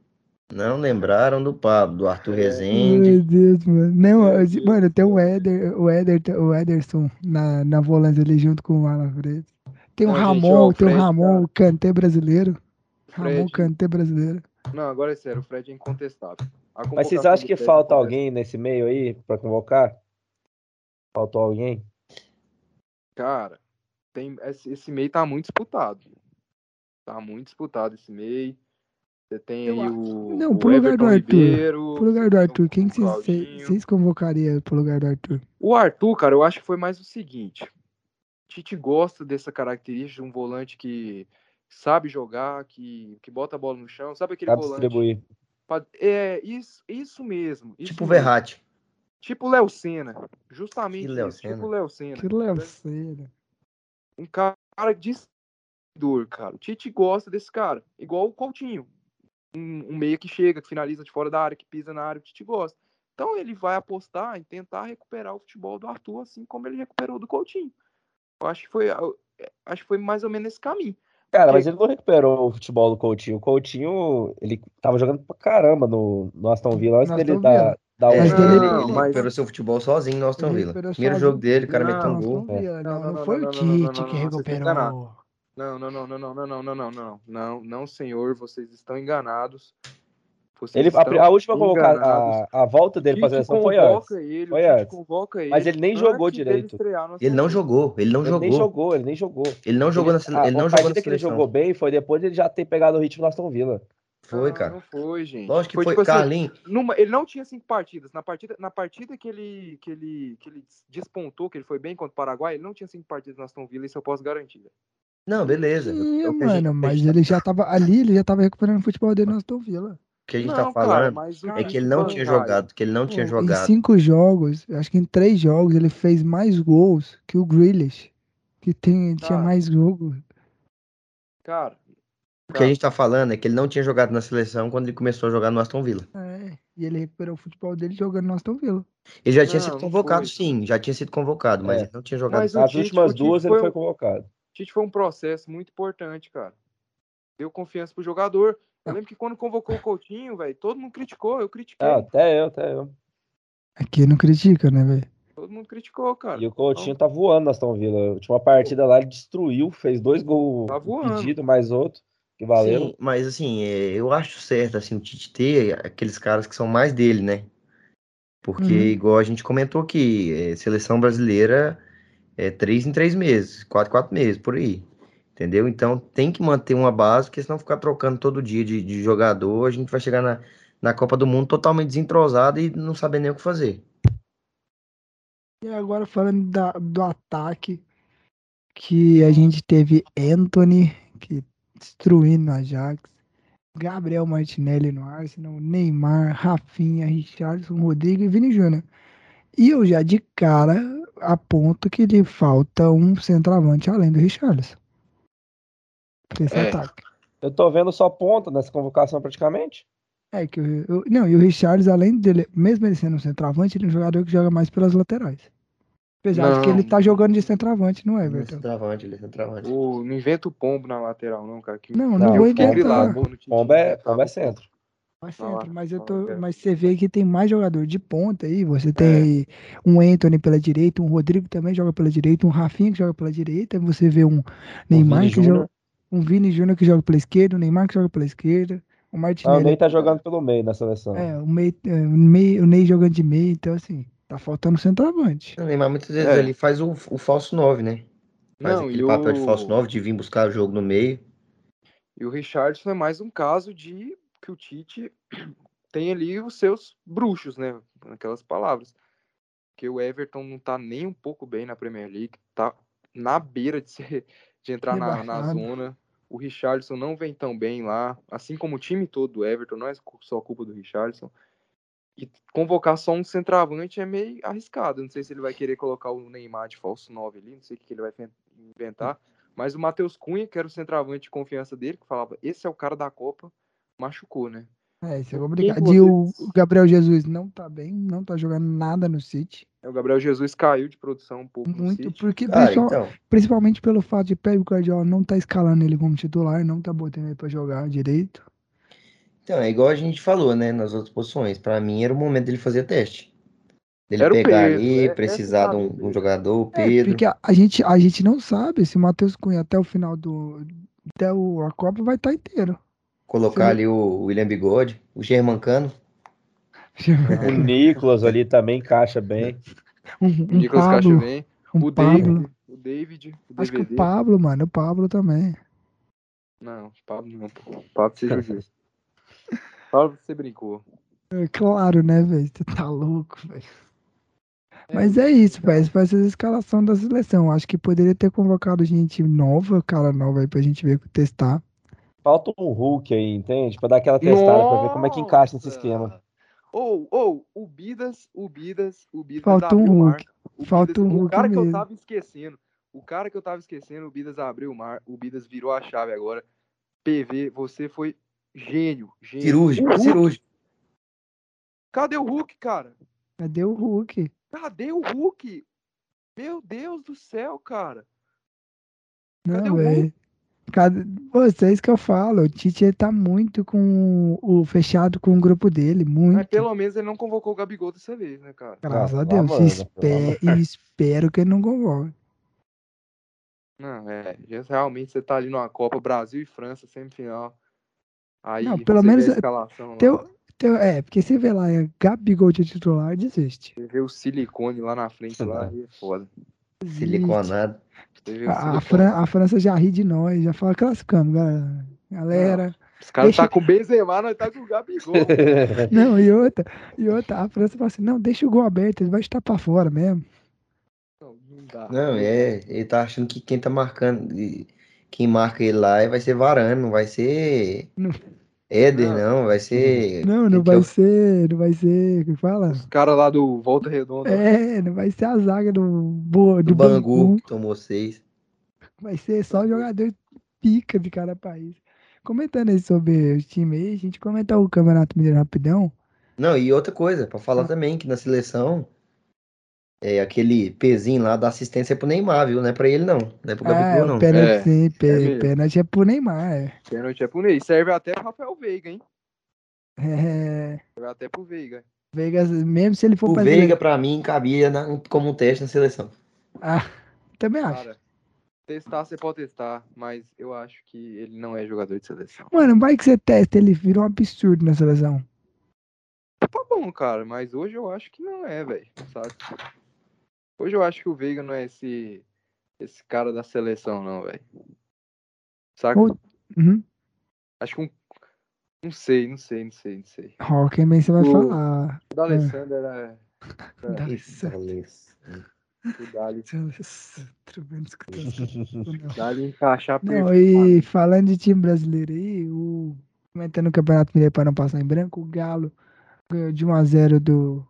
Não lembraram do Pablo, do Arthur Rezende.
Meu Deus, mano. Não, mano, tem o Eder, o Eder, o Ederson na, na volante ali junto com o Alan Freitas. Tem o não, Ramon, tem o Ramon, o Kanté brasileiro. Fred. Ramon Kanté brasileiro.
Não, agora é sério, o Fred é incontestável.
Mas vocês acham que falta alguém nesse meio aí pra convocar? Faltou alguém?
Cara, tem, esse, esse meio tá muito disputado. Tá muito disputado esse meio. Você tem aí o.
Não, pro lugar do Arthur. Ribeiro, pro lugar do Arthur, quem que vocês convocariam pro lugar do Arthur?
O Arthur, cara, eu acho que foi mais o seguinte. Tite gosta dessa característica de um volante que sabe jogar, que, que bota a bola no chão, sabe aquele sabe volante? Distribuir. É, isso, isso mesmo. Isso
tipo o Verratti.
Tipo Léo Senna. Justamente
Léo isso, Senna.
tipo Léo Senna.
Que Léo Senna.
Um cara de dor, cara. O Tite gosta desse cara. Igual o Coutinho um, um meia que chega, que finaliza de fora da área, que pisa na área, que te gosta. Então ele vai apostar em tentar recuperar o futebol do Arthur, assim como ele recuperou do Coutinho. Eu acho que foi, acho que foi mais ou menos esse caminho.
Cara, mas ele não recuperou o futebol do Coutinho. O Coutinho, ele tava jogando pra caramba no, no Aston Villa antes dele dar, dar
é, mas ele, ele, ele recuperou seu futebol sozinho no Aston Villa. Primeiro jogo dele, o cara meteu um gol.
Não, não, não, foi o Tite que recuperou.
Não, não, não, não, não, não, não, não, não, não, não, não, senhor, vocês estão enganados.
Ele, a, a, última convocada, a, a volta dele para a seleção foi antes.
Ele,
foi
antes. Ele
Mas ele nem jogou direito.
Ele não jogou, ele não
ele
jogou.
Nem jogou, ele nem jogou.
Ele não jogou
ele,
na, ele não jogou na
que ele jogou bem foi depois de ele já ter pegado o ritmo do Aston Villa.
Foi, não, cara.
Não foi, gente.
Lógico que foi, foi tipo Carlinhos.
Assim, numa, ele não tinha cinco partidas. Na partida, na partida que, ele, que, ele, que ele despontou, que ele foi bem contra o Paraguai, ele não tinha cinco partidas na Aston Villa, isso eu posso garantir.
Não, beleza.
Sim, mano, mas ele já tava ali, ele já tava recuperando o futebol dele na Aston Villa
que a gente tá não, tá falando cara, é que ele não tinha jogado, que ele não tinha jogado.
Em cinco jogos, acho que em três jogos ele fez mais gols que o Grealish, que tem, tinha mais jogo.
Cara,
o que a gente tá falando é que ele não tinha jogado na seleção quando ele começou a jogar no Aston Villa.
É, e ele recuperou o futebol dele jogando no Aston Villa.
Ele já tinha não, sido convocado, sim, já tinha sido convocado, mas é. ele não tinha jogado. Mas
As últimas duas ele foi convocado.
Tite foi um processo muito importante, cara. Deu confiança pro jogador. Eu lembro que quando convocou o Coutinho, velho, todo mundo criticou, eu critiquei.
Ah, até eu, até eu.
Aqui não critica, né, velho?
Todo mundo criticou, cara.
E o Coutinho então... tá voando na Aston Villa. A última partida lá ele destruiu, fez dois gols tá pedido, mais outro, que valeu. Sim,
mas assim, é, eu acho certo, assim, o Tite ter aqueles caras que são mais dele, né? Porque, uhum. igual a gente comentou aqui, é, seleção brasileira é três em três meses, quatro, quatro meses, por aí. Entendeu? Então tem que manter uma base, porque senão ficar trocando todo dia de, de jogador, a gente vai chegar na, na Copa do Mundo totalmente desentrosado e não saber nem o que fazer.
E agora falando da, do ataque, que a gente teve Anthony, que destruindo a Ajax, Gabriel Martinelli no Arsenal, Neymar, Rafinha, Richardson, Rodrigo e Vini Júnior. E eu já de cara aponto que lhe falta um centroavante além do Richardson esse é. ataque.
Eu tô vendo só ponta nessa convocação praticamente.
É que eu, eu, não, e o Richards, além dele, mesmo ele sendo um centroavante, ele é um jogador que joga mais pelas laterais. Apesar não, de que ele tá jogando de centroavante no Everton.
Centroavante, ele é centroavante.
O, não inventa o pombo na lateral, não, cara. Que...
Não, não, não vou inventar.
Pombo é, pombo é centro.
É centro, mas, eu tô, mas você vê que tem mais jogador de ponta aí. Você tem é. um Anthony pela direita, um Rodrigo também joga pela direita, um Rafinha que joga pela direita. Você vê um Neymar que joga um Vini Júnior que joga pela esquerda, o Neymar que joga pela esquerda, o Martinelli.
Ah, o Ney tá jogando pelo meio na seleção.
É, o, meio, é, o, meio, o Ney jogando de meio, então assim, tá faltando centroavante.
O Neymar muitas vezes é. ele faz o, o falso 9, né? Faz Não, aquele papel o... de falso 9, de vir buscar o jogo no meio.
E o Richardson é mais um caso de que o Tite tem ali os seus bruxos, né? Aquelas palavras. Que o Everton não tá nem um pouco bem na Premier League, tá na beira de ser de entrar na, na, zona. O Richardson não vem tão bem lá, assim como o time todo do Everton, não é só culpa do Richardson. E convocar só um centroavante é meio arriscado. Não sei se ele vai querer colocar o Neymar de falso 9 ali, não sei o que ele vai inventar. Mas o Matheus Cunha, que era o centroavante de confiança dele, que falava, esse é o cara da Copa, machucou, né?
É, isso é complicado. E o Gabriel Jesus não tá bem, não tá jogando nada no City.
É, o Gabriel Jesus caiu de produção um pouco
Muito, porque ah, pessoal, então. principalmente pelo fato de Pep Guardiola não tá escalando ele como titular, não tá botando ele pra jogar direito.
Então, é igual a gente falou, né, nas outras posições. Para mim era o momento dele fazer teste. Dele era pegar Pedro, ali, é, precisar de um, um, jogador, o é, Pedro. É,
porque a, a, gente, a gente não sabe se o Matheus Cunha até o final do. Até o, a Copa vai estar tá inteiro.
Colocar ali o William Bigode, o Germancano.
O Nicolas ali também encaixa bem.
Um, um o Nicolas Pablo, encaixa bem.
Um o David, o David,
o Acho que o Pablo, mano, o Pablo também.
Não, o Pablo não. O Pablo justo. Pablo, você brincou.
É, claro, né, velho? Você tá louco, velho. É. Mas é isso, velho. Vai ser a escalação da seleção. Acho que poderia ter convocado gente nova, cara nova aí pra gente ver, testar.
Falta um Hulk aí, entende? Pra dar aquela testada, Nossa! pra ver como é que encaixa nesse esquema.
Ou, ou, o Bidas, o Bidas, o Bidas
Falta um Hulk. Falta um Hulk.
O cara
mesmo.
que eu tava esquecendo. O cara que eu tava esquecendo, o Bidas abriu o mar, o Bidas virou a chave agora. PV, você foi gênio. gênio.
Cirúrgico, cirúrgico.
Cadê o Hulk, cara?
Cadê o Hulk?
Cadê o Hulk? Meu Deus do céu, cara.
Cadê Não, o Hulk? Cada, vocês que eu falo, o Tite tá muito com o fechado com o grupo dele, muito. Mas
pelo menos ele não convocou o Gabigol dessa vez, né, cara?
Graças a Deus. Mano, espero, e espero que ele não convoque.
Não, é. Realmente você tá ali numa Copa Brasil e França, semifinal. Aí
não, pelo menos. Teu, teu, é, porque você vê lá, é Gabigol de titular, desiste.
Você vê o silicone lá na frente, lá, é foda.
Siliconado.
A, a, Fran a, França já ri de nós, já fala classificamos, galera. Galera.
Os caras deixa... tá com o Benzema, nós tá com o Gabigol.
não, e outra, e outra, a França fala assim, não, deixa o gol aberto, ele vai estar pra fora mesmo.
Não, não dá. Não, é, ele tá achando que quem tá marcando, quem marca ele lá vai ser Varane, não vai ser... Não. Éder, não. não, vai ser.
Não, não vai eu... ser. Não vai ser. que fala?
Os caras lá do Volta Redonda.
É, não vai ser a zaga do, do,
do Bangu, Bangu, que tomou seis.
Vai ser só jogador pica de cada país. Comentando aí sobre o time aí, a gente comenta o Campeonato Mineiro rapidão.
Não, e outra coisa, pra falar ah. também, que na seleção é, aquele pezinho lá da assistência é pro Neymar, viu? Não é pra ele, não. Não é pro Gabigol, ah, não.
Pênalti, é, sim, é pênalti é pro Neymar. É.
Pênalti é pro Neymar. Serve até pro Rafael Veiga, hein?
É.
Serve até pro Veiga.
Veiga, mesmo se ele for
o fazer... Veiga, pra mim, cabia na, como um teste na seleção.
Ah, também acho. Cara,
testar você pode testar, mas eu acho que ele não é jogador de seleção.
Mano, vai que você testa, ele vira um absurdo na seleção.
Tá bom, cara, mas hoje eu acho que não é, velho. Sabe? Hoje eu acho que o Veiga não é esse, esse cara da seleção, não, velho. Saca?
Uhum.
Acho que um. Não sei, não sei, não sei, não sei.
Oh, quem bem você vai o, falar?
O da Alessandra era.
era... Da Alessandra.
O Dali. Dali encaixar
Não, e falando de time brasileiro aí, o... comentando o Campeonato Mineiro para não passar em branco, o Galo ganhou de 1x0 do,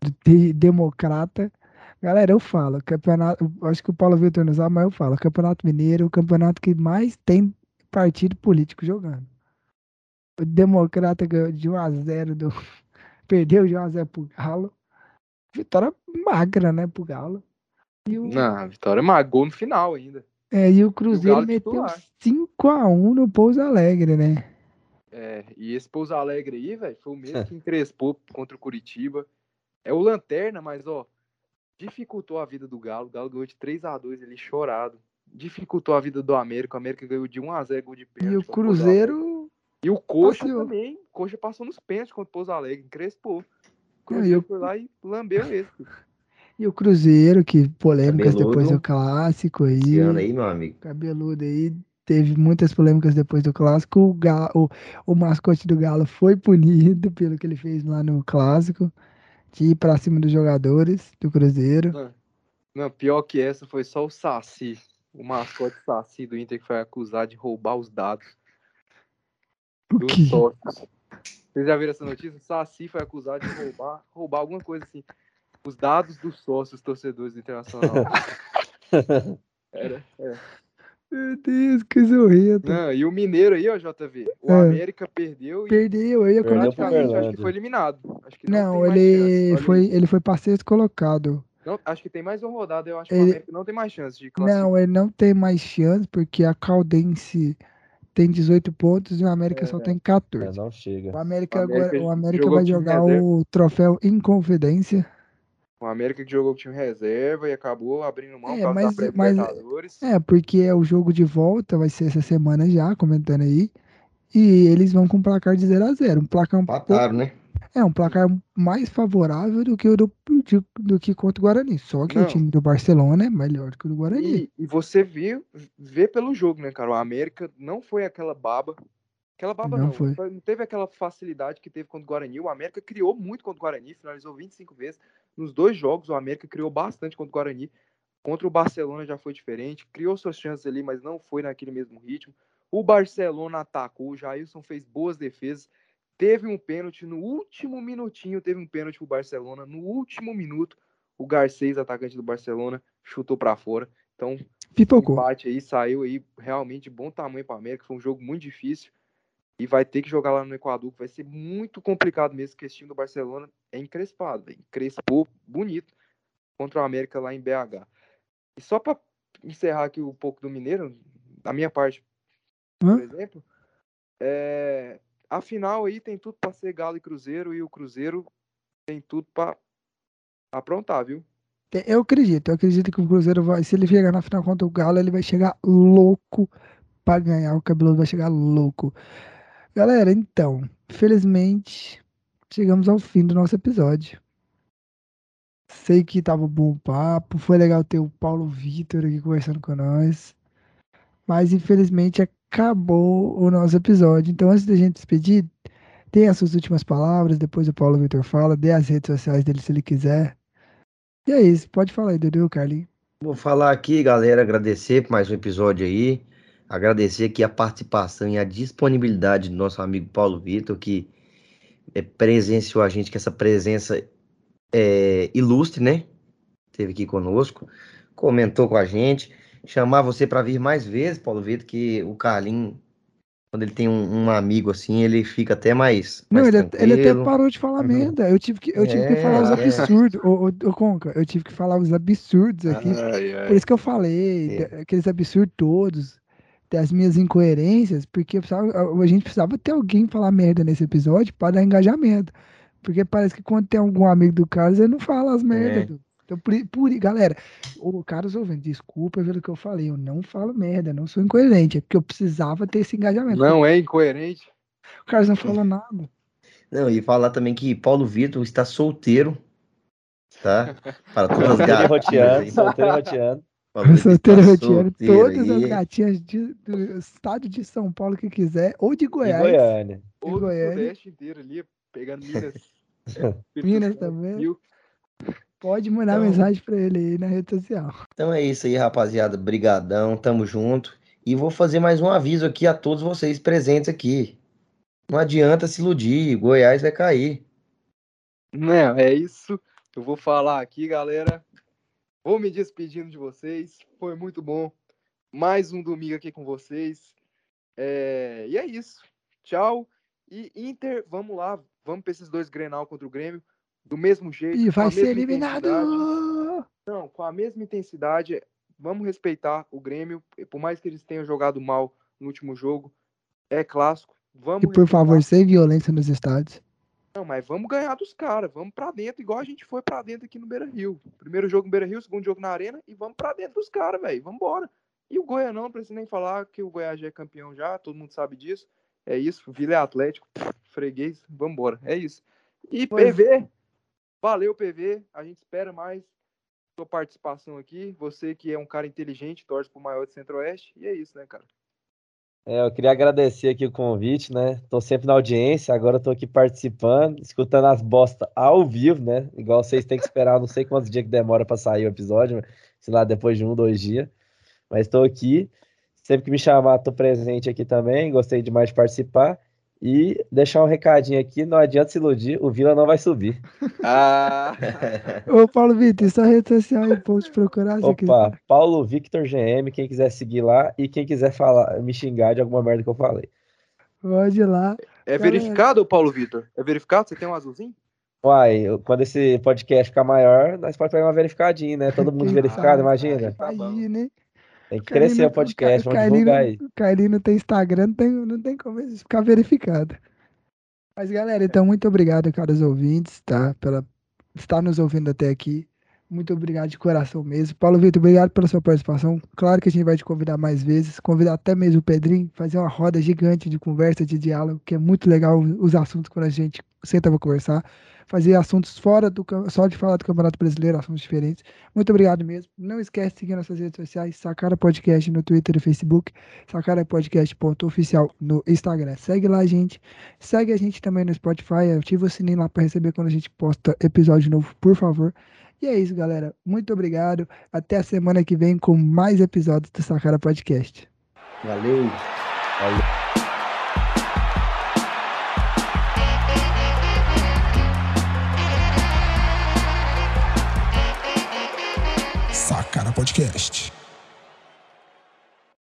do Democrata. Galera, eu falo, campeonato, acho que o Paulo Vitor não sabe, mas eu falo, Campeonato Mineiro é o campeonato que mais tem partido político jogando. O Democrata ganhou de 1 a 0 do perdeu de 1 a 0 pro Galo. Vitória magra, né, pro Galo.
E o... Não, vitória magou no final ainda.
É, e o Cruzeiro e o meteu 5 a 1 no Pouso Alegre, né?
É, e esse Pouso Alegre aí, velho, foi o mesmo que encrespou contra o Curitiba. É o Lanterna, mas ó, dificultou a vida do Galo. O Galo ganhou de 3 a 2 ele chorado. Dificultou a vida do América. O América ganhou de 1 a 0 gol de pênalti.
E o Cruzeiro.
E o Coxa Passeou. também. O Coxa passou nos pênaltis contra o Pouso Alegre. Encrespou. O Cruzeiro foi lá e lambeu esse.
E o Cruzeiro, que polêmicas Cabeludo. depois do clássico aí. Esse
ano aí, meu amigo.
Cabeludo aí. Teve muitas polêmicas depois do clássico. O, Galo, o, o mascote do Galo foi punido pelo que ele fez lá no clássico de ir pra cima dos jogadores do Cruzeiro.
Não, não, pior que essa foi só o Saci, o mascote Saci do Inter que foi acusado de roubar os dados
o dos quê?
sócios. Vocês já viram essa notícia? O Saci foi acusado de roubar, roubar alguma coisa assim. Os dados dos sócios torcedores do Internacional. Era, é.
Meu Deus, que horrível.
Não, e o Mineiro aí, ó, JV. O é. América perdeu e.
Perdeu, aí
praticamente acho que foi eliminado. Acho que
não, não ele, foi, ele foi para sexto colocado.
Não, acho que tem mais uma rodada, eu acho ele... que o América não tem mais chance de
classificar. Não, ele não tem mais chance, porque a Caldense tem 18 pontos e o América é, só tem 14. É,
não chega.
O América, o América agora, o América vai jogar o troféu Inconfidência.
O América que jogou o time reserva e acabou abrindo mão é, mas, da mas,
É, porque é o jogo de volta, vai ser essa semana já, comentando aí. E eles vão com um placar de 0 a 0 Um placar um
pouco, né?
É, um placar mais favorável do que o do, de, do que contra o Guarani. Só que Não. o time do Barcelona é melhor do que o do Guarani.
E, e você viu, vê pelo jogo, né, cara? O América não foi aquela baba Aquela baba não, não, foi. não teve aquela facilidade que teve contra o Guarani. O América criou muito contra o Guarani, finalizou 25 vezes. Nos dois jogos, o América criou bastante contra o Guarani. Contra o Barcelona já foi diferente. Criou suas chances ali, mas não foi naquele mesmo ritmo. O Barcelona atacou, o Jailson fez boas defesas. Teve um pênalti no último minutinho, teve um pênalti pro Barcelona. No último minuto, o Garcês, atacante do Barcelona, chutou para fora. Então,
Pipocou.
o empate aí saiu aí realmente de bom tamanho para América. Foi um jogo muito difícil e vai ter que jogar lá no Equador, que vai ser muito complicado mesmo, que esse time do Barcelona é encrespado, véio. encrespou bonito contra o América lá em BH. E só para encerrar aqui um pouco do Mineiro, da minha parte, Hã? por exemplo, é, a final aí tem tudo para ser Galo e Cruzeiro e o Cruzeiro tem tudo para aprontar, viu?
Eu acredito, eu acredito que o Cruzeiro vai, se ele chegar na final contra o Galo, ele vai chegar louco para ganhar, o cabeludo vai chegar louco. Galera, então, felizmente chegamos ao fim do nosso episódio. Sei que tava bom papo, foi legal ter o Paulo Vitor aqui conversando com nós. Mas infelizmente acabou o nosso episódio. Então, antes da gente despedir, tem as suas últimas palavras, depois o Paulo Vitor fala, dê as redes sociais dele se ele quiser. E é isso, pode falar aí, Dudu, Carlinhos.
Vou falar aqui, galera, agradecer por mais um episódio aí. Agradecer aqui a participação e a disponibilidade do nosso amigo Paulo Vitor, que é, presenciou a gente, que essa presença é, ilustre, né? Teve aqui conosco, comentou com a gente. Chamar você para vir mais vezes, Paulo Vitor, que o Carlinhos quando ele tem um, um, amigo assim, ele fica até mais.
Não,
mais
ele, ele, até parou de falar merda. Eu tive que, eu tive é, que falar os absurdos. Ô, ô, Conca, eu tive que falar os absurdos aqui. Ai, ai. Por isso que eu falei, é. aqueles absurdos todos, das minhas incoerências, porque precisava, a gente precisava ter alguém falar merda nesse episódio para dar engajamento. Porque parece que quando tem algum amigo do Carlos, ele não fala as merdas. É. Então, por, por, galera, o Carlos ouvindo, desculpa pelo que eu falei, eu não falo merda, não sou incoerente, é porque eu precisava ter esse engajamento.
Não é incoerente.
O Carlos não falou nada.
Não, e falar também que Paulo Vitor está solteiro, tá? Para todas as gatinhas.
Solteiro roteando. Solteiro roteando. Todas as gatinhas de, do estado de São Paulo que quiser, ou de Goiás. De
Goiânia. Ou do Goiânia. inteiro ali, pegando Minas.
Minas também. Pode mandar é. mensagem para ele aí na rede social.
Então é isso aí, rapaziada. Brigadão, tamo junto. E vou fazer mais um aviso aqui a todos vocês presentes aqui. Não adianta se iludir, Goiás vai cair.
Não, é isso. Eu vou falar aqui, galera. Vou me despedindo de vocês. Foi muito bom. Mais um domingo aqui com vocês. É... E é isso. Tchau. E Inter, vamos lá. Vamos para esses dois Grenal contra o Grêmio do mesmo jeito.
E vai ser eliminado!
Não, com a mesma intensidade. Vamos respeitar o Grêmio, por mais que eles tenham jogado mal no último jogo, é clássico. Vamos
e por respeitar. favor, sem violência nos estádios.
Não, mas vamos ganhar dos caras, vamos para dentro, igual a gente foi para dentro aqui no Beira Rio. Primeiro jogo no Beira Rio, segundo jogo na Arena, e vamos para dentro dos caras, velho. Vamos embora. E o Goiás não, não precisa nem falar que o Goiás já é campeão já, todo mundo sabe disso. É isso, Vila é Atlético, freguês, vamos embora. É isso. E pois... PV, Valeu, PV. A gente espera mais sua participação aqui. Você que é um cara inteligente, torce pro maior de Centro-Oeste. E é isso, né, cara?
É, eu queria agradecer aqui o convite, né? Tô sempre na audiência, agora tô aqui participando, escutando as bostas ao vivo, né? Igual vocês têm que esperar, não sei quantos dias que demora para sair o episódio, sei lá, depois de um, dois dias. Mas estou aqui, sempre que me chamar, tô presente aqui também, gostei demais de participar. E deixar um recadinho aqui, não adianta se iludir, o Vila não vai subir.
Ah!
Ô, Paulo Vitor, sua rede social aí, pode procurar.
Opa, quiser. Paulo Victor GM, quem quiser seguir lá e quem quiser falar, me xingar de alguma merda que eu falei.
Pode ir lá.
É verificado, Paulo Vitor? É verificado? Você tem um azulzinho?
Uai, quando esse podcast ficar maior, nós podemos pegar uma verificadinha, né? Todo mundo verificado, imagina.
Imagina, hein?
Tem que crescer o podcast, vamos divulgar aí. O
Carlinho não tem Instagram, não tem, não tem como ficar verificado. Mas, galera, então, muito obrigado, caros ouvintes, tá? Pela estar nos ouvindo até aqui. Muito obrigado de coração mesmo. Paulo Vitor, obrigado pela sua participação. Claro que a gente vai te convidar mais vezes, convidar até mesmo o Pedrinho, fazer uma roda gigante de conversa, de diálogo, que é muito legal os assuntos quando a gente senta para conversar fazer assuntos fora do só de falar do Campeonato Brasileiro, assuntos diferentes. Muito obrigado mesmo. Não esquece de seguir nossas redes sociais, Sacara Podcast no Twitter e Facebook, Sacara Podcast.oficial no Instagram. Segue lá, gente. Segue a gente também no Spotify, ativa o sininho lá para receber quando a gente posta episódio novo, por favor. E é isso, galera. Muito obrigado. Até a semana que vem com mais episódios do Sacara Podcast.
Valeu. Valeu.
Podcast.